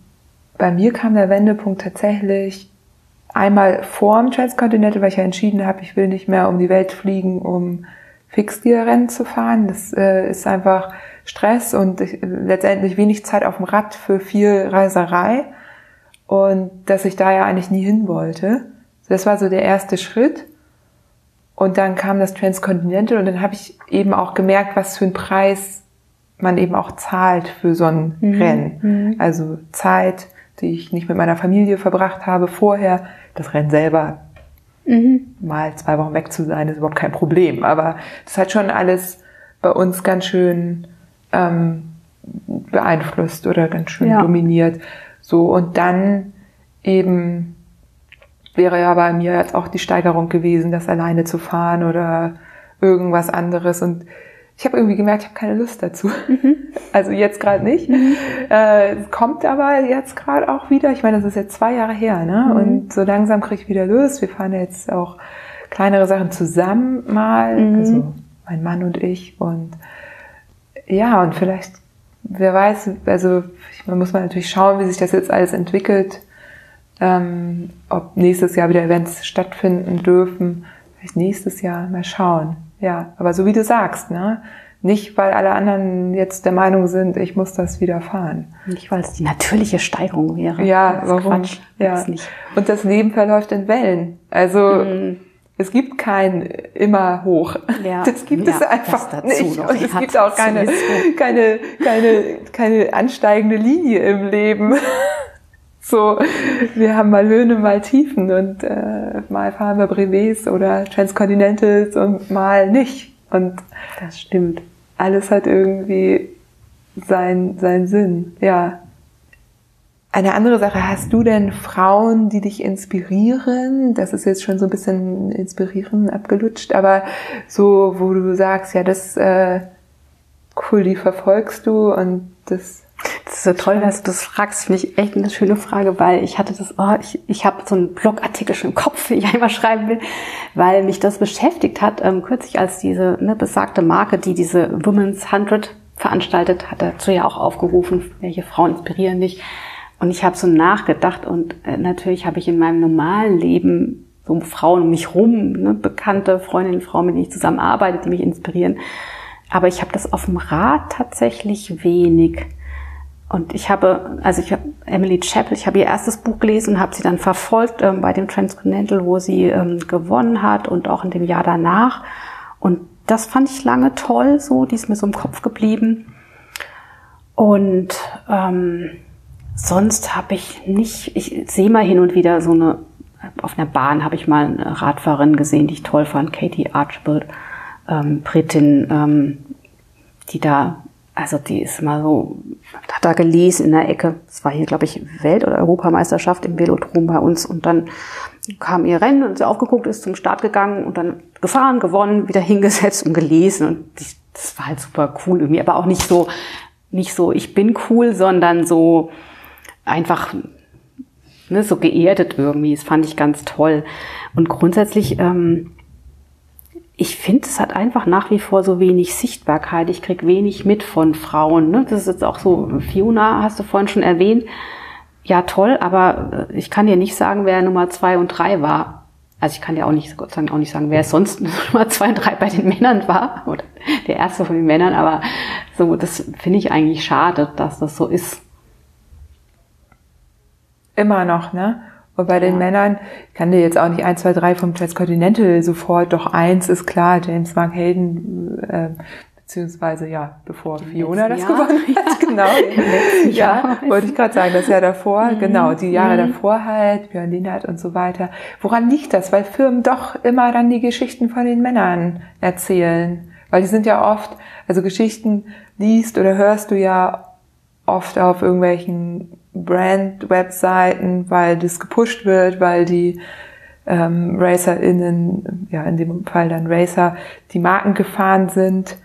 [SPEAKER 2] bei mir kam der Wendepunkt tatsächlich einmal vor dem Transcontinental, weil ich ja entschieden habe, ich will nicht mehr um die Welt fliegen, um Fixgear-Rennen zu fahren. Das äh, ist einfach Stress und ich, letztendlich wenig Zeit auf dem Rad für viel Reiserei. Und dass ich da ja eigentlich nie hin wollte. Das war so der erste Schritt. Und dann kam das Transcontinental und dann habe ich eben auch gemerkt, was für ein Preis man eben auch zahlt für so ein mhm. Rennen. Mhm. Also Zeit, die ich nicht mit meiner Familie verbracht habe vorher. Das Rennen selber, mhm. mal zwei Wochen weg zu sein, ist überhaupt kein Problem. Aber das hat schon alles bei uns ganz schön ähm, beeinflusst oder ganz schön ja. dominiert. So, und dann eben wäre ja bei mir jetzt auch die Steigerung gewesen, das alleine zu fahren oder irgendwas anderes. Und ich habe irgendwie gemerkt, ich habe keine Lust dazu. Mhm. Also jetzt gerade nicht. Mhm. Äh, kommt aber jetzt gerade auch wieder. Ich meine, das ist jetzt zwei Jahre her, ne? Mhm. Und so langsam kriege ich wieder Lust. Wir fahren jetzt auch kleinere Sachen zusammen mal. Mhm. Also mein Mann und ich. Und ja, und vielleicht, wer weiß, also man muss man natürlich schauen, wie sich das jetzt alles entwickelt. Ähm, ob nächstes Jahr wieder Events stattfinden dürfen. Vielleicht nächstes Jahr mal schauen. Ja, aber so wie du sagst, ne? Nicht, weil alle anderen jetzt der Meinung sind, ich muss das wieder fahren.
[SPEAKER 3] Nicht, weil es die natürliche Steigerung wäre.
[SPEAKER 2] Ja, das warum? Quatsch. Ja. Und das Leben verläuft in Wellen. Also mm. es gibt kein immer hoch. Ja. Das gibt ja, es einfach nicht. Und es gibt auch keine, keine, keine, keine ansteigende Linie im Leben. So, wir haben mal Höhen, mal Tiefen und äh, mal fahren wir Brevets oder Transcontinentals und mal nicht. Und
[SPEAKER 3] das stimmt.
[SPEAKER 2] Alles hat irgendwie sein, seinen Sinn, ja. Eine andere Sache, hast du denn Frauen, die dich inspirieren? Das ist jetzt schon so ein bisschen inspirieren abgelutscht, aber so, wo du sagst, ja, das äh, cool, die verfolgst du und das
[SPEAKER 3] das ist so toll, dass du das fragst. Finde ich echt eine schöne Frage, weil ich hatte das, oh, ich, ich habe so einen Blogartikel schon im Kopf, den ich einmal schreiben will, weil mich das beschäftigt hat. Ähm, kürzlich als diese ne, besagte Marke, die diese Women's 100 veranstaltet, hat dazu ja auch aufgerufen, welche Frauen inspirieren dich. Und ich habe so nachgedacht und äh, natürlich habe ich in meinem normalen Leben so Frauen um mich rum, ne, bekannte Freundinnen, Frauen, mit denen ich zusammenarbeite, die mich inspirieren. Aber ich habe das auf dem Rad tatsächlich wenig. Und ich habe, also ich habe Emily Chappell, ich habe ihr erstes Buch gelesen und habe sie dann verfolgt ähm, bei dem Transcontinental, wo sie ähm, gewonnen hat und auch in dem Jahr danach. Und das fand ich lange toll, so, die ist mir so im Kopf geblieben. Und ähm, sonst habe ich nicht, ich sehe mal hin und wieder so eine, auf einer Bahn habe ich mal eine Radfahrerin gesehen, die ich toll fand, Katie Archibald, ähm, Britin, ähm, die da also die ist mal so, hat da gelesen in der Ecke. Es war hier, glaube ich, Welt- oder Europameisterschaft im Velodrom bei uns. Und dann kam ihr Rennen und sie aufgeguckt, ist zum Start gegangen und dann gefahren, gewonnen, wieder hingesetzt und gelesen. Und das war halt super cool irgendwie, aber auch nicht so, nicht so, ich bin cool, sondern so einfach ne, so geerdet irgendwie. Das fand ich ganz toll. Und grundsätzlich ähm, ich finde, es hat einfach nach wie vor so wenig Sichtbarkeit. Ich krieg wenig mit von Frauen. Ne? Das ist jetzt auch so, Fiona hast du vorhin schon erwähnt. ja toll, aber äh, ich kann dir nicht sagen, wer Nummer zwei und drei war. Also ich kann dir auch nicht, Gott sei Dank auch nicht sagen, wer sonst Nummer zwei und drei bei den Männern war oder der erste von den Männern, aber so, das finde ich eigentlich schade, dass das so ist.
[SPEAKER 2] Immer noch, ne? Und bei ja. den Männern kann dir jetzt auch nicht eins, zwei, drei vom Transcontinental sofort, doch eins ist klar, James Mark Hayden, äh, beziehungsweise ja, bevor Im Fiona das Jahr. gewonnen hat, genau. ja, wollte ich gerade sagen, das Jahr davor, mhm. genau, die Jahre mhm. davor halt, Björn Lienert und so weiter. Woran liegt das? Weil Firmen doch immer dann die Geschichten von den Männern erzählen. Weil die sind ja oft, also Geschichten liest oder hörst du ja oft auf irgendwelchen Brand-Webseiten, weil das gepusht wird, weil die ähm, RacerInnen, ja in dem Fall dann Racer, die Marken gefahren sind,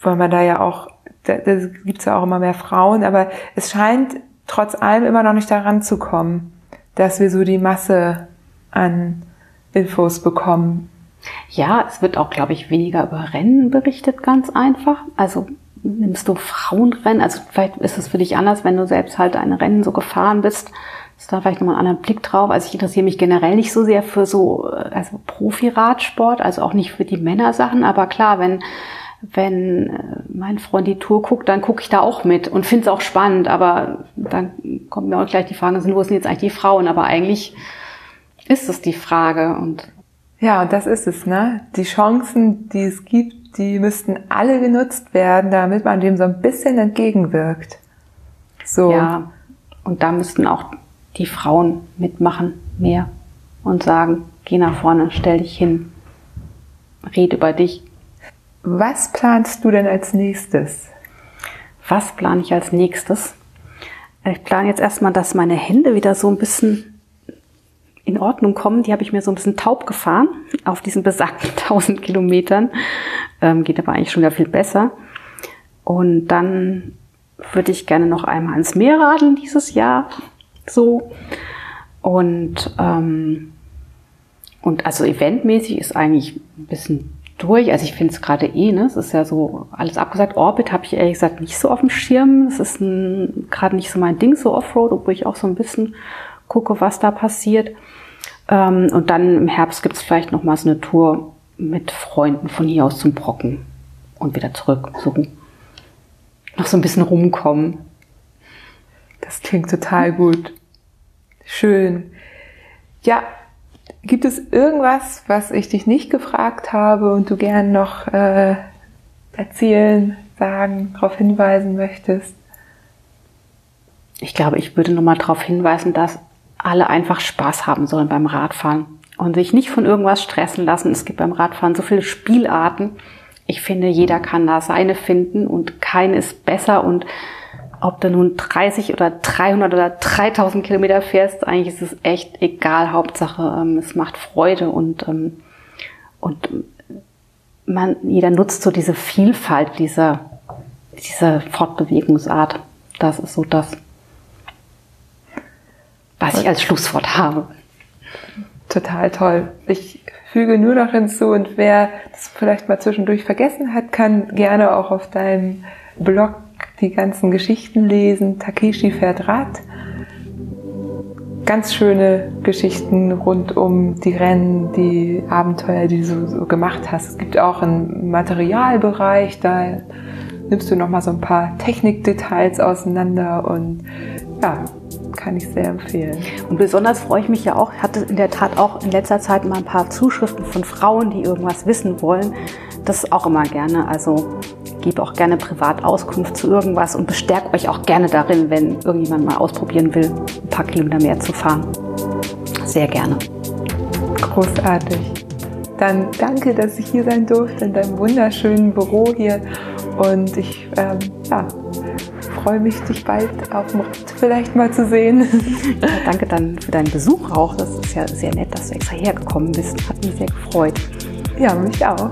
[SPEAKER 2] weil man da ja auch, da, da gibt es ja auch immer mehr Frauen, aber es scheint trotz allem immer noch nicht daran zu kommen, dass wir so die Masse an Infos bekommen.
[SPEAKER 3] Ja, es wird auch, glaube ich, weniger über Rennen berichtet, ganz einfach. Also nimmst du Frauenrennen? Also vielleicht ist es für dich anders, wenn du selbst halt ein Rennen so gefahren bist. Ist da vielleicht nochmal einen anderen Blick drauf. Also ich interessiere mich generell nicht so sehr für so also Profi-Radsport, also auch nicht für die Männersachen. Aber klar, wenn wenn äh, mein Freund die Tour guckt, dann gucke ich da auch mit und finde es auch spannend. Aber dann kommt mir auch gleich die Frage, wo sind jetzt eigentlich die Frauen? Aber eigentlich ist es die Frage. Und
[SPEAKER 2] ja, das ist es, ne? Die Chancen, die es gibt, die müssten alle genutzt werden, damit man dem so ein bisschen entgegenwirkt.
[SPEAKER 3] So. Ja, und da müssten auch die Frauen mitmachen, mehr und sagen, geh nach vorne, stell dich hin, red über dich.
[SPEAKER 2] Was planst du denn als nächstes?
[SPEAKER 3] Was plane ich als nächstes? Ich plane jetzt erstmal, dass meine Hände wieder so ein bisschen in Ordnung kommen. Die habe ich mir so ein bisschen taub gefahren auf diesen besagten 1000 Kilometern. Ähm, geht aber eigentlich schon wieder viel besser. Und dann würde ich gerne noch einmal ans Meer radeln dieses Jahr. So. Und, ähm, und also eventmäßig ist eigentlich ein bisschen durch. Also ich finde es gerade eh, ne? Es ist ja so alles abgesagt. Orbit habe ich ehrlich gesagt nicht so auf dem Schirm. Es ist gerade nicht so mein Ding, so Offroad, obwohl ich auch so ein bisschen gucke, was da passiert. Ähm, und dann im Herbst gibt es vielleicht noch mal so eine Tour mit Freunden von hier aus zum Brocken und wieder zurück. So noch so ein bisschen rumkommen.
[SPEAKER 2] Das klingt total gut. Schön. Ja, gibt es irgendwas, was ich dich nicht gefragt habe und du gern noch äh, erzählen, sagen, darauf hinweisen möchtest?
[SPEAKER 3] Ich glaube, ich würde nochmal darauf hinweisen, dass alle einfach Spaß haben sollen beim Radfahren und sich nicht von irgendwas stressen lassen. Es gibt beim Radfahren so viele Spielarten. Ich finde, jeder kann da seine finden und keine ist besser und ob du nun 30 oder 300 oder 3000 Kilometer fährst, eigentlich ist es echt egal. Hauptsache, ähm, es macht Freude und, ähm, und man, jeder nutzt so diese Vielfalt dieser, dieser Fortbewegungsart. Das ist so das was ich als Schlusswort habe.
[SPEAKER 2] Total toll. Ich füge nur noch hinzu und wer das vielleicht mal zwischendurch vergessen hat, kann gerne auch auf deinem Blog die ganzen Geschichten lesen. Takeshi fährt Rad. Ganz schöne Geschichten rund um die Rennen, die Abenteuer, die du so gemacht hast. Es gibt auch einen Materialbereich, da nimmst du noch mal so ein paar Technikdetails auseinander und ja, kann ich sehr empfehlen.
[SPEAKER 3] Und besonders freue ich mich ja auch, hatte in der Tat auch in letzter Zeit mal ein paar Zuschriften von Frauen, die irgendwas wissen wollen. Das auch immer gerne. Also gebe auch gerne privat Auskunft zu irgendwas und bestärke euch auch gerne darin, wenn irgendjemand mal ausprobieren will, ein paar Kilometer mehr zu fahren. Sehr gerne.
[SPEAKER 2] Großartig. Dann danke, dass ich hier sein durfte in deinem wunderschönen Büro hier. Und ich ähm, ja, freue mich, dich bald auf dem Rad vielleicht mal zu sehen.
[SPEAKER 3] Ja, danke dann für deinen Besuch auch. Das ist ja sehr nett, dass du extra hergekommen bist. Hat mich sehr gefreut.
[SPEAKER 2] Ja, mich auch.